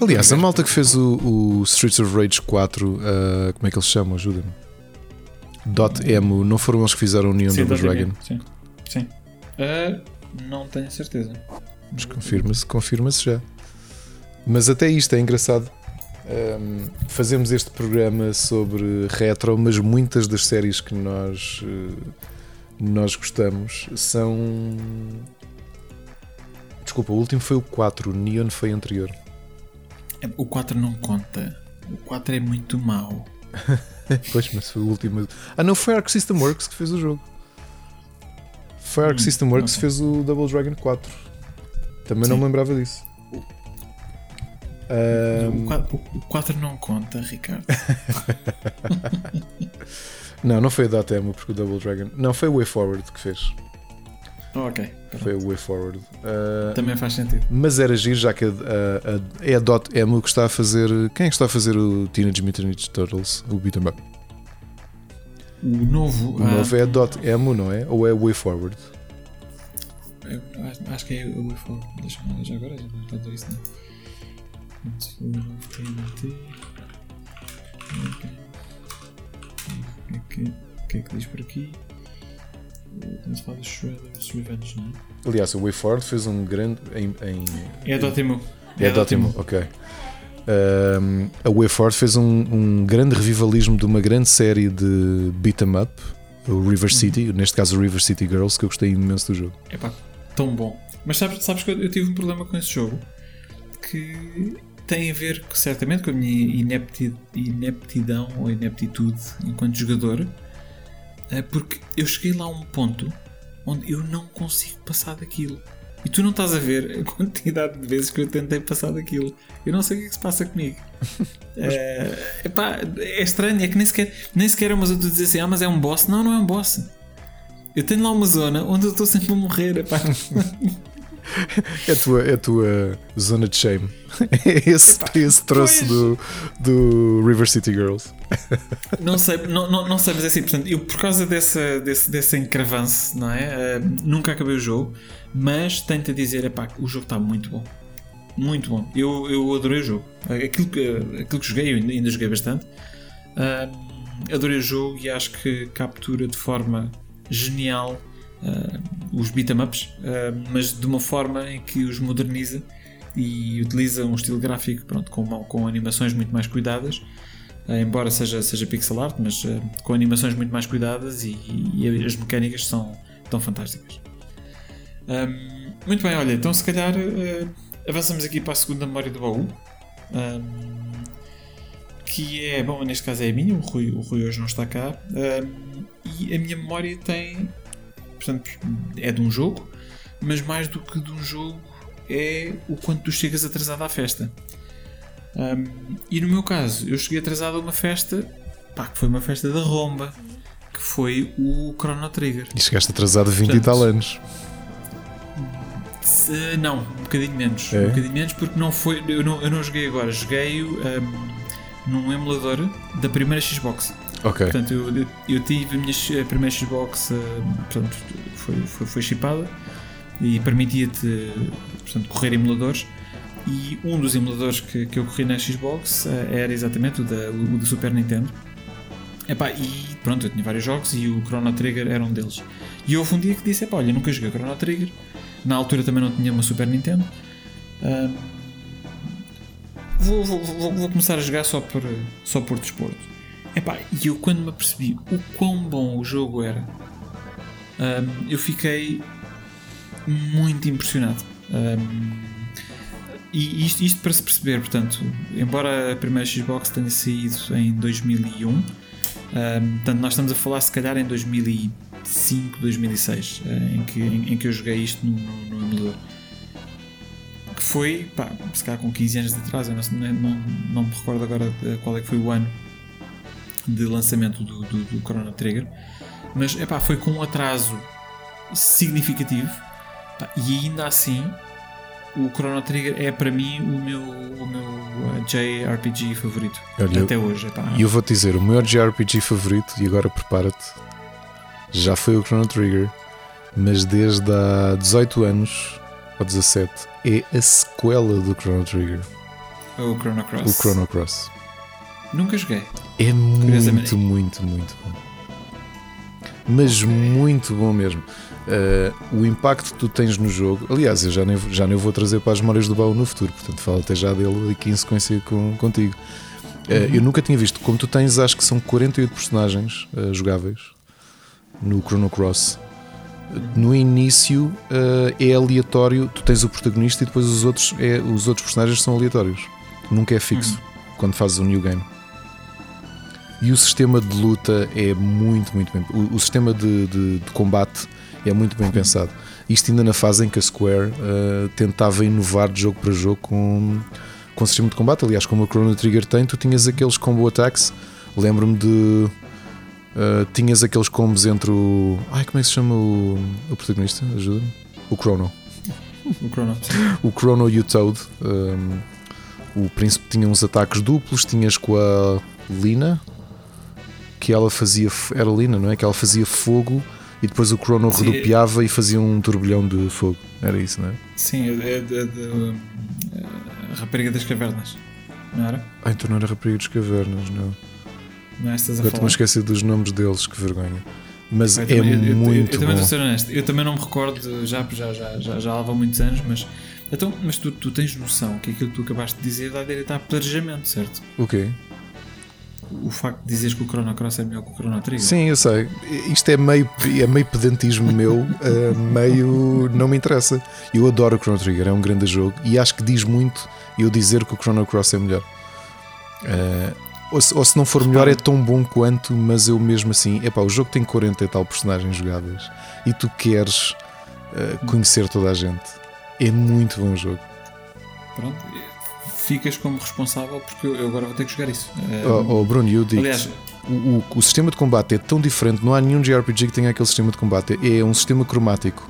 Aliás, a malta que fez o, o Streets of Rage 4, ah, como é que eles chamam? Ajuda-me. Dot Emo, não foram eles que fizeram o Neon Sim, Double Dragon? Sim. Sim. Ah, não tenho certeza. Mas confirma-se, confirma-se já. Mas até isto é engraçado. Ahm, fazemos este programa sobre retro, mas muitas das séries que nós, eh, nós gostamos são. Desculpa, o último foi o 4, o Neon foi anterior. É, O 4 não conta. O 4 é muito mau. [laughs] Pois, mas foi o último. Ah, não, foi a Arc System Works que fez o jogo. Foi a Arc Hum, System Works que fez o Double Dragon 4. Também não Sim. me lembrava disso. Ahm, O 4, o 4 não conta, Ricardo. [laughs] Não, não foi a Dotemu, porque o Double Dragon. Não, foi o Way Forward que fez. Ok. pronto. Foi o Way Forward. Ah, Também faz sentido. mas era giro, já que a, a- a- é a Dotemu que está a fazer. Quem é que está a fazer o Teenage Mutant Ninja Turtles? O Beat 'em Up. O novo. O ah, novo é a Dotemu, não é? Ou é o Way Forward? eu acho, que é o UFO. Deixa-me ver já agora, já não está isso, não. É que, o que é que diz por aqui? Estamos a falar de Shredder's Revenge, não é? Aliás, o Way Forward fez um grande. Em, em- É a Dotemu. É a Dotemu, ok. Um, a Way Forward fez um, um grande revivalismo de uma grande série de beat 'em up, o River City, neste caso o River City Girls, que eu gostei imenso do jogo. Epá, tão bom. Mas sabes, sabes que eu, eu tive um problema com esse jogo que tem a ver certamente com a minha inepti- ineptidão ou ineptitude enquanto jogador, porque eu cheguei lá a um ponto onde eu não consigo passar daquilo. E tu não estás a ver a quantidade de vezes que eu tentei passar daquilo. Eu não sei o que é que se passa comigo. Eh, [laughs] epá, é estranho, é que nem sequer, nem sequer é uma zona de dizer assim, ah, mas é um boss. Não, não é um boss. Eu tenho lá uma zona onde eu estou sempre a morrer. Epá. [laughs] [laughs] É a tua, é a tua zona de shame. É [laughs] esse, esse troço pois. do, do River City Girls. Não sei, não, não, não sei, mas é assim, portanto, eu por causa dessa, desse, desse encravanço, não é? Ah, nunca acabei o jogo, mas tenho-te a dizer, epá, o jogo está muito bom. Muito bom. Eu, eu adorei o jogo. Aquilo que, aquilo que joguei, eu ainda, ainda joguei bastante. Ah, adorei o jogo e acho que captura de forma genial ah, os beat'em ups, ah, mas de uma forma em que os moderniza e utiliza um estilo gráfico pronto, com, com animações muito mais cuidadas. Uh, embora seja, seja pixel art, mas uh, com animações muito mais cuidadas e, e as mecânicas são tão fantásticas. Um, muito bem, olha, então se calhar uh, avançamos aqui para a segunda memória do baú. Um, que é, bom, neste caso é a minha, o Rui, o Rui hoje não está cá. Um, e a minha memória tem, portanto, é de um jogo, mas mais do que de um jogo é o quanto tu chegas atrasado à festa. Um, e no meu caso, eu cheguei atrasado a uma festa, pá, que foi uma festa da Romba, que foi o Chrono Trigger. E chegaste atrasado 20 e Portanto, tal anos. Não, um bocadinho menos. É? Um bocadinho menos porque não foi. Eu não, eu não joguei agora, joguei-o um, num emulador da primeira Xbox. Portanto, eu, eu- tive a minha a primeira Xbox, uh, portanto, foi, foi, foi chipada e permitia-te portanto, correr emuladores. E um dos emuladores que, que eu corri na Xbox uh, era exatamente o da, o da Super Nintendo. Epá, e pronto, eu tinha vários jogos e o Chrono Trigger era um deles. E houve um dia que disse: olha, nunca joguei Chrono Trigger. Na altura também não tinha uma Super Nintendo. Ahm, vou, vou, vou, vou começar a jogar só por, só por desporto. Epá, e eu quando me apercebi o quão bom o jogo era, ahm, eu fiquei muito impressionado. Ahm, e isto, isto para se perceber, portanto, embora a primeira Xbox tenha saído em 2001, ahm, portanto, nós estamos a falar se calhar em 2005, 2006, eh, em, que, em, em que eu joguei isto no, no, no emulador. Que foi, pá, se calhar com 15 anos de atrás, eu não, não, não, me recordo agora qual é que foi o ano. De lançamento do, do, do Chrono Trigger, mas epá, foi com um atraso significativo pá, e ainda assim o Chrono Trigger é para mim o meu, o meu uh, JRPG favorito Olha, até hoje. E eu vou-te dizer, o meu JRPG favorito, e agora prepara-te, já foi o Chrono Trigger, mas desde há 18 anos ou 17 é a sequela do Chrono Trigger, o Chrono Cross. o Chrono Cross. Nunca joguei. É muito, muito, muito bom. Mas muito bom mesmo. Uh, o impacto que tu tens no jogo, aliás, eu já nem, já nem vou trazer para as memórias do baú no futuro, portanto, falo até já dele aqui em sequência com, contigo. Uh, Eu nunca tinha visto, como tu tens, acho que são 48 personagens uh, jogáveis no Chrono Cross. No início uh, é aleatório, tu tens o protagonista e depois os outros, é, os outros personagens são aleatórios. Nunca é fixo quando fazes um new game. E o sistema de luta é muito, muito bem. O, o sistema de, de- de combate é muito bem pensado. Isto ainda na fase em que a Square uh, tentava inovar de jogo para jogo com, com o sistema de combate. Aliás, como a Chrono Trigger tem, tu tinhas aqueles combo attacks. Lembro-me de. uh, tinhas aqueles combos entre o. Ai, como é que se chama o, o protagonista? Ajuda-me. O Chrono [laughs] O Chrono. o Chrono e o Toad. um, o príncipe tinha uns ataques duplos, tinhas com a Lina, que ela fazia. Era Lina, não é? Que ela fazia fogo e depois o Chrono Sim. rodopiava e fazia um turbilhão de fogo. Era isso, não é? Sim, é de, de- de- a rapariga das cavernas. Não era? Ah, então não era Rapariga dos Cavernas, não. Não é estas a Agora estou-me a falar? esquecer dos nomes deles, que vergonha. Mas Eu é também- eu- eu- muito eu, também bom. vou ser honesto, eu também não me recordo, já, já, já, já, já vão muitos anos, mas. Então, mas tu, tu tens noção que aquilo que tu acabaste de dizer dá direito a apedrejamento, certo? O quê? O facto de dizeres que o Chrono Cross é melhor que o Chrono Trigger. Sim, eu sei. Isto é meio, é meio pedantismo meu, [laughs] eh, meio. não me interessa. Eu adoro o Chrono Trigger, é um grande jogo e acho que diz muito eu dizer que o Chrono Cross é melhor. Eh, ou, se, ou se não for melhor, é tão bom quanto, mas eu mesmo assim. Epá, o jogo tem 40 e tal personagens jogáveis e tu queres eh, conhecer toda a gente. É muito bom jogo. Pronto, ficas como responsável porque eu agora vou ter que jogar isso. Eh, Oh, oh, Bruno, eu digo. aliás, O, o- o sistema de combate é tão diferente, não há nenhum JRPG que tenha aquele sistema de combate. É um sistema cromático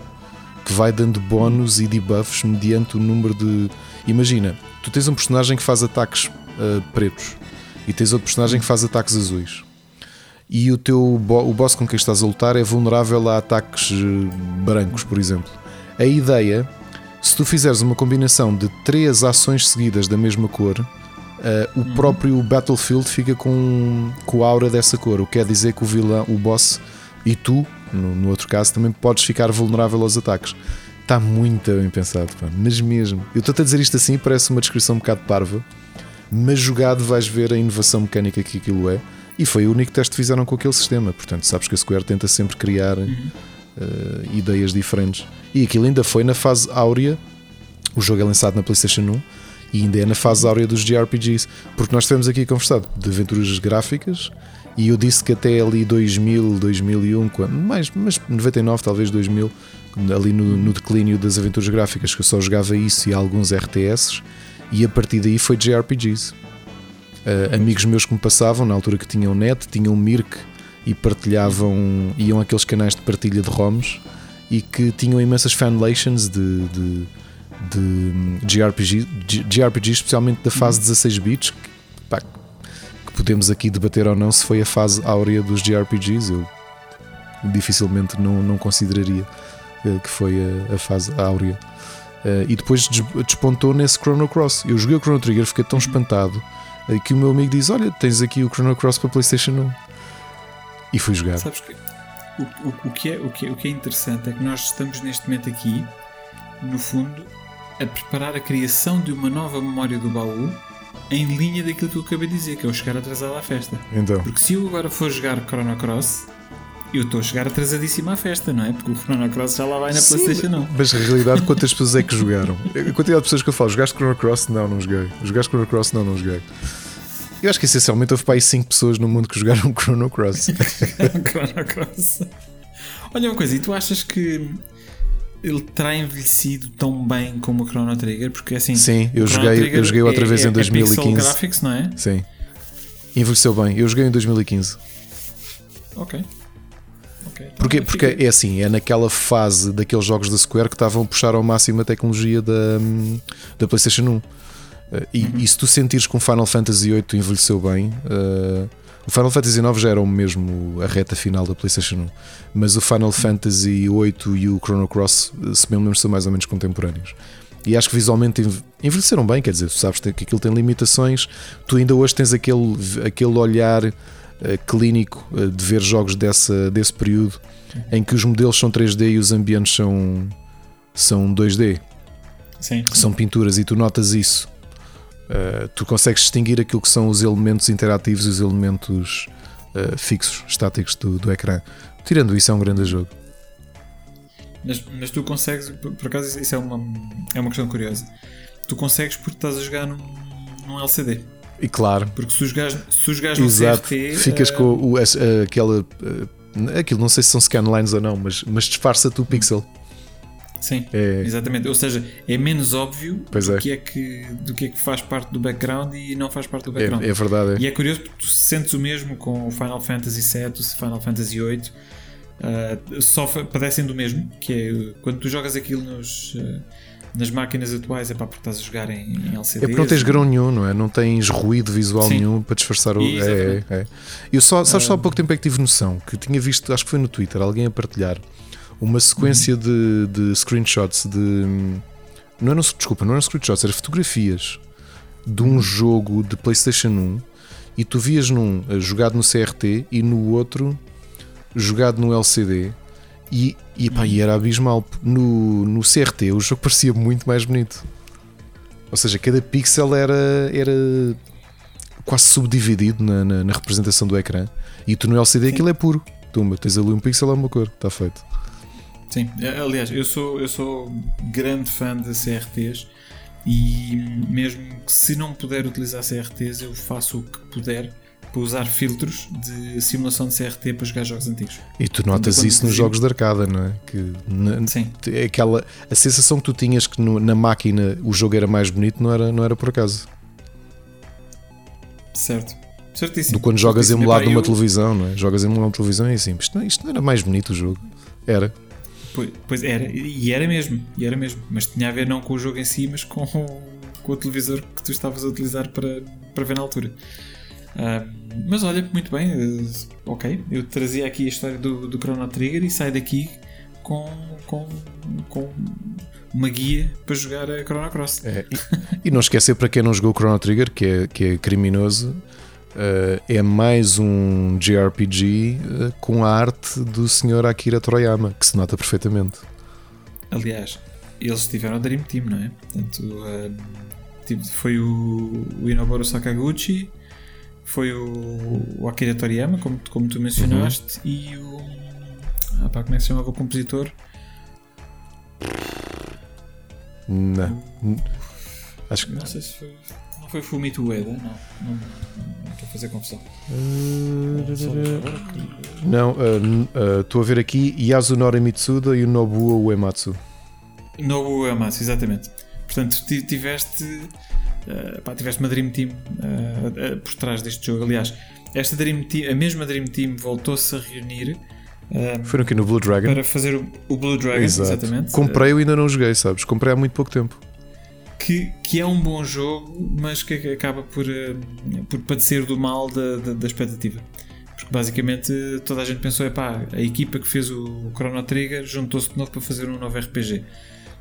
que vai dando bónus e debuffs mediante o número de. Imagina, tu tens um personagem que faz ataques ah, pretos e tens outro personagem que faz ataques azuis. E o teu o boss com quem estás a lutar é vulnerável a ataques eh, brancos, por exemplo. A ideia, se tu fizeres uma combinação de três ações seguidas da mesma cor, Uh, o próprio Battlefield fica com, com a aura dessa cor, o que quer dizer que o vilão, o boss e tu, no, no outro caso, também podes ficar vulnerável aos ataques. Está muito bem pensado, pá, mas mesmo. Eu estou a dizer isto assim, parece uma descrição um bocado parva, mas jogado vais ver a inovação mecânica que aquilo é. E foi o único teste que fizeram com aquele sistema. Portanto, sabes que a Square tenta sempre criar uh, ideias diferentes. E aquilo ainda foi na fase áurea. O jogo é lançado na PlayStation 1 e ainda é na fase áurea dos JRPGs. Porque nós tivemos aqui conversado de aventuras gráficas e eu disse que até ali 2000, 2001, quando, mais, mas 99, talvez 2000, ali no, no declínio das aventuras gráficas, que eu só jogava isso e alguns RTS, e a partir daí foi JRPGs. Uh, amigos meus que me passavam, na altura que tinham net, tinham Mirk e partilhavam, iam aqueles canais de partilha de ROMs e que tinham imensas fanlations de, de, de JRPG, G- JRPG, especialmente da fase 16 bits, que, pá, que podemos aqui debater ou não se foi a fase áurea dos JRPGs. Eu dificilmente não, não consideraria eh, que foi a, a fase áurea. Eh, e depois des- despontou nesse Chrono Cross. Eu joguei o Chrono Trigger, fiquei tão espantado eh, que o meu amigo diz: Olha, tens aqui o Chrono Cross para PlayStation 1. E fui jogar. Sabes que o, o, o que é, o, que é, o que é interessante é que nós estamos neste momento aqui, no fundo, a preparar a criação de uma nova memória do baú em linha daquilo que eu acabei de dizer, que é eu chegar atrasado à festa. Então, Porque se eu agora for jogar Chrono Cross, eu estou a chegar atrasadíssimo à festa, não é? Porque o Chrono Cross já lá vai na Sim, PlayStation 1. Mas na realidade, quantas pessoas é que jogaram? A quantidade de pessoas que eu falo, jogaste Chrono Cross? Não, não joguei. Jogaste Chrono Cross? Não, não joguei. Eu acho que essencialmente houve para aí 5 pessoas no mundo que jogaram [laughs] Chrono Cross. [laughs] Chrono Cross. Olha uma coisa, e tu achas que ele terá envelhecido tão bem como o Chrono Trigger? Porque assim, Sim, eu joguei- eu joguei outra é- vez em é- é 2015. pixel graphics, não é? Sim. Envelheceu bem. Eu joguei em 2015. Ok. Ok. Porque, Então, porque é assim, é naquela fase daqueles jogos da Square que estavam a puxar ao máximo a tecnologia da, hum, da PlayStation 1. E, e se tu sentires que um Final Fantasy VIII envelheceu bem, uh, o Final Fantasy IX já era o mesmo a reta final da PlayStation 1, mas o Final Fantasy VIII e o Chrono Cross, uh, se bem me lembro, são mais ou menos contemporâneos. E acho que visualmente enve- envelheceram bem, quer dizer, tu sabes que aquilo tem limitações, tu ainda hoje tens aquele, aquele olhar uh, clínico uh, de ver jogos dessa, desse período em que os modelos são 3D e os ambientes são, são 2D, Sim. são pinturas, e tu notas isso. Uh, tu consegues distinguir aquilo que são os elementos interativos e os elementos uh, fixos, estáticos do, do ecrã. Tirando isso, é um grande jogo. Mas, mas tu consegues, por, por acaso, isso é uma, é uma questão curiosa. Tu consegues porque estás a jogar num, num LCD. E claro, Porque se tu jogares, se exato, CRT. ficas eh, com o, uh, aquela. uh, aquilo, não sei se são scanlines ou não, mas, mas disfarça-te o pixel. Sim, É, exatamente. Ou seja, é menos óbvio Pois do, é. Que é que, do que é que faz parte do background e não faz parte do é, background. é verdade. é. E é curioso porque tu sentes o mesmo com o Final Fantasy VII, o Final Fantasy VIII, uh, só padecem do mesmo, que é quando tu jogas aquilo nos, uh, nas máquinas atuais, é pá, porque estás a jogar em, em LCD. É porque não tens grão nenhum, não é? Não tens ruído visual Sim. nenhum para disfarçar o. É, é, Exatamente. é. Eu só, sabes, só há pouco tempo é que tive noção que tinha visto, acho que foi no Twitter, alguém a partilhar uma sequência de, de screenshots de. Não eram, desculpa, não eram screenshots, eram fotografias de um jogo de PlayStation 1 e tu vias num eh, jogado no CRT e no outro jogado no LCD. E, e, pá, e era abismal. No, no CRT o jogo parecia muito mais bonito. Ou seja, cada pixel era, era quase subdividido na, na, na representação do ecrã. E tu no LCD aquilo é puro. Tumba, tens ali um pixel, é uma cor, está feito. Sim, aliás, eu sou, eu sou grande fã de CRTs e mesmo que se não puder utilizar CRTs, eu faço o que puder para usar filtros de simulação de CRT para jogar jogos antigos. E tu notas isso nos jogos de arcada, não é? Que na- Sim, é aquela a sensação que tu tinhas que no- na máquina o jogo era mais bonito não era, não era por acaso. certo. Certíssimo. Do quando jogas Certíssimo. emulado Epá, numa eu- televisão, não é? Jogas emulado numa televisão e assim, isto, não- isto não era mais bonito o jogo. Era. Pois, pois era, e era mesmo, e era mesmo, mas tinha a ver não com o jogo em si, mas com, com o televisor que tu estavas a utilizar para, para ver na altura. Ah, mas olha, muito bem, eh, ok. Eu trazia aqui a história do, do Chrono Trigger e saio daqui com, com, com uma guia para jogar a Chrono Cross. É, e, e não esquecer para quem não jogou Chrono Trigger, que é, que é criminoso, eh, é mais um JRPG eh, com a arte do Sr. Akira Toriyama, que se nota perfeitamente. Aliás, eles estiveram a Dream Team, não é? Portanto, ah, tipo, foi o, o Inoboru Sakaguchi, foi o, o Akira Toriyama, como, como tu mencionaste, e o. Ah, pá, como é que se chamava o compositor? Não. Acho que. Não sei se foi. Não foi Fumito Ueda, não. Não, não estou a fazer confusão. Não, eh, estou a ver aqui Yasunori Mitsuda e o Nobuo Uematsu. Nobu Uematsu, exatamente. Portanto, ti- tiveste, eh, pá, tiveste uma Dream Team por trás deste jogo. Aliás, esta Dream Team, a mesma Dream Team voltou-se a reunir eh, Foi aqui no Blue Dragon. para fazer o, o Blue Dragon, Exato. exatamente. Comprei e ainda não joguei, sabes? Comprei há muito pouco tempo. Que, que é um bom jogo, mas que acaba por, eh, por padecer do mal da, da, da expectativa. Porque basicamente toda a gente pensou: é pá, a equipa que fez o Chrono Trigger juntou-se de novo para fazer um novo RPG.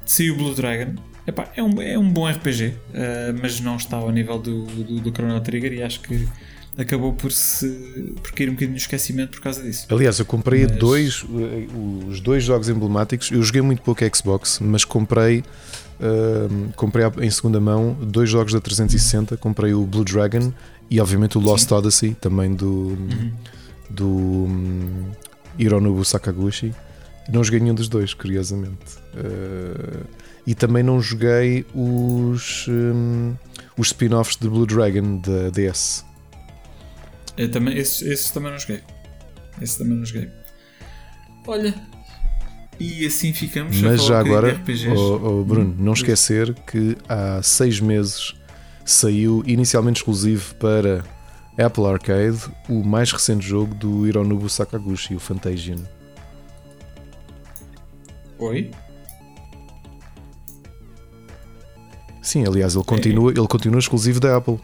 Saiu o Blue Dragon, epá, é, um, é um bom RPG, eh, mas não está ao nível do, do, do Chrono Trigger e acho que acabou por, se, por cair um bocadinho no esquecimento por causa disso. Aliás, eu comprei Mas- dois, eh, os dois jogos emblemáticos. Eu joguei muito pouco Xbox, mas comprei, ehm, comprei em segunda mão dois jogos da 360. Comprei o Blue Dragon e, obviamente, o Lost Odyssey, também do, do hum, Hironobu Sakaguchi. Não joguei nenhum dos dois, curiosamente. Eh, e também não joguei os, hum, os spin-offs de Blue Dragon da DS. Eu também, esses, esses também não joguei. Esses também não joguei. Olha, e assim ficamos. Mas já agora, oh, oh, Bruno, não esquecer que há seis meses saiu inicialmente exclusivo para Apple Arcade, o mais recente jogo do Hironobu Sakaguchi, o Fantasian. Oi? Sim, aliás, ele continua, ele continua exclusivo da Apple.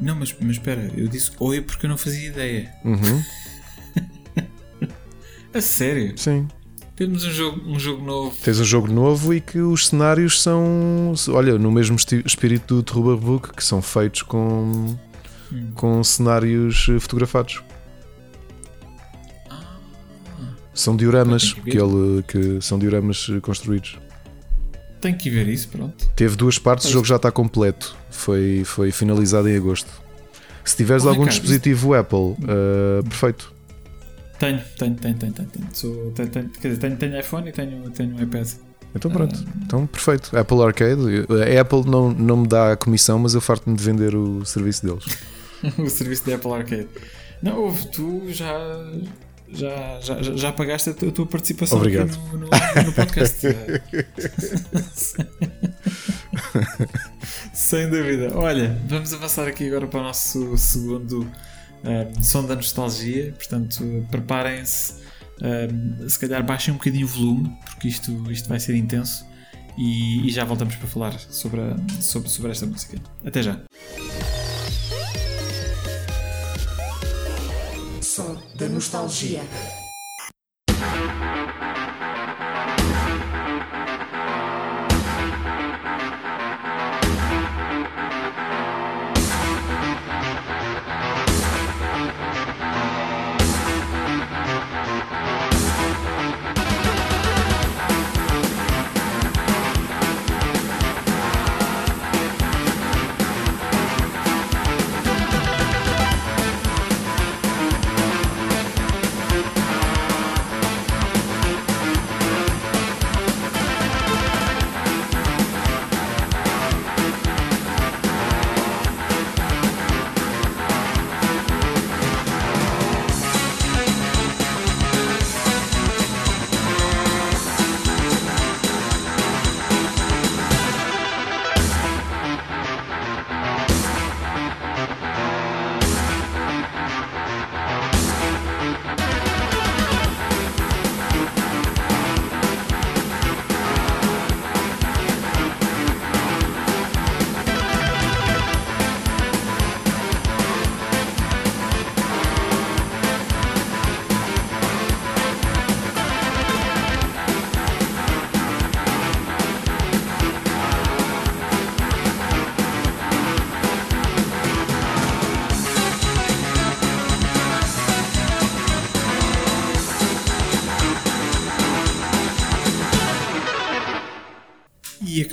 Não, mas, mas espera, eu disse oi porque eu não fazia ideia. Uhum, [laughs] A sério? sim. Temos um jogo, um jogo novo. Tens um jogo novo e que os cenários são, olha, no mesmo espírito do Terror Book, que são feitos com, Hum. com cenários eh, fotografados. São dioramas Tem que que, ele, que são dioramas eh, construídos. Tenho que ver isso, pronto. Teve duas partes, o Pois. jogo já está completo. Foi, foi finalizado em agosto. Se tiveres Oh, algum dispositivo Apple, eh, perfeito. Tenho, tenho, tenho, tenho, tenho. tenho. Sou, tenho, tenho, quer dizer, tenho, tenho iPhone e tenho, tenho um iPad. Então pronto, Ah. então perfeito. Apple Arcade, a Apple não, não me dá a comissão, mas eu farto-me de vender o serviço deles. [laughs] o serviço da Apple Arcade. Não, houve, tu já. Já, já, já- pagaste a tua, participação Obrigado. no, no, no podcast. [laughs] Sem dúvida. Olha, vamos avançar aqui agora para o nosso segundo um, som da nostalgia. Portanto, preparem-se. um, se calhar baixem um bocadinho o volume, porque isto, isto vai ser intenso. E, e já voltamos para falar sobre, a- sobre, sobre esta música. Até já. Som da nostalgia.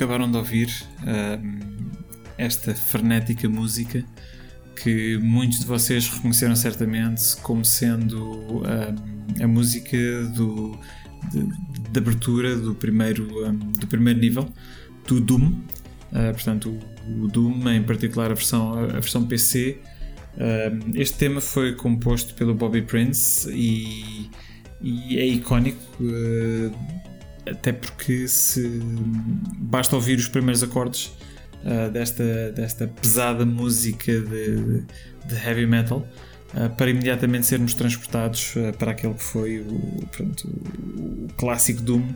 Acabaram de ouvir ahm, esta frenética música que muitos de vocês reconheceram certamente como sendo ahm, a música do, de, de abertura do primeiro, ahm, do primeiro nível do Doom. Ah, portanto, o, o Doom, em particular a versão, a versão PC. Este tema foi composto pelo Bobby Prince e, e é icónico. Até porque se basta ouvir os primeiros acordes ah, desta, desta pesada música de, de heavy metal ah, para imediatamente sermos transportados ah, para aquele que foi o, pronto, o clássico Doom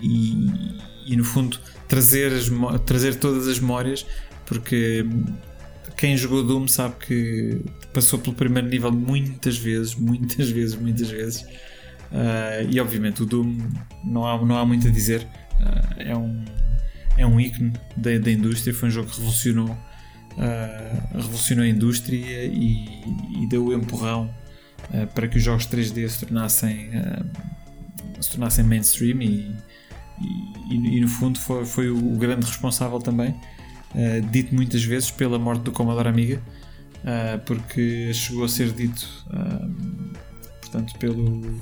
e, e, no fundo trazer, as trazer todas as memórias porque quem jogou Doom sabe que passou pelo primeiro nível muitas vezes, muitas vezes, muitas vezes Uh, e obviamente o Doom não há, não há muito a dizer. Uh, é, um, é um ícone da, da indústria. Foi um jogo que revolucionou, uh, revolucionou a indústria e, e deu o empurrão para que os jogos 3D se tornassem, se tornassem mainstream e, e, e, no fundo foi, foi o grande responsável também, dito muitas vezes pela morte do Commodore Amiga, porque chegou a ser dito portanto pelo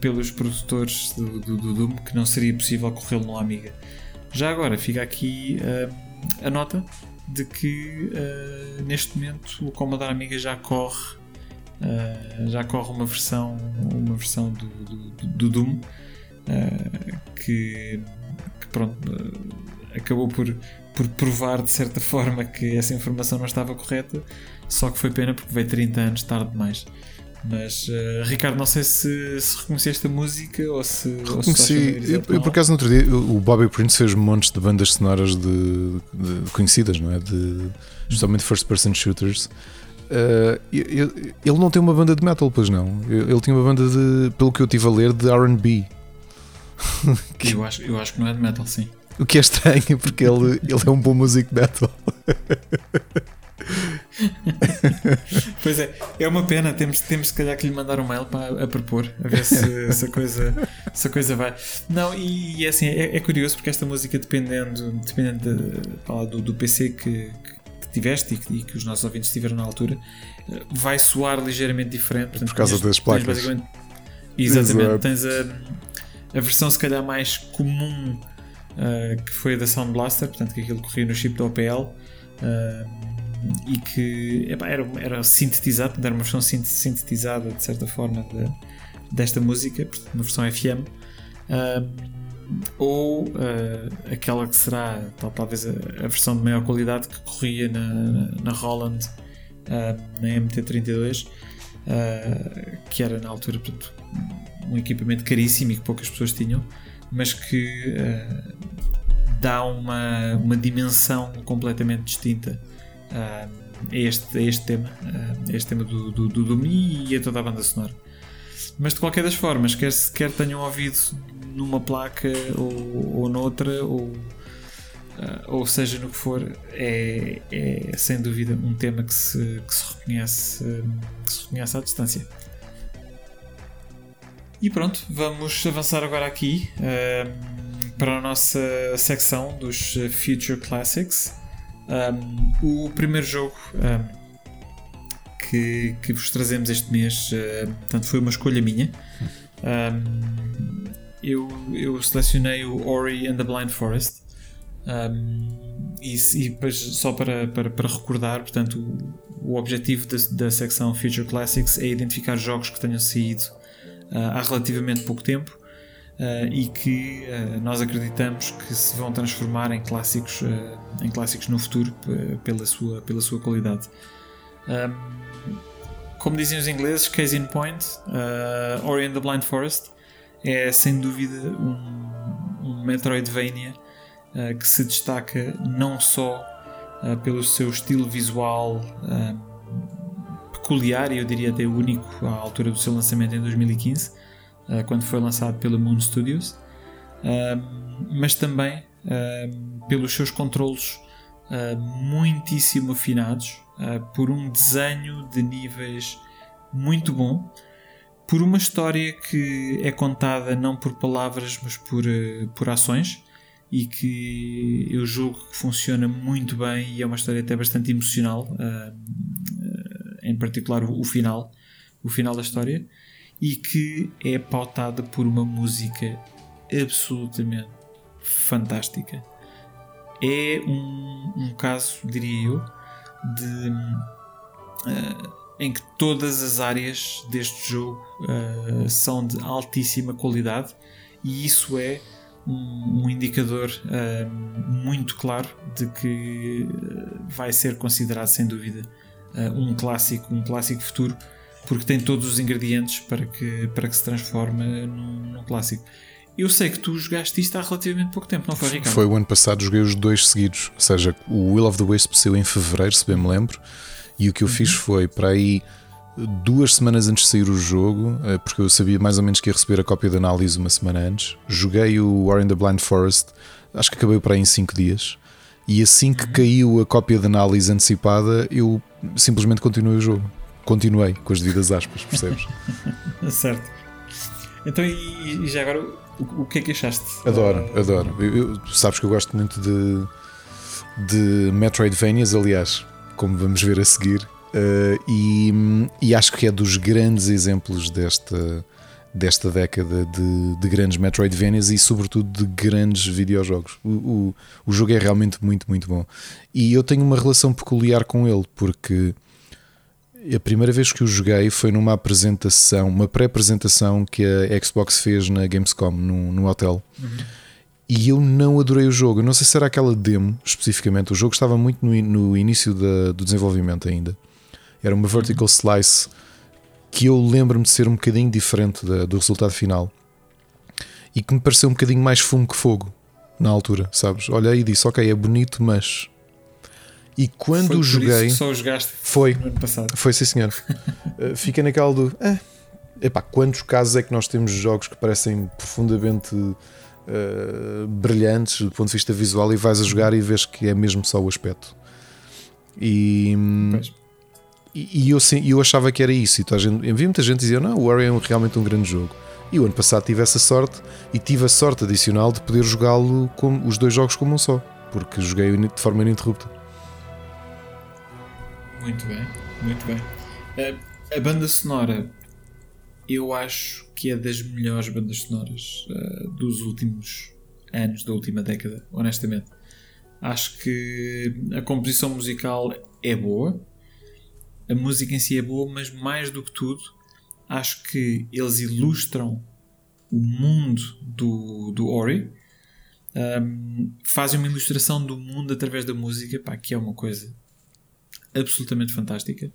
pelos produtores do, do, do, Doom que não seria possível corrê-lo no Amiga. Já agora fica aqui uh, a nota de que uh, neste momento o Commodore Amiga já corre uh, já corre uma versão uma versão do, do, do Doom que, que, pronto acabou por, por provar de certa forma que essa informação não estava correta, só que foi pena porque veio 30 anos tarde demais. Mas uh, Ricardo, não sei se, se reconheceste a música ou se. Reconheci. eu, eu, por acaso no outro dia o Bobby Prince fez montes de bandas sonoras de, de, conhecidas, não é? De, justamente first person shooters. Uh, ele, ele não tem uma banda de metal, pois não. Ele tinha uma banda de, pelo que eu estive a ler, de RB. [laughs] eu, acho, eu acho que não é de metal, sim. O que é estranho, porque ele, ele é um bom músico metal. [laughs] [laughs] pois é, é uma pena. Temos, temos se calhar que lhe mandar um mail para a propor, a ver se, se, a, coisa, se a coisa vai. Não, e, e é assim, é, é, curioso porque esta música, dependendo, dependendo de, do, do PC que, que tiveste e que, e que, os nossos ouvintes tiveram na altura, vai soar ligeiramente diferente. Portanto, Por causa tens, das placas. Exatamente, tens a, a versão se calhar mais comum uh, que foi a da Sound Blaster, portanto que aquilo corria no chip da OPL. Uh, e que epá, era, era sintetizado, era uma versão sintetizada de certa forma de, desta música, uma versão FM, uh, ou uh, aquela que será tal, talvez a, a, versão de maior qualidade que corria na, na Roland, uh, na MT32, que era na altura portanto, um equipamento caríssimo e que poucas pessoas tinham, mas que dá uma, uma dimensão completamente distinta a este, este tema, a este tema do, do, do Domi e a toda a banda sonora. Mas de qualquer das formas, quer, quer tenham ouvido numa placa ou, ou noutra, ou, uh, ou seja no que for, é, é sem dúvida um tema que se, que se, reconhece, que se reconhece à distância. E pronto, vamos avançar agora aqui para a nossa secção dos Future Classics. Um, o primeiro jogo um, que, que vos trazemos este mês uh, portanto, foi uma escolha minha. Um, eu, eu selecionei o Ori and the Blind Forest. e, e só para, para, para recordar, portanto, o, o objetivo da, da secção Future Classics é identificar jogos que tenham saído uh, há relativamente pouco tempo uh, e que uh, nós acreditamos que se vão transformar em clássicos, uh, em clássicos no futuro pela, sua, pela sua qualidade. Como dizem os ingleses, case in point, Ori and the Blind Forest é sem dúvida um, um Metroidvania que se destaca não só pelo seu estilo visual peculiar e eu diria até único à altura do seu lançamento em 2015, uh, quando foi lançado pela Moon Studios, uh, mas também uh, pelos seus controlos muitíssimo afinados, por um desenho de níveis muito bom, por uma história que é contada não por palavras, mas por, por ações e que eu julgo que funciona muito bem e é uma história até bastante emocional, em particular o final, o final da história e que é pautada por uma música absolutamente fantástica. É um, um caso, diria eu, de uh, em que todas as áreas deste jogo uh, são de altíssima qualidade e isso é um, um indicador uh, muito claro de que vai ser considerado sem dúvida um clássico, um clássico futuro porque tem todos os ingredientes para que, para que se transforme num, num clássico. Eu sei que tu jogaste isto há relativamente pouco tempo, não foi, Ricardo? Foi o ano passado, joguei os dois seguidos. Ou seja, o Will of the Wisp saiu em fevereiro, se bem me lembro. E o que eu uhum. fiz foi para aí duas semanas antes de sair o jogo, eh, porque eu sabia mais ou menos que ia receber a cópia de análise uma semana antes. Joguei o War in the Blind Forest, acho que acabei para aí em 5 dias. E assim que uhum. caiu a cópia de análise antecipada, eu simplesmente continuei o jogo continuei com as devidas aspas, percebes? [laughs] certo. Então, e, e já agora, o, o, que é que achaste? Adoro, uh, adoro. Eu, eu, sabes que eu gosto muito de, de Metroidvanias, aliás, como vamos ver a seguir, uh, e, e acho que é dos grandes exemplos desta, desta década de, de grandes Metroidvanias e, sobretudo, de grandes videojogos. O, o, o jogo é realmente muito, muito bom. E eu tenho uma relação peculiar com ele, porque a primeira vez que o joguei foi numa apresentação, uma pré-apresentação que a Xbox fez na Gamescom, no, no hotel. Uhum. e eu não adorei o jogo. Eu não sei se era aquela demo especificamente. O jogo estava muito no, no início da, do desenvolvimento ainda. Era uma vertical slice que eu lembro-me de ser um bocadinho diferente da, do resultado final e que me pareceu um bocadinho mais fumo que fogo na altura, sabes? Olhei e disse: Ok, é bonito, mas. E quando Foi joguei. Só o jogaste Foi, no ano passado. foi sim, senhor. [laughs] Uh, Fica naquela do. Eh, epá, quantos casos é que nós temos de jogos que parecem profundamente uh, brilhantes do ponto de vista visual e vais a jogar e vês que é mesmo só o aspecto. E, Pois. e, e eu, sim- eu achava que era isso. E toda gente, eu vi muita gente dizer: Não, o Ori é realmente um grande jogo. E o ano passado tive essa sorte e tive a sorte adicional de poder jogá-lo os dois jogos como um só, porque joguei de forma ininterrupta. Muito bem, muito bem. A, a banda sonora, eu acho que é das melhores bandas sonoras eh, dos últimos anos, da última década, honestamente. Acho que a composição musical é boa, a música em si é boa, mas mais do que tudo, acho que eles ilustram o mundo do, do Ori. Um, fazem uma ilustração do mundo através da música, pá, que é uma coisa absolutamente fantástica.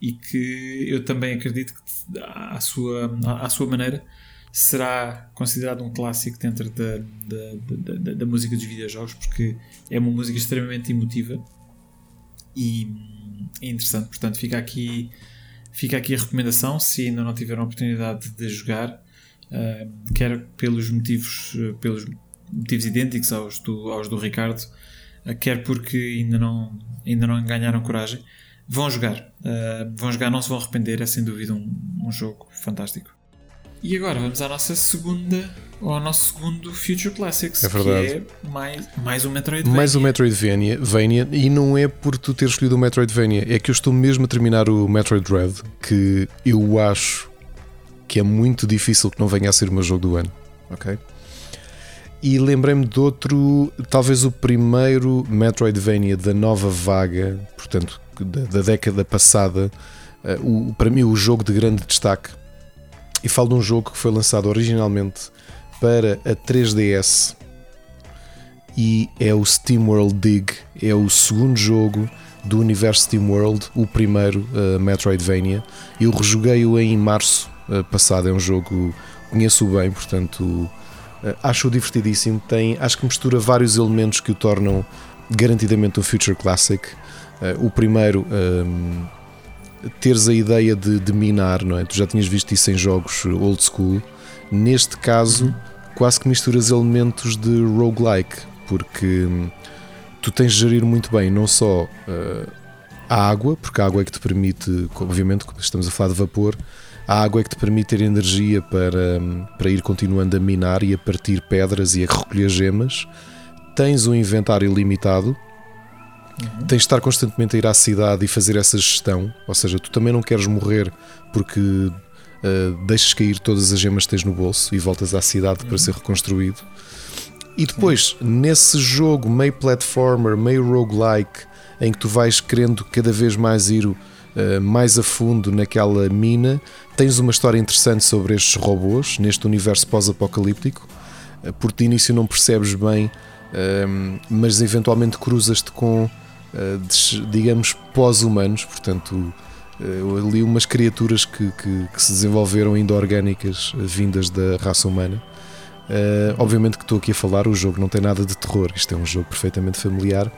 E que eu também acredito que à sua, à, sua maneira será considerado um clássico dentro da, da, da, da- música dos videojogos porque é uma música extremamente emotiva e é interessante, portanto fica aqui fica aqui a recomendação se ainda não tiveram a oportunidade de jogar um, quer pelos motivos eh, pelos motivos idênticos aos do, aos do Ricardo Uh, quer porque ainda não, ainda não ganharam coragem, vão jogar. Uh, vão jogar, não se vão arrepender. É sem dúvida um, um jogo fantástico. E agora vamos à nossa segunda, ao nosso segundo Future Classics, É verdade. que é mais, mais um Metroidvania. Mais um Metroidvania, Vania, e não é por tu ter escolhido o Metroidvania, é que eu estou mesmo a terminar o Metroid Dread, que eu acho que é muito difícil que não venha a ser o meu jogo do ano. Ok? E lembrei-me de outro, talvez o primeiro Metroidvania da nova vaga, portanto, da, da década passada, eh, o, para mim, o jogo de grande destaque. E falo de um jogo que foi lançado originalmente para a 3DS e é o SteamWorld Dig. É o segundo jogo do universo SteamWorld, o primeiro uh, Metroidvania. Eu rejoguei-o em março uh, passado. É um jogo conheço bem, portanto uh, acho-o divertidíssimo. Tem, acho que mistura vários elementos que o tornam garantidamente um Future Classic. Uh, o primeiro. Um, teres a ideia de, de minar, não é? Tu já tinhas visto isso em jogos old school. Neste caso, quase que misturas elementos de roguelike, porque hum, tu tens de gerir muito bem não só uh, a água, porque a água é que te permite, obviamente, estamos a falar de vapor, a água é que te permite ter energia para, para ir continuando a minar e a partir pedras e a recolher gemas. Tens um inventário limitado, tens de estar constantemente a ir à cidade e fazer essa gestão, ou seja, tu também não queres morrer porque uh, deixas cair todas as gemas que tens no bolso e voltas à cidade para ser reconstruído. E depois, nesse jogo meio platformer, meio roguelike, em que tu vais querendo cada vez mais ir uh, mais a fundo naquela mina, tens uma história interessante sobre estes robôs, neste universo pós-apocalíptico, uh, porque de início não percebes bem, uh, mas eventualmente cruzas-te com, digamos, pós-humanos, portanto, ali umas criaturas que, que, que se desenvolveram ainda orgânicas, vindas da raça humana. Obviamente que estou aqui a falar, o jogo não tem nada de terror, isto é um jogo perfeitamente familiar,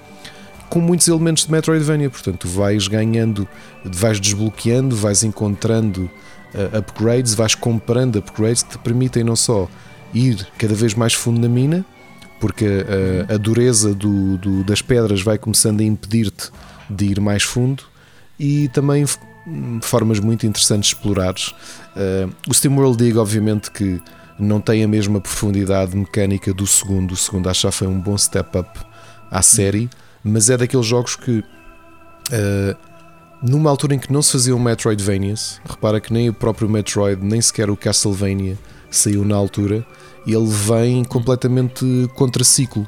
com muitos elementos de Metroidvania, portanto, vais ganhando, vais desbloqueando, vais encontrando uh, upgrades, vais comprando upgrades que te permitem não só ir cada vez mais fundo na mina, porque uh, a dureza do, do, das pedras vai começando a impedir-te de ir mais fundo, e também formas muito interessantes de explorares. o SteamWorld Dig, obviamente que não tem a mesma profundidade mecânica do segundo. O segundo acho que já foi um bom step up à série, mas é daqueles jogos que, uh, numa altura em que não se faziam Metroidvanias, repara que nem o próprio Metroid, nem sequer o Castlevania saiu na altura, ele vem completamente contra ciclo.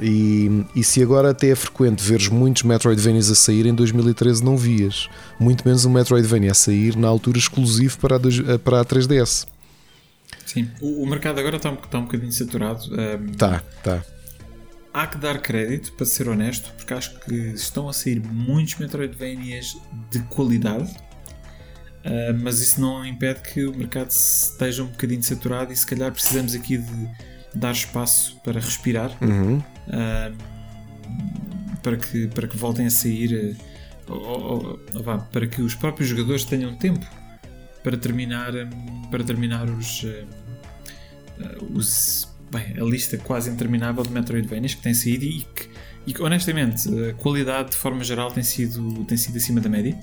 E, e se agora até é frequente veres muitos Metroidvanias a sair, em 2013 não vias. Muito menos um Metroidvania a sair na altura exclusivo para a, para a 3DS. Sim, o, o mercado agora está um, está um bocadinho saturado. Um, Tá, tá. Há que dar crédito, para ser honesto, porque acho que estão a sair muitos Metroidvanias de qualidade, ah, mas isso não impede que o mercado esteja um bocadinho saturado e se calhar precisamos aqui de dar espaço para respirar, Uhum. ah, para, que, para que voltem a sair, ah, ou- ou- vá, para que os próprios jogadores tenham tempo para terminar, para terminar os, os bem, a lista quase interminável de Metroidvanias que tem saído e que, e que, honestamente a qualidade de forma geral tem sido, tem sido acima da média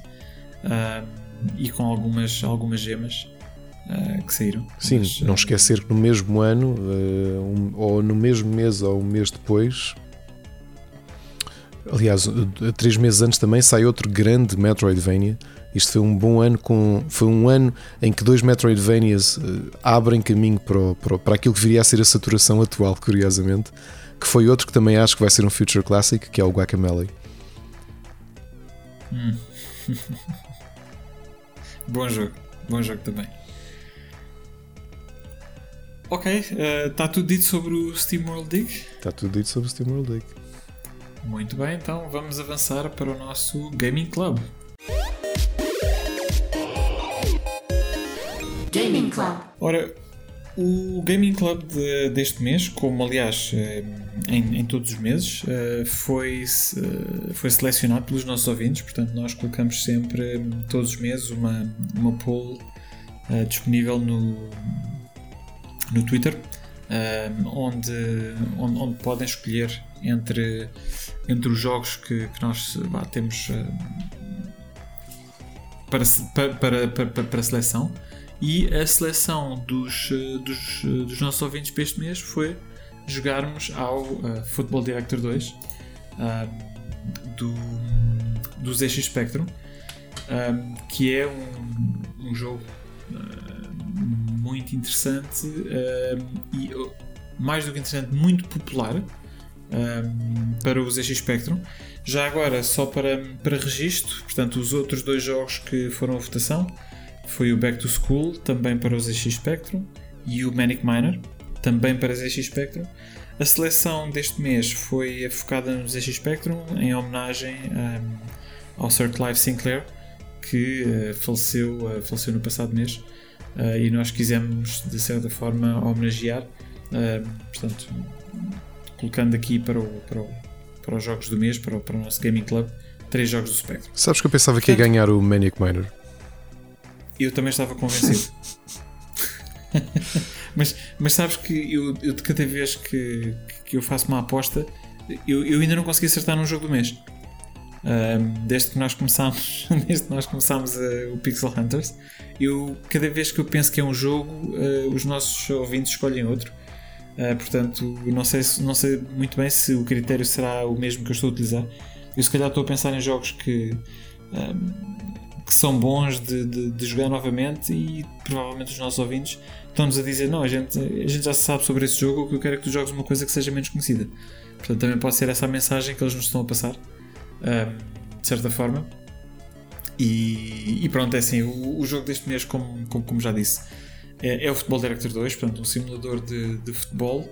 ah, e com algumas, algumas gemas ah, que saíram. Sim, Mas, não ah, esquecer que no mesmo ano, eh, um- ou no mesmo mês ou um mês depois, aliás, três meses antes também sai outro grande Metroidvania. Isto foi um bom ano com. Foi um ano em que dois Metroidvanias eh, abrem caminho para, o- para, para aquilo que viria a ser a saturação atual, curiosamente. Que foi outro que também acho que vai ser um Future Classic, que é o Guacamelee. [laughs] Bom jogo, bom jogo também. Ok, está tudo dito sobre o Steam World Dig? Está tudo dito sobre o Steam World Dig. Muito bem, então vamos avançar para o nosso Gaming Club. Gaming Club. Ora, o Gaming Club de- deste mês, como aliás eh, em, em todos os meses, eh, foi, foi selecionado pelos nossos ouvintes, portanto nós colocamos sempre todos os meses uma, uma poll eh, disponível no, no Twitter, onde, onde, onde podem escolher entre, entre os jogos que, que nós vá, temos para, para, para, para, para seleção. E a seleção dos, eh, dos, eh, dos nossos ouvintes para este mês foi jogarmos ao eh, Football Director 2 ah, do, do ZX Spectrum, ah, que é um, um jogo muito interessante e, oh, mais do que interessante, muito popular para o ZX Spectrum. Já agora, só para, para registro, portanto, os outros dois jogos que foram a votação foi o Back to School, também para o ZX Spectrum, e o Manic Miner, também para ZX Spectrum. A seleção deste mês foi focada no ZX Spectrum, em homenagem um, ao Sir Clive Sinclair, que uh, faleceu, uh, faleceu no passado mês, uh, e nós quisemos, de certa forma, homenagear. portanto, colocando aqui para, o, para, o, para os jogos do mês, para o, para o nosso Gaming Club, três jogos do Spectrum. Sabes que eu pensava que ia Portanto- ganhar o Maniac Miner. Eu também estava convencido. [laughs] mas, mas sabes que eu, eu de cada vez que, que eu faço uma aposta, eu, eu ainda não consegui acertar num jogo do mês. Desde que nós começámos, [laughs] desde que nós começámos eh, o Pixel Hunters, eu cada vez que eu penso que é um jogo, eh, os nossos ouvintes escolhem outro. Ah, portanto, não sei, se- não sei muito bem se o critério será o mesmo que eu estou a utilizar. Eu se calhar estou a pensar em jogos que que são bons de, de- de jogar novamente e provavelmente os nossos ouvintes estão-nos a dizer não, a gente, a gente já sabe sobre esse jogo, o que eu quero é que tu jogues uma coisa que seja menos conhecida. Portanto, também pode ser essa a mensagem que eles nos estão a passar, ahm, de certa forma. E, e pronto, é assim, o, o jogo deste mês, como, como, como já disse, é, é o Football Director 2, portanto, um simulador de, de futebol.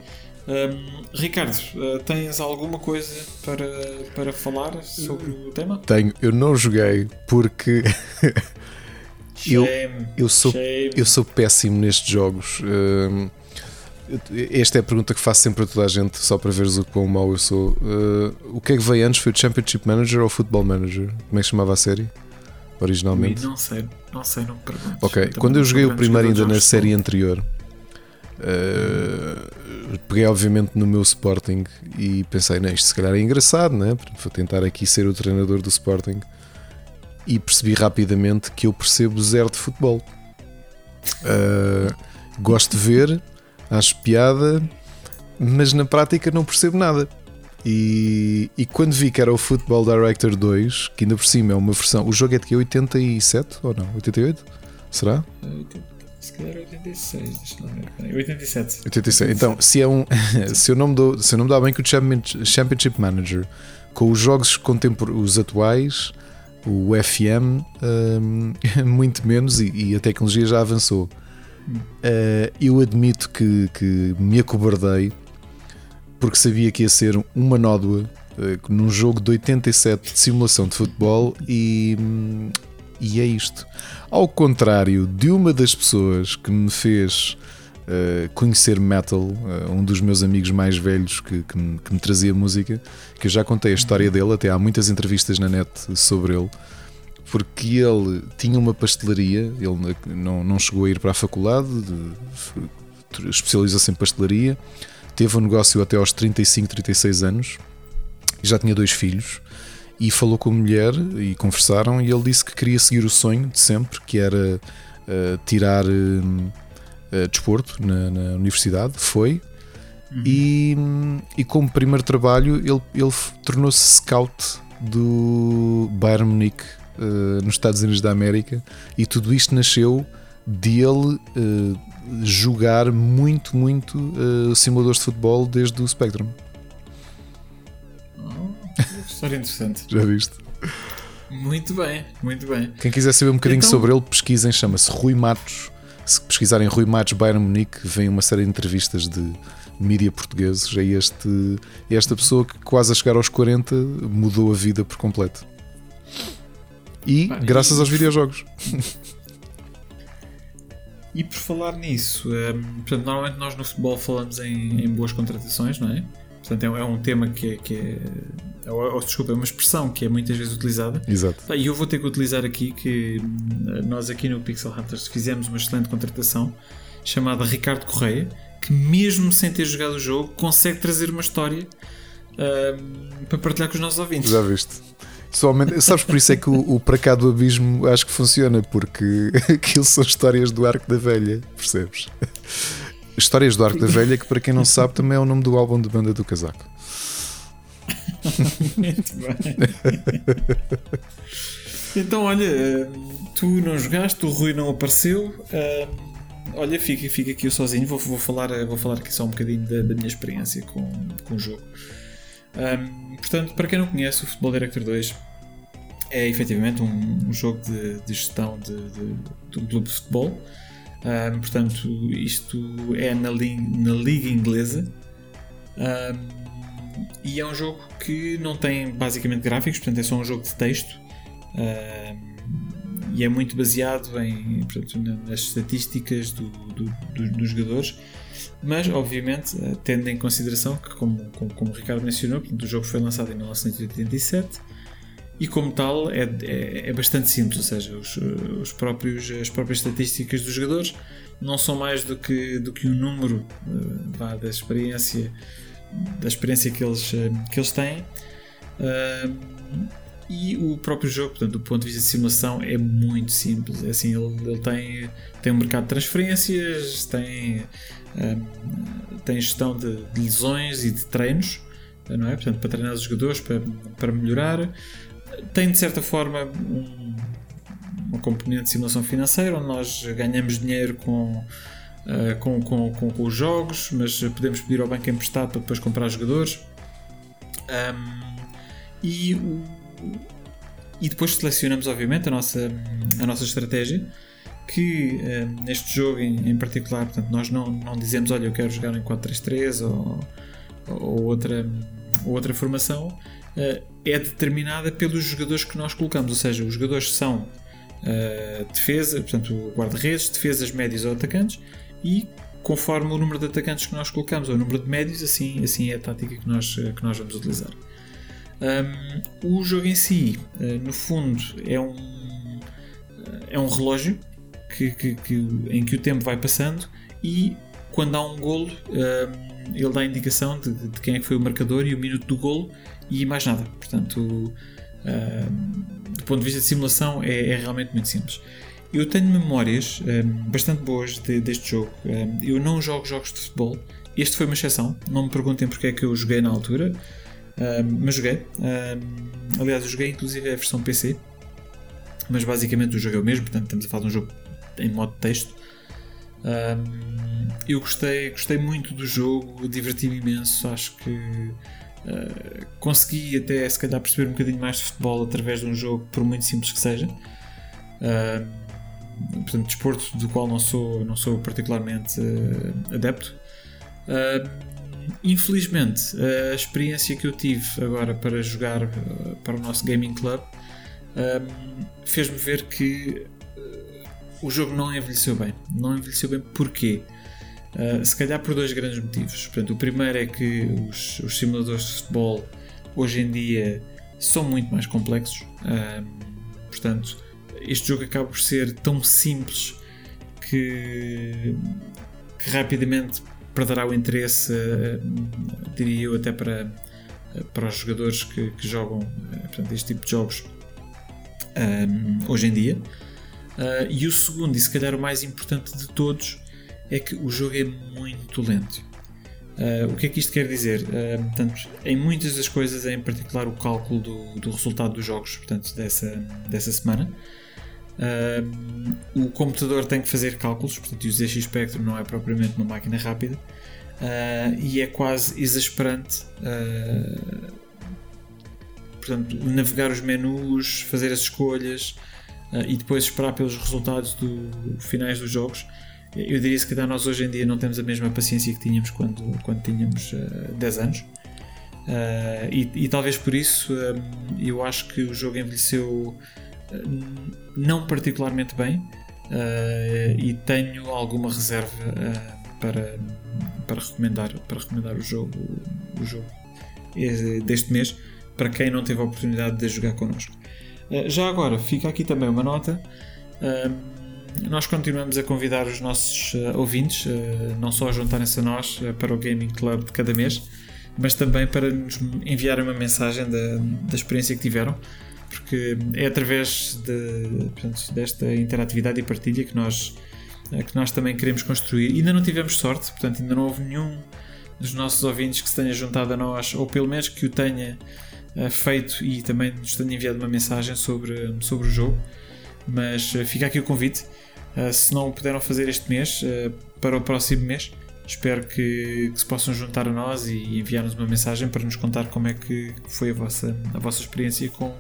Ahm, Ricardo, ah, tens alguma coisa para, para falar sobre o tema? Tenho, eu não joguei porque [laughs] Eu- eu sou, shame. eu sou péssimo nestes jogos. Hum, esta é a pergunta que faço sempre a toda a gente, só para veres o quão mau eu sou. Uh, o que é que veio antes? Foi o Championship Manager ou o Football Manager? Como é que chamava a série? Originalmente? Não sei, não sei, não me perguntes. Ok, Também quando eu joguei o primeiro ainda na série anterior, uh, peguei obviamente no meu Sporting e pensei, não, isto se calhar é engraçado, né? Vou tentar aqui ser o treinador do Sporting e percebi rapidamente que eu percebo zero de futebol. Uh, gosto de ver, acho piada, mas na prática não percebo nada. E, e quando vi que era o Football Director 2, que ainda por cima é uma versão. O jogo é de que? 87 ou não? 88? Será? futebol. Se calhar 86, deixa eu ver. 87. 86. Então, se, é um, [laughs] se, eu não me dou, se eu não dá bem com o Championship Manager, com os jogos contemporâneos, os atuais, o FM, hum, [laughs] muito menos, e, e a tecnologia já avançou. Uh, eu admito que, que me acobardei porque sabia que ia ser uma nódoa uh, num jogo de 87 de simulação de futebol e, e é isto. Ao contrário de uma das pessoas que me fez uh, conhecer metal, uh, um dos meus amigos mais velhos que, que, me, que, me, trazia música, que eu já contei a história dele, até há muitas entrevistas na net sobre ele, porque ele tinha uma pastelaria, ele não, não chegou a ir para a faculdade, especializou-se em pastelaria, teve um negócio até aos 35, 36 anos, já tinha dois filhos e falou com a mulher e conversaram e ele disse que queria seguir o sonho de sempre, que era uh, tirar uh, desporto na, na, universidade, foi. Uhum. E, e como primeiro trabalho ele, ele tornou-se scout do Bayern Munique uh, nos Estados Unidos da América e tudo isto nasceu dele jogar muito, muito simuladores de futebol desde o Spectrum. História interessante. Já viste? Muito bem, muito bem. Quem quiser saber um bocadinho então... sobre ele, pesquisem, chama-se Rui Matos. Se pesquisarem Rui Matos Bayern Munique, vem uma série de entrevistas de mídia portugueses. É este, é esta pessoa que quase a chegar aos 40 mudou a vida por completo. E graças e... aos videojogos. E por falar nisso, um, portanto, normalmente nós no futebol falamos em, em boas contratações, não é? Portanto, é, é um tema que é, que é ou, ou, desculpa, é uma expressão que é muitas vezes utilizada. Exato. E eu vou ter que utilizar aqui que hum, nós aqui no Pixel Hunters fizemos uma excelente contratação chamada Ricardo Correia, que mesmo sem ter jogado o jogo consegue trazer uma história uh, para partilhar com os nossos ouvintes. Já viste? Somente, sabes por isso é que o, o Para Cá do Abismo acho que funciona, porque [laughs] aquilo são histórias do Arco da Velha, percebes? Histórias do Arco da Velha, que para quem não sabe também é o nome do álbum de banda do casaco. Muito bem. então, olha, tu não jogaste, o Rui não apareceu. Uh, olha, fica, fica aqui eu sozinho. Vou, vou, falar, vou falar aqui só um bocadinho da, da minha experiência com, com o jogo. Um, portanto, para quem não conhece, o Football Director 2 é efetivamente um, um jogo de, de gestão de, de, de, clube de futebol. Um, portanto, isto é na, li na liga inglesa. e é um jogo que não tem basicamente gráficos, portanto, é só um jogo de texto. e é muito baseado em, portanto, nas estatísticas do, do, do, dos jogadores mas obviamente eh, tendo em consideração que, como, como, como o Ricardo mencionou, o jogo foi lançado em 1987 e como tal é, é, é bastante simples, ou seja, os, os, próprios, as próprias estatísticas dos jogadores não são mais do que, do que um número uh, da experiência da experiência que eles, uh, que eles têm uh, e o próprio jogo, portanto, do ponto de vista de simulação é muito simples, é assim, ele, ele tem, tem um mercado de transferências tem tem gestão de, de, lesões e de treinos, não é? Portanto, para treinar os jogadores, para, para melhorar. Tem de certa forma um, uma componente de simulação financeira, onde nós ganhamos dinheiro com, uh, com, com, com, com, os jogos, mas podemos pedir ao banco emprestado para depois comprar jogadores. Um, e, e depois selecionamos, obviamente, a nossa, a nossa estratégia que uh, neste jogo em, em, particular, portanto, nós não, não dizemos, olha, eu quero jogar em 4-3-3 ou, ou, outra, ou outra formação, é determinada pelos jogadores que nós colocamos, ou seja, os jogadores são uh, defesa, portanto, guarda-redes, defesas, médios ou atacantes, e conforme o número de atacantes que nós colocamos ou o número de médios, assim, assim é a tática que nós, que nós vamos utilizar. Um, o jogo em si, no fundo, é um, é um relógio que, que, que, em que o tempo vai passando e quando há um golo uh, ele dá a indicação de, de, quem é que foi o marcador e o minuto do golo e mais nada. Portanto, uh, do ponto de vista de simulação é, é realmente muito simples. Eu tenho memórias bastante boas de, deste jogo. eu não jogo jogos de futebol. Este foi uma exceção. Não me perguntem porque é que eu joguei na altura. mas joguei. aliás, eu joguei inclusive a versão PC. Mas basicamente o jogo é o mesmo. Portanto, estamos a falar de um jogo em modo texto. Um, eu gostei, gostei muito do jogo, diverti-me imenso. Acho que uh, consegui até se calhar perceber um bocadinho mais de futebol através de um jogo, por muito simples que seja. Uh, portanto, desporto do qual não sou, não sou particularmente uh, adepto. Infelizmente, a experiência que eu tive agora para jogar para o nosso Gaming Club fez-me ver que o jogo não envelheceu bem. Não envelheceu bem porquê? Se calhar por dois grandes motivos. Portanto, o primeiro é que os, os simuladores de futebol hoje em dia são muito mais complexos. portanto, este jogo acaba por ser tão simples que, que rapidamente perderá o interesse, eh, diria eu, até para, para os jogadores que, que jogam portanto, este tipo de jogos hoje em dia. Uh, e o segundo, e se calhar o mais importante de todos, é que o jogo é muito lento. Uh, o que é que isto quer dizer? Uh, portanto, em muitas das coisas, em particular o cálculo do, do resultado dos jogos portanto, dessa, dessa semana, Uh, o computador tem que fazer cálculos, portanto, o ZX Spectrum não é propriamente uma máquina rápida e é quase exasperante. Portanto, navegar os menus, fazer as escolhas e depois esperar pelos resultados do, finais dos jogos. Eu diria que nós hoje em dia não temos a mesma paciência que tínhamos quando, quando tínhamos 10 anos. E, e, talvez por isso eu acho que o jogo envelheceu não particularmente bem uh, e tenho alguma reserva uh, para, para, recomendar, para recomendar o jogo, o jogo deste mês para quem não teve a oportunidade de jogar connosco. Uh, já agora, fica aqui também uma nota. Nós continuamos a convidar os nossos ouvintes, não só a juntarem-se a nós para o Gaming Club de cada mês, mas também para nos enviarem uma mensagem da, da experiência que tiveram porque é através de, portanto, desta interatividade e partilha que nós, eh, que nós também queremos construir. Ainda não tivemos sorte, portanto, ainda não houve nenhum dos nossos ouvintes que se tenha juntado a nós, ou pelo menos que o tenha uh, feito e também nos tenha enviado uma mensagem sobre, sobre o jogo. Mas uh, fica aqui o convite. Uh, se não puderam fazer este mês, para o próximo mês, espero que, que, se possam juntar a nós e enviar-nos uma mensagem para nos contar como é que foi a vossa, a vossa experiência com,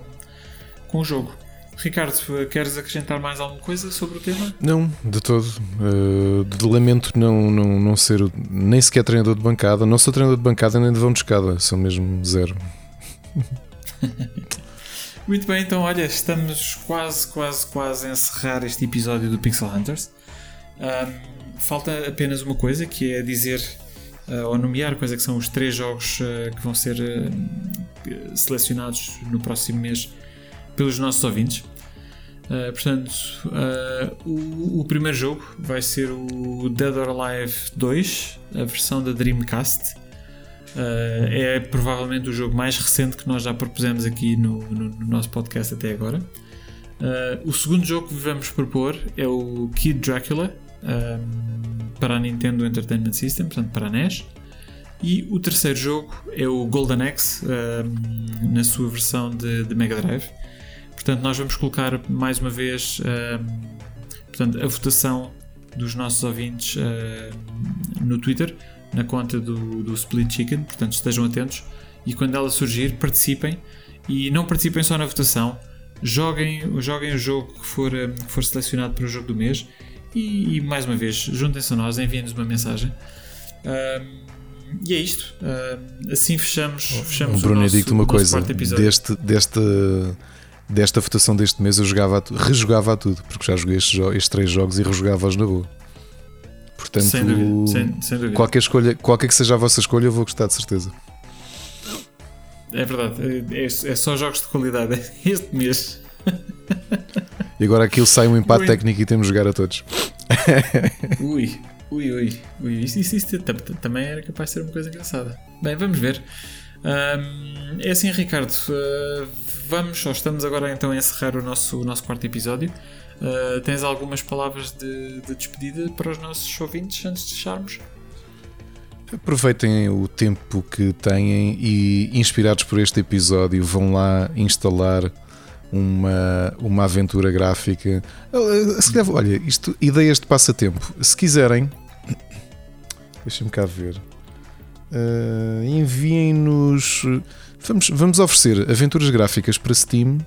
com o jogo. Ricardo, queres acrescentar mais alguma coisa sobre o tema? Não, de todo. Uh, de lamento não, não, não ser nem sequer treinador de bancada. Não sou treinador de bancada nem de vão de escada, sou mesmo zero. [laughs] Muito bem, então olha, estamos quase, quase, quase a encerrar este episódio do Pixel Hunters. Um, falta apenas uma coisa que é dizer uh, ou nomear quais é que são os três jogos uh, que vão ser uh, selecionados no próximo mês pelos nossos ouvintes. Portanto, o, o, primeiro jogo vai ser o Dead or Alive 2, a versão da Dreamcast. Uh, é provavelmente o jogo mais recente que nós já propusemos aqui no, no, no nosso podcast até agora. o segundo jogo que vamos propor é o Kid Dracula para a Nintendo Entertainment System, portanto para a NES. E o terceiro jogo é o Golden Axe na sua versão de, de Mega Drive. Portanto, nós vamos colocar mais uma vez uh, portanto, a votação dos nossos ouvintes uh, no Twitter, na conta do, do Split Chicken. Portanto, estejam atentos e quando ela surgir, participem. E não participem só na votação, joguem, joguem o jogo que for, uh, que for selecionado para o jogo do mês. E, e mais uma vez, juntem-se a nós, enviem-nos uma mensagem. e é isto. assim fechamos, fechamos Bruno, o nosso, digo-te uma coisa: deste, deste desta votação deste mês eu jogava a rejogava a tudo, porque já joguei estes, estes três jogos e rejogava-os na boa. Portanto, sem dúvida, sem, sem dúvida. Qualquer, escolha, qualquer que seja a vossa escolha, eu vou gostar de certeza. É verdade, é, é só jogos de qualidade [laughs] este mês. E agora aquilo sai um empate ui. técnico e temos de jogar a todos. [laughs] Ui, ui, ui, ui. Isso, isso, isso, também era capaz de ser uma coisa engraçada. Bem, vamos ver. Um, é assim, Ricardo. Uh, vamos, ou estamos agora então a encerrar o nosso, o nosso quarto episódio. Uh, tens algumas palavras de, de, despedida para os nossos ouvintes antes de fecharmos? Aproveitem o tempo que têm e, inspirados por este episódio, vão lá instalar uma, uma aventura gráfica. Ah, se calhar, olha, isto, ideias de passatempo. Se quiserem, [coughs] deixem-me cá ver. Uh, enviem-nos. Vamos, vamos oferecer aventuras gráficas para Steam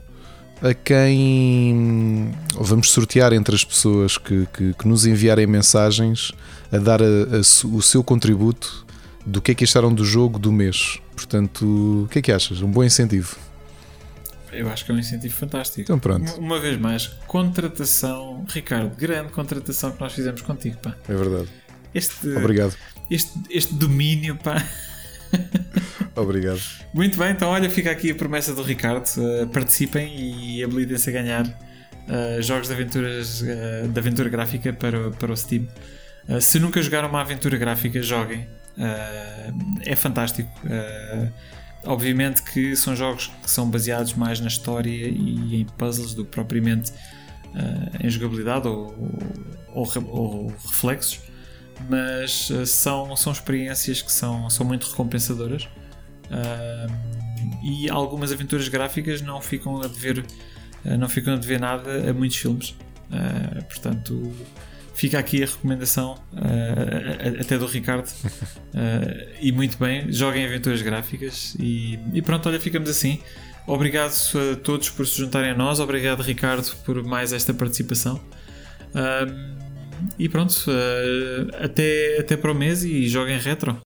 a quem vamos sortear entre as pessoas que, que, que nos enviarem mensagens a dar a, a, o seu contributo do que é que acharam do jogo do mês. Portanto, o que é que achas? Um bom incentivo. Eu acho que é um incentivo fantástico. Então pronto. Uma vez mais, contratação, Ricardo, grande contratação que nós fizemos contigo, pá. É verdade. Este, Obrigado. Este, este domínio, pá. Obrigado. Muito bem, então olha, fica aqui a promessa do Ricardo. Uh, participem e habilitem-se a ganhar uh, jogos de aventuras uh, de aventura gráfica para, para o Steam. se nunca jogaram uma aventura gráfica, joguem. é fantástico. obviamente que são jogos que são baseados mais na história e em puzzles do que propriamente em jogabilidade ou, ou, ou reflexos mas uh, são, são experiências que são, são muito recompensadoras. Uh, e algumas aventuras gráficas não ficam a dever uh, não ficam a dever nada a muitos filmes. Portanto fica aqui a recomendação até do Ricardo. [laughs] E muito bem, joguem aventuras gráficas e, e pronto, olha, ficamos assim. Obrigado a todos por se juntarem a nós. Obrigado Ricardo por mais esta participação e pronto, uh, até, até para o mês e joguem retro.